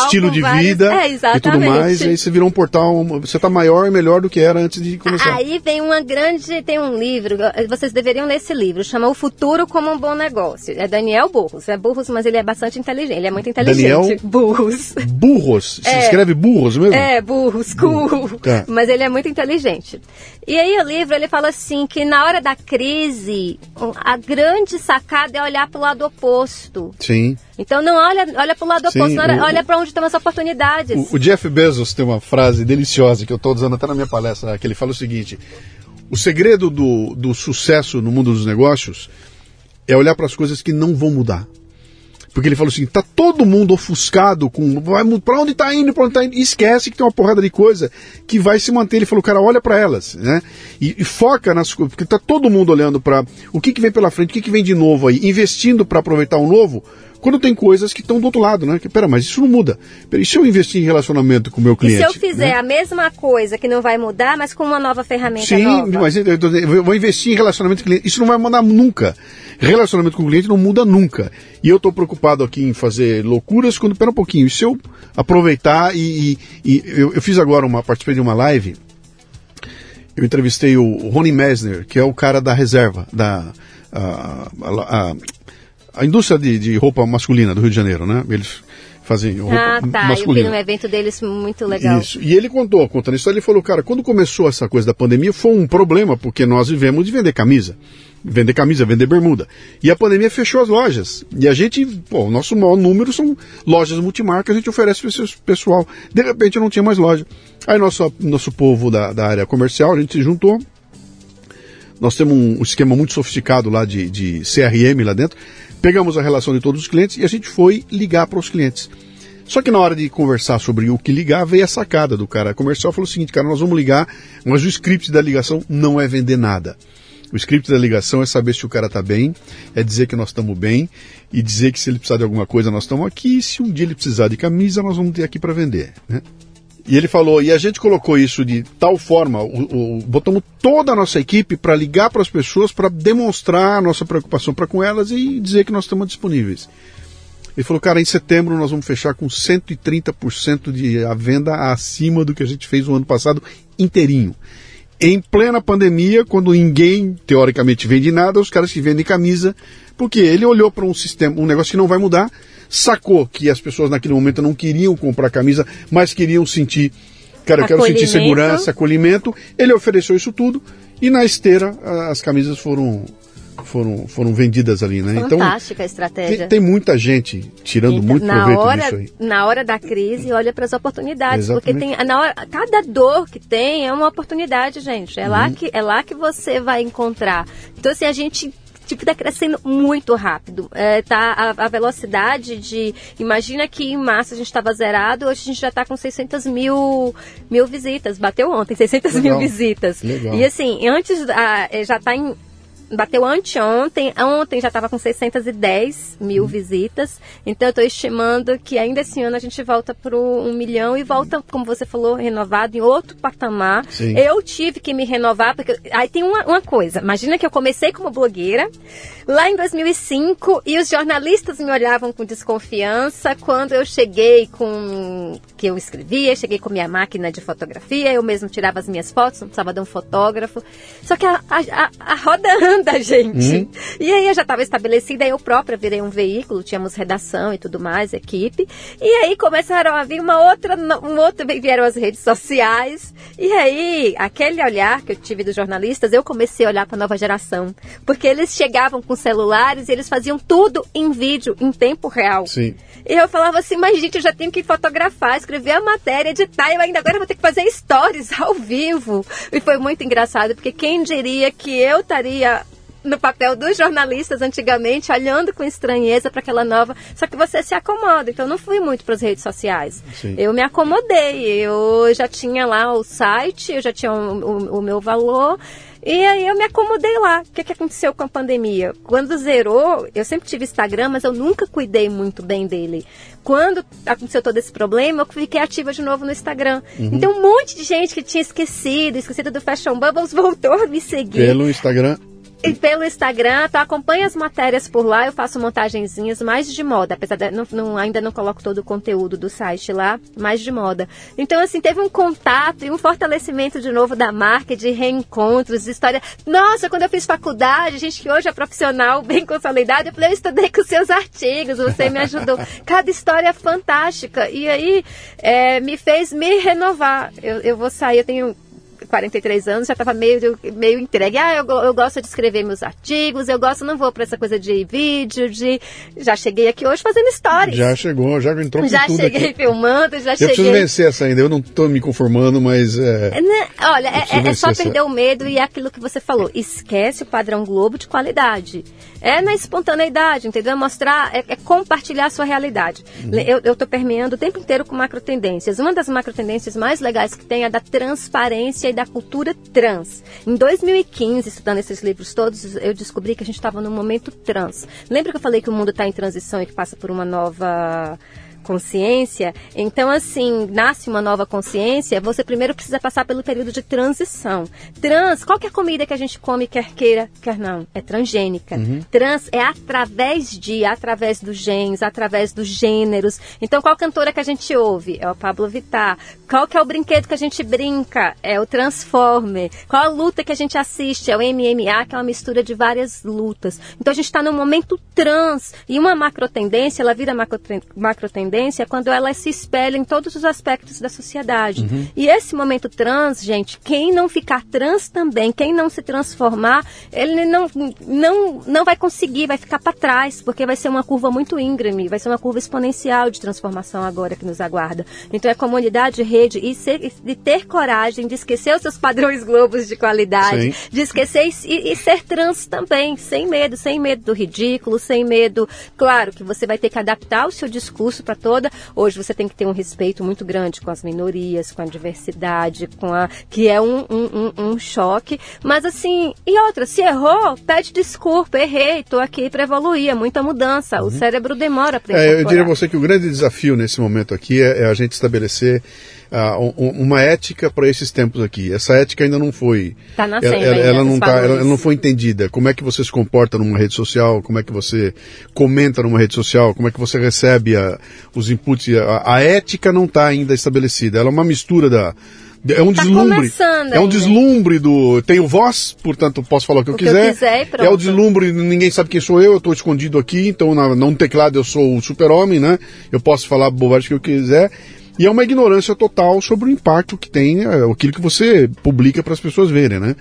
estilo de várias... vida é, e tudo mais, aí você virou um portal, você tá maior e melhor do que era antes de começar. Aí vem uma grande, tem um livro, vocês deveriam ler esse livro, chama O Futuro como um Bom Negócio. É Daniel Burros, é Burros, mas ele é bastante inteligente, ele é muito inteligente. Daniel Burros. Burros, se é, escreve Burros mesmo? É, Burros, cool. Tá. Mas ele é muito inteligente gente. E aí o livro ele fala assim que na hora da crise a grande sacada é olhar para o lado oposto. Sim. Então não olha, olha para o lado oposto, olha, olha para onde estão as oportunidades. O, o, Jeff Bezos tem uma frase deliciosa que eu estou usando até na minha palestra, que ele fala o seguinte: o segredo do, do sucesso no mundo dos negócios é olhar para as coisas que não vão mudar. Porque ele falou assim: tá todo mundo ofuscado com. Vai, pra onde tá indo, pra onde tá indo? E esquece que tem uma porrada de coisa que vai se manter. Ele falou, cara, olha para elas, né? E, e, foca nas coisas, porque tá todo mundo olhando para o que, que vem pela frente, o que, que vem de novo aí, investindo para aproveitar o novo, quando tem coisas que estão do outro lado, né? Que, pera, mas isso não muda. Pera, e se eu investir em relacionamento com o meu cliente? E se eu fizer né? a mesma coisa que não vai mudar, mas com uma nova ferramenta Sim, nova? Mas eu, eu, vou investir em relacionamento com o cliente. Isso não vai mudar nunca. Relacionamento com o cliente não muda nunca. E eu estou preocupado aqui em fazer loucuras quando, pera um pouquinho, e se eu aproveitar e, e, e eu, eu, fiz agora uma, participei de uma live, eu entrevistei o Rony Messner, que é o cara da reserva, da... A, a, a, a indústria de, de, roupa masculina do Rio de Janeiro, né? Eles fazem roupa ah, tá. masculina. Eu vi um evento deles muito legal. Isso. E ele contou, contando isso, ele falou, cara, quando começou essa coisa da pandemia foi um problema, porque nós vivemos de vender camisa. Vender camisa, vender bermuda. E a pandemia fechou as lojas. E a gente, pô, o nosso maior número são lojas multimarcas, a gente oferece para esse pessoal. De repente não tinha mais loja. Aí nosso, nosso povo da, da área comercial, a gente se juntou, nós temos um esquema muito sofisticado lá de, de CRM lá dentro. Pegamos a relação de todos os clientes e a gente foi ligar para os clientes. Só que na hora de conversar sobre o que ligar, veio a sacada do cara comercial. Falou o seguinte, cara, nós vamos ligar, mas o script da ligação não é vender nada. O script da ligação é saber se o cara está bem, é dizer que nós estamos bem e dizer que se ele precisar de alguma coisa, nós estamos aqui. E se um dia ele precisar de camisa, nós vamos ter aqui para vender. Né? E ele falou, e a gente colocou isso de tal forma, o, o, botamos toda a nossa equipe para ligar para as pessoas, para demonstrar a nossa preocupação para com elas e dizer que nós estamos disponíveis. Ele falou, cara, em setembro nós vamos fechar com 130% de a venda acima do que a gente fez o ano passado inteirinho. Em plena pandemia, quando ninguém teoricamente vende nada, os caras que vendem camisa, porque ele olhou para um sistema, um negócio que não vai mudar, sacou que as pessoas naquele momento não queriam comprar camisa, mas queriam sentir cara, eu quero sentir segurança, acolhimento. Ele ofereceu isso tudo e na esteira as camisas foram foram, foram vendidas ali, né? Então, Fantástica então, a estratégia. Tem, tem, muita gente tirando então, muito proveito hora, disso aí. Na hora da crise, olha para as oportunidades, Exatamente. porque tem na hora, cada dor que tem é uma oportunidade, gente. É uhum. lá que é lá que você vai encontrar. Então assim, a gente tipo, está crescendo muito rápido. É, tá a, a, velocidade de. Imagina que em março a gente estava zerado, hoje a gente já está com 600 mil, mil visitas. Bateu ontem, 600 Legal. mil visitas. Legal. E assim, antes a, já está em bateu anteontem, ontem já estava com 610 mil hum. visitas, então eu estou estimando que ainda esse ano a gente volta para um milhão e volta, como você falou, renovado em outro patamar. Sim. Eu tive que me renovar, porque aí tem uma, uma coisa, imagina que eu comecei como blogueira, lá em 2005 e os jornalistas me olhavam com desconfiança quando eu cheguei com que eu escrevia, cheguei com minha máquina de fotografia, eu mesmo tirava as minhas fotos, não precisava de um fotógrafo. Só que a, a, a roda anda, gente. Hum. E aí eu já estava estabelecida, eu própria virei um veículo, tínhamos redação e tudo mais, equipe. E aí começaram a vir uma outra, um outro, vieram as redes sociais. E aí, aquele olhar que eu tive dos jornalistas, eu comecei a olhar para a nova geração. Porque eles chegavam com celulares e eles faziam tudo em vídeo, em tempo real. Sim. E eu falava assim, mas gente, eu já tenho que fotografar, escrever a matéria, editar, eu ainda agora vou ter que fazer stories ao vivo. E foi muito engraçado, porque quem diria que eu estaria no papel dos jornalistas antigamente, olhando com estranheza para aquela nova. Só que você se acomoda. Então, eu não fui muito para as redes sociais. Sim. Eu me acomodei. Eu já tinha lá o site, eu já tinha o, o, o meu valor. E aí eu me acomodei lá. O que, que aconteceu com a pandemia? Quando zerou, eu sempre tive Instagram, mas eu nunca cuidei muito bem dele. Quando aconteceu todo esse problema, eu fiquei ativa de novo no Instagram. Uhum. Então um monte de gente que tinha esquecido, esquecido do Fashion Bubbles, voltou a me seguir. Pelo Instagram e pelo Instagram, tu acompanha as matérias por lá, eu faço montagenzinhas mais de moda, apesar de não, não, ainda não coloco todo o conteúdo do site lá, mais de moda. Então, assim, teve um contato e um fortalecimento de novo da marca, de reencontros, de história. Nossa, quando eu fiz faculdade, gente que hoje é profissional, bem consolidado, eu falei, eu estudei com seus artigos, você me ajudou. Cada história é fantástica. E aí, é, me fez me renovar. Eu, eu vou sair, eu tenho 43 anos, já estava meio, meio entregue. Ah, eu, eu gosto de escrever meus artigos, eu gosto, não vou para essa coisa de vídeo, de. Já cheguei aqui hoje fazendo stories. Já chegou, já entrou com Já tudo cheguei aqui. filmando, já eu cheguei. Eu preciso vencer essa ainda, eu não estou me conformando, mas. É... é né, olha, é, é, só essa... perder o medo e é aquilo que você falou. Esquece o padrão Globo de qualidade. É na espontaneidade, entendeu? É mostrar, é, é compartilhar a sua realidade. Uhum. Eu estou permeando o tempo inteiro com macro tendências. Uma das macro tendências mais legais que tem é da transparência e da cultura trans. Em 2015, estudando esses livros todos, eu descobri que a gente estava num momento trans. Lembra que eu falei que o mundo está em transição e que passa por uma nova consciência. Então, assim, nasce uma nova consciência, você primeiro precisa passar pelo período de transição. Trans, qualquer comida que a gente come, quer queira, quer não, é transgênica. Uhum. Trans é através de, através dos genes, através dos gêneros. Então, qual cantora que a gente ouve? É o Pablo Vittar. Qual que é o brinquedo que a gente brinca? É o Transformer. Qual a luta que a gente assiste? É o MMA, que é uma mistura de várias lutas. Então, a gente está num momento trans. E uma macro tendência, ela vira macro, macro tendência tendência quando ela se espelha em todos os aspectos da sociedade. Uhum. E esse momento trans, gente, quem não ficar trans também, quem não se transformar, ele não, não, não vai conseguir, vai ficar para trás, porque vai ser uma curva muito íngreme, vai ser uma curva exponencial de transformação agora que nos aguarda. Então é comunidade, rede e, ser, e ter coragem de esquecer os seus padrões globos de qualidade, Sim. de esquecer e, e ser trans também, sem medo, sem medo do ridículo, sem medo. Claro que você vai ter que adaptar o seu discurso para toda. Hoje você tem que ter um respeito muito grande com as minorias, com a diversidade, com a que é um, um, um, um choque. Mas assim, e outra, se errou, pede desculpa, errei, estou aqui para evoluir, é muita mudança. Uhum. O cérebro demora para é, Eu diria a você que o grande desafio nesse momento aqui é, é a gente estabelecer uh, uma ética para esses tempos aqui. Essa ética ainda não foi. Tá nascendo ela, ela, ela não tá, ela, ela, não foi entendida. Como é que você se comporta numa rede social? Como é que você comenta numa rede social? Como é que você recebe a, os inputs? A, a ética não está ainda estabelecida. Ela é uma mistura da é um tá deslumbre. É um deslumbre do. Tenho voz, portanto posso falar o que, o eu, quiser. eu quiser. é o deslumbre, ninguém sabe quem sou eu, eu estou escondido aqui, então na, num teclado eu sou o super-homem, né? Eu posso falar bobagem que eu quiser. E é uma ignorância total sobre o impacto que tem é, aquilo que você publica para as pessoas verem, né?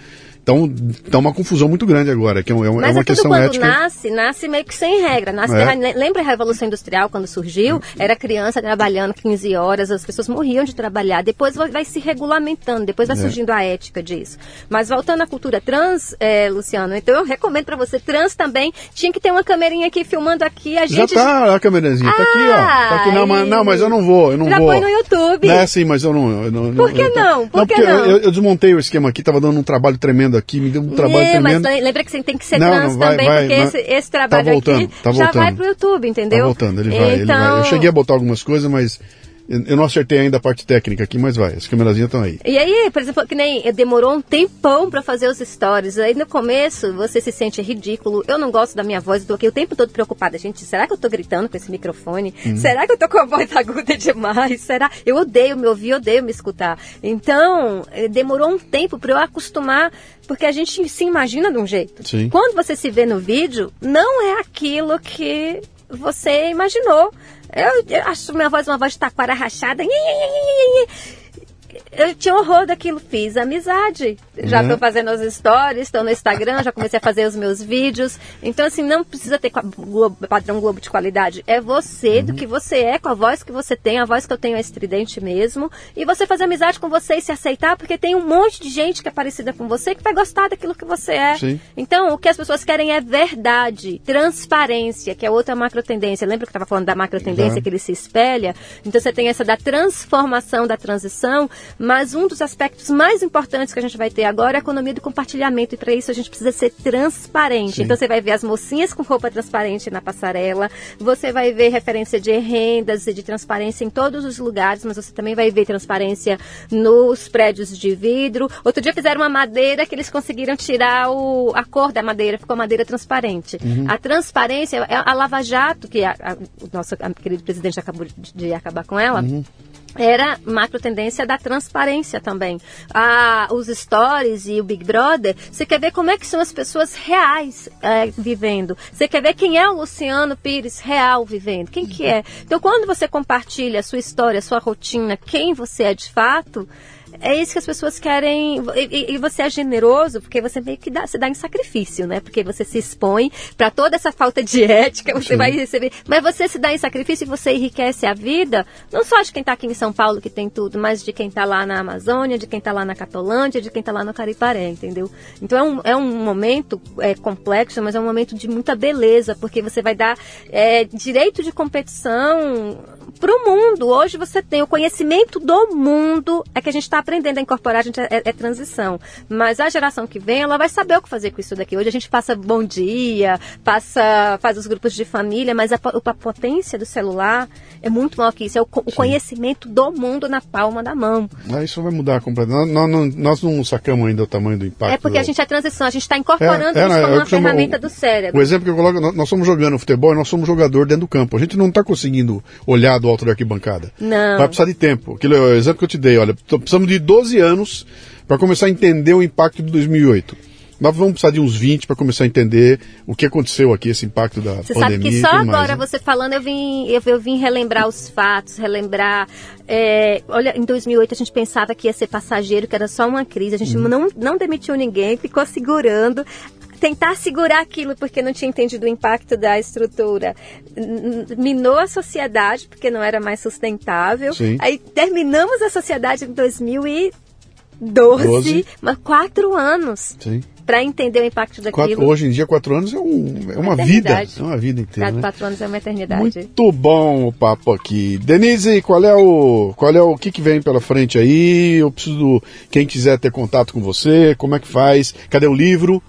Então, tá uma confusão muito grande agora, que é, uma, Mas é uma é questão quando ética. nasce, nasce meio que sem regra. Nasce É. Lembra a Revolução Industrial, quando surgiu? Era criança trabalhando 15 horas, as pessoas morriam de trabalhar. Depois vai, se regulamentando, depois vai É. surgindo a ética disso. Mas voltando à cultura trans, é, Luciano, então eu recomendo para você, trans também, tinha que ter uma câmerinha aqui filmando aqui, a Já gente... tá a câmerazinha, tá aqui, ó. Tá aqui, não, mas, não, mas eu não vou, eu não Já vou. põe no YouTube. É, sim, mas eu não. Eu não Por que eu- não? Por que porque não? Eu, eu desmontei o esquema aqui, tava dando um trabalho tremendo aqui, me deu um trabalho É, mas tremendo. lembra que você tem que ser Não, trans não, vai- também, vai, porque mas esse, esse trabalho tá voltando, aqui tá já vai voltando. pro YouTube, entendeu? Tá voltando, ele vai, ele vai. Eu cheguei a botar algumas coisas, mas eu não acertei ainda a parte técnica aqui, mas vai. As câmerazinhas estão aí. E aí, por exemplo, que nem demorou um tempão pra fazer os stories. Aí no começo você se sente ridículo. Eu não gosto da minha voz, eu tô aqui o tempo todo preocupada. Gente, será que eu tô gritando com esse microfone? Uhum. Será que eu tô com a voz aguda demais? Será? Eu odeio me ouvir, odeio me escutar. Então, eh, demorou um tempo pra eu acostumar, porque a gente se imagina de um jeito. Sim. Quando você se vê no vídeo, não é aquilo que você imaginou. Eu, eu acho minha voz uma voz de taquara rachada. Eu tinha horror daquilo, fiz amizade. Já estou fazendo as stories, estou no Instagram, já comecei a fazer os meus vídeos. Então, assim, não precisa ter Globo- padrão Globo de qualidade. É você, Uhum. do que você é, com a voz que você tem, a voz que eu tenho é estridente mesmo. E você fazer amizade com você e se aceitar, porque tem um monte de gente que é parecida com você que vai gostar daquilo que você é. Sim. Então, o que as pessoas querem é verdade, transparência, que é outra macro tendência. Lembra que eu estava falando da macro tendência que ele se espelha? Então, você tem essa da transformação, da transição, mas um dos aspectos mais importantes que a gente vai ter agora é a economia do compartilhamento, e para isso a gente precisa ser transparente. Sim. Então, você vai ver as mocinhas com roupa transparente na passarela, você vai ver referência de rendas e de transparência em todos os lugares, mas você também vai ver transparência nos prédios de vidro. Outro dia fizeram uma madeira que eles conseguiram tirar o- a cor da madeira, ficou madeira transparente. A transparência é a Lava Jato, que a- a- o nosso querido presidente acabou de, de acabar com ela. Era macro tendência da transparência também. Ah, os stories e o Big Brother, você quer ver como é que são as pessoas reais é, vivendo. Você quer ver quem é o Luciano Pires real vivendo. Quem que é? Então, quando você compartilha a sua história, a sua rotina, quem você é de fato, é isso que as pessoas querem. E, e- você é generoso porque você meio que dá, se dá em sacrifício, né? Porque você se expõe para toda essa falta de ética, você Sim. vai receber. Mas você se dá em sacrifício e você enriquece a vida, não só de quem está aqui em São Paulo que tem tudo, mas de quem está lá na Amazônia, de quem está lá na Catolândia, de quem está lá no Cariparé, entendeu? Então é um, é um momento é, complexo, mas é um momento de muita beleza, porque você vai dar é, direito de competição para o mundo. Hoje você tem o conhecimento do mundo, é que a gente está aprendendo a incorporar, a gente é, é transição. Mas a geração que vem, ela vai saber o que fazer com isso daqui. Hoje a gente passa bom dia, passa, faz os grupos de família, mas a, a potência do celular é muito maior que isso. É o, o conhecimento do mundo na palma da mão. Ah, isso vai mudar completamente. Nós, nós, nós não sacamos ainda o tamanho do impacto. É porque a do- gente é transição, a gente está incorporando É, é, isso é, como é uma ferramenta o- do cérebro. O exemplo que eu coloco, nós, nós somos jogando futebol e nós somos jogador dentro do campo. A gente não está conseguindo olhar do alto da arquibancada. Não. Vai precisar de tempo. Aquilo é o exemplo que eu te dei. Olha, precisamos de 12 anos para começar a entender o impacto de 2008. Nós vamos precisar de uns 20 para começar a entender o que aconteceu aqui, esse impacto da Você pandemia. sabe que só mais, agora né? você falando, eu vim, eu, eu vim relembrar os fatos, relembrar. é, olha, em 2008 a gente pensava que ia ser passageiro, que era só uma crise. A gente Uhum. não, não demitiu ninguém, ficou segurando. Tentar segurar aquilo porque não tinha entendido o impacto da estrutura. Minou a sociedade porque não era mais sustentável. Sim. Aí terminamos a sociedade em 2012, Doze. mas quatro anos Sim. para entender o impacto daquilo. Quatro- hoje em dia, quatro anos é, um, é uma vida. eternidade. É uma vida inteira. Quatro, né? quatro anos é uma eternidade. Muito bom o papo aqui. Denise, qual é o qual é o que, que vem pela frente aí? Eu preciso quem quiser ter contato com você, como é que faz? Cadê o livro?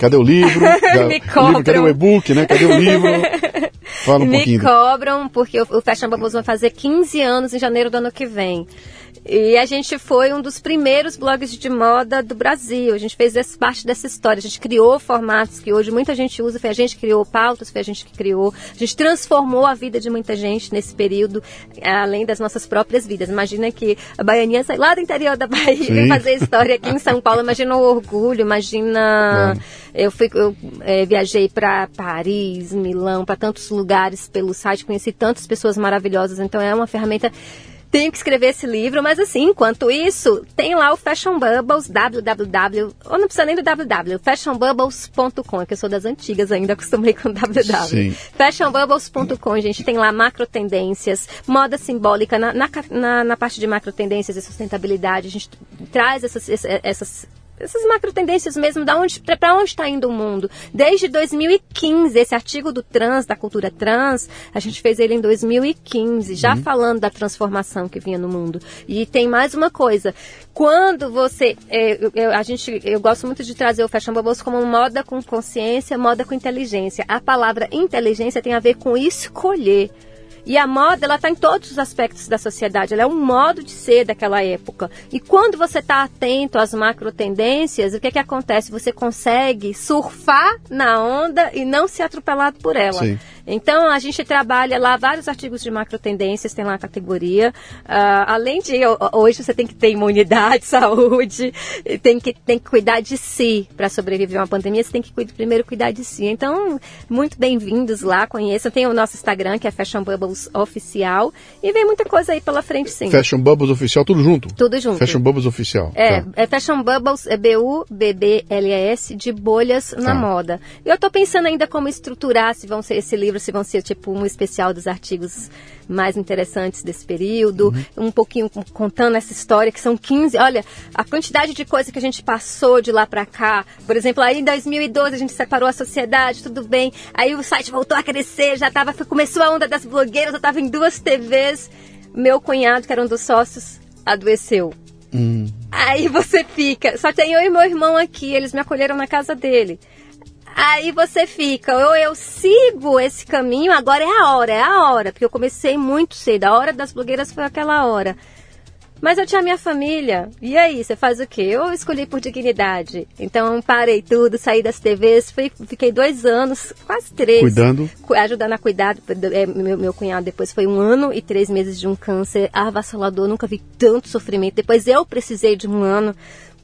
Cadê o livro? Me o livro, cadê cobram. o e-book, né? Cadê o livro? Fala um Me pouquinho. cobram, porque o, o Fashion Bubbles vai fazer 15 anos em janeiro do ano que vem. E a gente foi um dos primeiros blogs de moda do Brasil. A gente fez essa, parte dessa história. A gente criou formatos que hoje muita gente usa. Foi a gente que criou pautas, foi a gente que criou. A gente transformou a vida de muita gente nesse período, além das nossas próprias vidas. Imagina que a baianinha sai lá do interior da Bahia e Sim. vem fazer história aqui em São Paulo. Imagina o orgulho, imagina... Claro. Eu, fui, eu eh, viajei para Paris, Milão, para tantos lugares pelo site, conheci tantas pessoas maravilhosas. Então é uma ferramenta tenho que escrever esse livro, mas assim, enquanto isso, tem lá o Fashion Bubbles, www, ou não precisa nem do www, fashionbubbles.com, que eu sou das antigas ainda, acostumei com www. Fashionbubbles.com, gente, tem lá macro tendências, moda simbólica, na, na, na, na parte de macro tendências e sustentabilidade, a gente traz essas, essas essas macro tendências mesmo, para onde está indo o mundo. Desde 2015, esse artigo do trans, da cultura trans, a gente fez ele em 2015, já uhum. falando da transformação que vinha no mundo. E tem mais uma coisa, quando você, é, eu, eu, a gente, eu gosto muito de trazer o Fashion Bubbles como moda com consciência, moda com inteligência. A palavra inteligência tem a ver com escolher. E a moda, ela está em todos os aspectos da sociedade, ela é um modo de ser daquela época. E quando você está atento às macro tendências, o que, é que acontece? Você consegue surfar na onda e não ser atropelado por ela. Sim. Então, a gente trabalha lá vários artigos de macro tendências, tem lá a categoria. Uh, além de, hoje você tem que ter imunidade, saúde, tem que, tem que cuidar de si para sobreviver a uma pandemia, você tem que primeiro cuidar de si. Então, muito bem-vindos lá, conheçam. Tem o nosso Instagram, que é Fashion Bubbles Oficial, e vem muita coisa aí pela frente, sim. Fashion Bubbles Oficial, tudo junto? Tudo junto. Fashion Bubbles Oficial. É, tá. é Fashion Bubbles, é B-U-B-B-L-E-S, de bolhas na tá. moda. Eu estou pensando ainda como estruturar, se vão ser esse livro, se vão ser tipo um especial dos artigos mais interessantes desse período, uhum. um pouquinho contando essa história, que são 15. Olha, a quantidade de coisa que a gente passou de lá para cá. Por exemplo, aí em 2012 a gente separou a sociedade, tudo bem. Aí o site voltou a crescer, já tava, começou a onda das blogueiras, eu estava em duas TVs. Meu cunhado, que era um dos sócios, adoeceu. Hum. Aí você fica. Só tem eu e meu irmão aqui, eles me acolheram na casa dele. Aí você fica, ou eu sigo esse caminho, agora é a hora, é a hora, porque eu comecei muito cedo, a hora das blogueiras foi aquela hora. Mas eu tinha minha família. E aí, você faz o quê? Eu escolhi por dignidade. Então parei tudo, saí das TVs, fui, fiquei dois anos, quase três. Cuidando? Ajudando a cuidar. É, meu, meu cunhado depois foi um ano e três meses de um câncer avassalador. Nunca vi tanto sofrimento. Depois eu precisei de um ano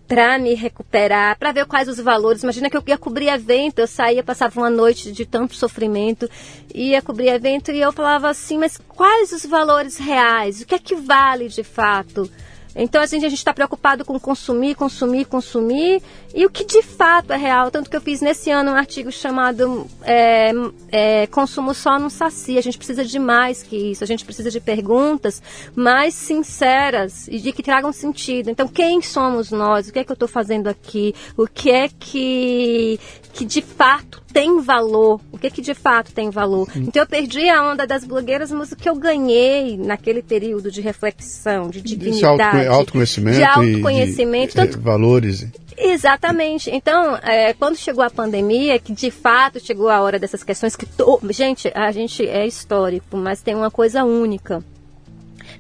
para me recuperar, para ver quais os valores. Imagina que eu ia cobrir evento, eu saía, passava uma noite de tanto sofrimento, ia cobrir evento e eu falava assim, mas quais os valores reais? O que é que vale de fato? Então, assim, a gente está preocupado com consumir, consumir, consumir, e o que de fato é real. Tanto que eu fiz nesse ano um artigo chamado é, é, Consumo Só não sacia. A gente precisa de mais que isso. A gente precisa de perguntas mais sinceras e de que tragam sentido. Então, quem somos nós? O que é que eu estou fazendo aqui? O que é que, que de fato tem valor, o que que de fato tem valor. Então eu perdi a onda das blogueiras, mas o que eu ganhei naquele período de reflexão, de dignidade, de autoconhecimento, de autoconhecimento, de, tanto, valores. Exatamente. Então, é, quando chegou a pandemia, que de fato chegou a hora dessas questões que to... gente, a gente é histórico, mas tem uma coisa única.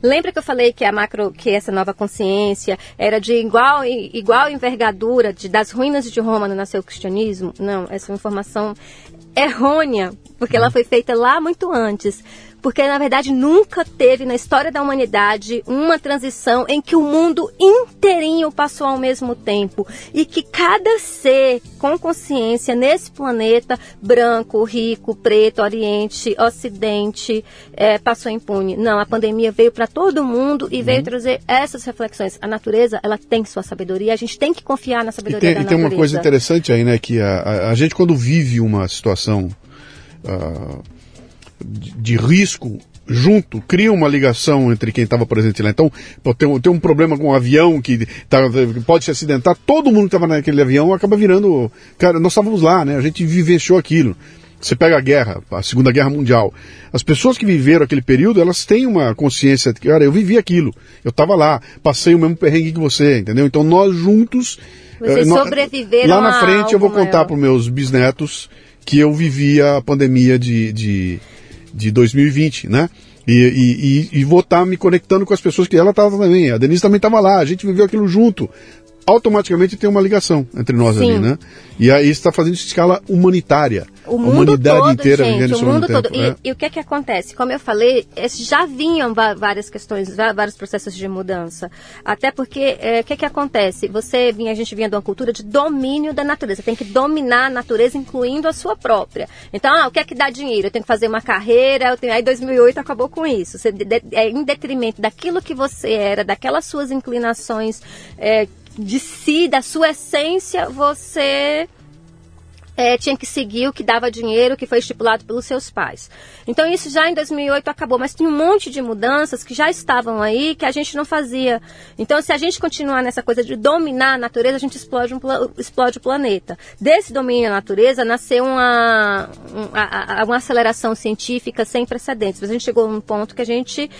Lembra que eu falei que a macro, que essa nova consciência era de igual, igual envergadura de, das ruínas de Roma no nasceu o cristianismo? Não, essa é uma informação errônea, porque ela foi feita lá muito antes porque na verdade nunca teve na história da humanidade uma transição em que o mundo inteirinho passou ao mesmo tempo e que cada ser com consciência nesse planeta, branco, rico, preto, oriente, ocidente, é, passou impune. Não, a pandemia veio para todo mundo e uhum. veio trazer essas reflexões. A natureza, ela tem sua sabedoria, a gente tem que confiar na sabedoria e tem, da e natureza. tem uma coisa interessante aí, né, que a, a, a gente quando vive uma situação uh, de risco junto, cria uma ligação entre quem estava presente lá. Então, tem, tem um problema com um avião que tá, pode se acidentar, todo mundo que estava naquele avião acaba virando. Cara, nós estávamos lá, né? A gente vivenciou aquilo. Você pega a guerra, a Segunda Guerra Mundial. As pessoas que viveram aquele período, elas têm uma consciência de que, cara, eu vivi aquilo, eu estava lá, passei o mesmo perrengue que você, entendeu? Então nós juntos. Vocês eh, sobreviveram Lá na frente eu vou contar para os meus bisnetos que eu vivia a pandemia de, de de 2020, né? E, e, e, e vou estar tá me conectando com as pessoas que ela estava também. A Denise também estava lá, a gente viveu aquilo junto. Automaticamente tem uma ligação entre nós Sim. ali, né? E aí está fazendo isso em escala humanitária. O mundo humanidade todo, inteira gente, vivendo o mundo todo. E, é. e, o que é que acontece? Como eu falei, já vinham várias questões, vários processos de mudança. Até porque, é, o que é que acontece? Você vinha, a gente vinha de uma cultura de domínio da natureza. Tem que dominar a natureza, incluindo a sua própria. Então, ah, o que é que dá dinheiro? Eu tenho que fazer uma carreira. Eu tenho... Aí 2008 acabou com isso. Você, é em detrimento daquilo que você era, daquelas suas inclinações é, de si, da sua essência, você é, tinha que seguir o que dava dinheiro, que foi estipulado pelos seus pais. Então isso já em 2008 acabou, mas tem um monte de mudanças que já estavam aí que a gente não fazia. Então se a gente continuar nessa coisa de dominar a natureza, a gente explode, um, explode o planeta. Desse domínio da natureza nasceu uma, uma, uma aceleração científica sem precedentes. Mas a gente chegou num ponto que a gente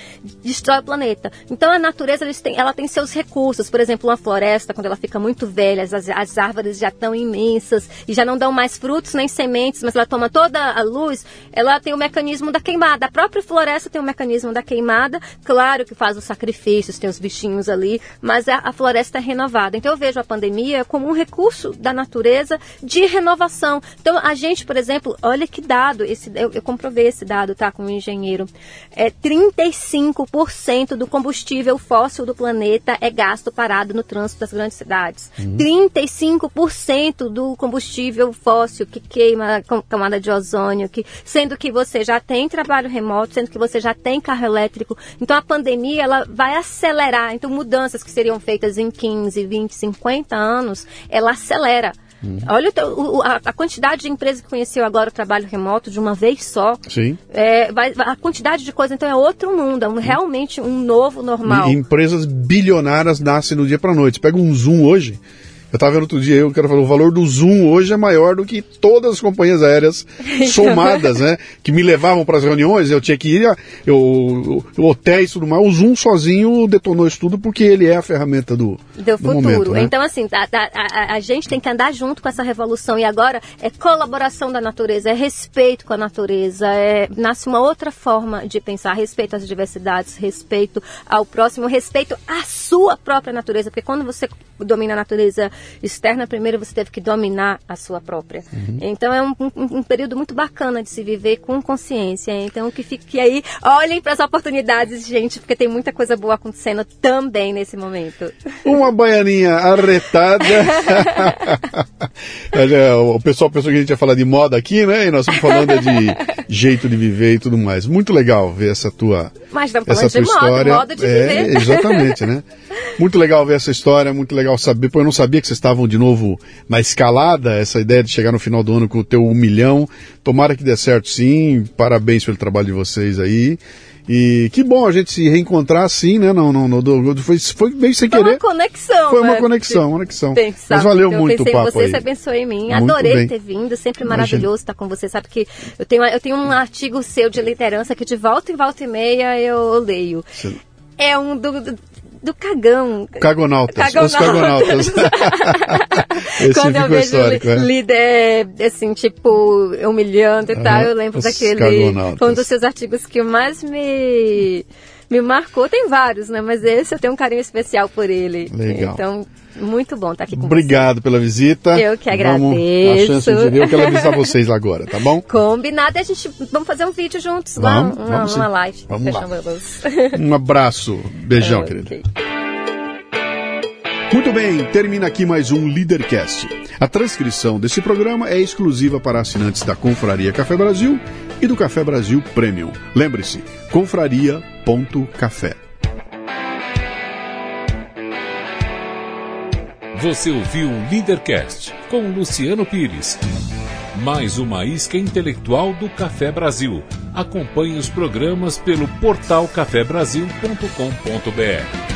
destrói o planeta. Então a natureza tem, ela tem seus recursos. Por exemplo, uma floresta, quando ela fica muito velha, as, as árvores já estão imensas e já não dão mais mais frutos nem sementes, mas ela toma toda a luz, ela tem o mecanismo da queimada. A própria floresta tem o mecanismo da queimada, claro que faz os sacrifícios, tem os bichinhos ali, mas a, a floresta é renovada. Então eu vejo a pandemia como um recurso da natureza de renovação. Então a gente, por exemplo, olha que dado, esse, eu, eu comprovei esse dado, tá, com um engenheiro. É 35% do combustível fóssil do planeta é gasto parado no trânsito das grandes cidades. Uhum. 35% do combustível fóssil fóssil que queima a camada de ozônio, que, sendo que você já tem trabalho remoto, sendo que você já tem carro elétrico. Então a pandemia ela vai acelerar. Então mudanças que seriam feitas em 15, 20, 50 anos, ela acelera. Uhum. Olha o, a, a, quantidade de empresas que conheceu agora o trabalho remoto de uma vez só. Sim. É, vai, a quantidade de coisa, então é outro mundo, é um, realmente um novo normal. E empresas bilionárias nascem do dia para noite. Pega um Zoom hoje, eu estava vendo outro dia, eu quero falar, o valor do Zoom hoje é maior do que todas as companhias aéreas somadas, né? Que me levavam para as reuniões, eu tinha que ir, eu, eu, hotéis e tudo mais. O Zoom sozinho detonou isso tudo porque ele é a ferramenta do, do, do futuro. Momento, né? Então, assim, a, a, a, gente tem que andar junto com essa revolução. E agora é colaboração da natureza, é respeito com a natureza, é, nasce uma outra forma de pensar, respeito às diversidades, respeito ao próximo, respeito à sua própria natureza. Porque quando você domina a natureza externa, primeiro você teve que dominar a sua própria. Uhum. Então é um, um, um, período muito bacana de se viver com consciência. Então que fique aí, olhem para as oportunidades, gente, porque tem muita coisa boa acontecendo também nesse momento. Uma baianinha arretada. o pessoal pensou que a gente ia falar de moda aqui, né? E nós estamos falando de jeito de viver e tudo mais. Muito legal ver essa tua, Mas estamos essa tua de história. Moda, moda de é, viver. Exatamente, né? Muito legal ver essa história, muito legal saber, porque eu não sabia que vocês estavam de novo na escalada, essa ideia de chegar no final do ano com o teu um milhão. Tomara que dê certo sim, parabéns pelo trabalho de vocês aí. E que bom a gente se reencontrar assim, né? Não, não, não, foi, foi bem sem foi querer. Foi uma conexão. Foi uma né? conexão, uma conexão. Pensar, Mas valeu então, muito o papo você, aí. Você abençoe em mim. Muito Adorei bem. ter vindo, sempre maravilhoso estar com você. Sabe que eu tenho, eu tenho um artigo seu de liderança que de volta em volta e meia eu leio. Sim. É um do, do cagão. Cagonautas. Cagonautas. Os cagonautas. Quando eu vejo é? líder, assim, tipo, humilhando e uhum. tal, eu lembro daquele. Foi um dos seus artigos que mais me, me marcou. Tem vários, né? Mas esse eu tenho um carinho especial por ele. Legal. Então, muito bom estar aqui com Obrigado você. pela visita. Eu que agradeço. Vamos, a chance de ver, eu quero avisar vocês agora, tá bom? Combinado, a gente vamos fazer um vídeo juntos vamos, lá, uma, vamos uma live. Vamos lá. Um abraço, beijão, okay. querido. Muito bem, termina aqui mais um Leadercast. A transcrição desse programa é exclusiva para assinantes da Confraria Café Brasil e do Café Brasil Premium. Lembre-se, confraria.café. Você ouviu o Leadercast com Luciano Pires. Mais uma isca intelectual do Café Brasil. Acompanhe os programas pelo portal cafebrasil.com.br.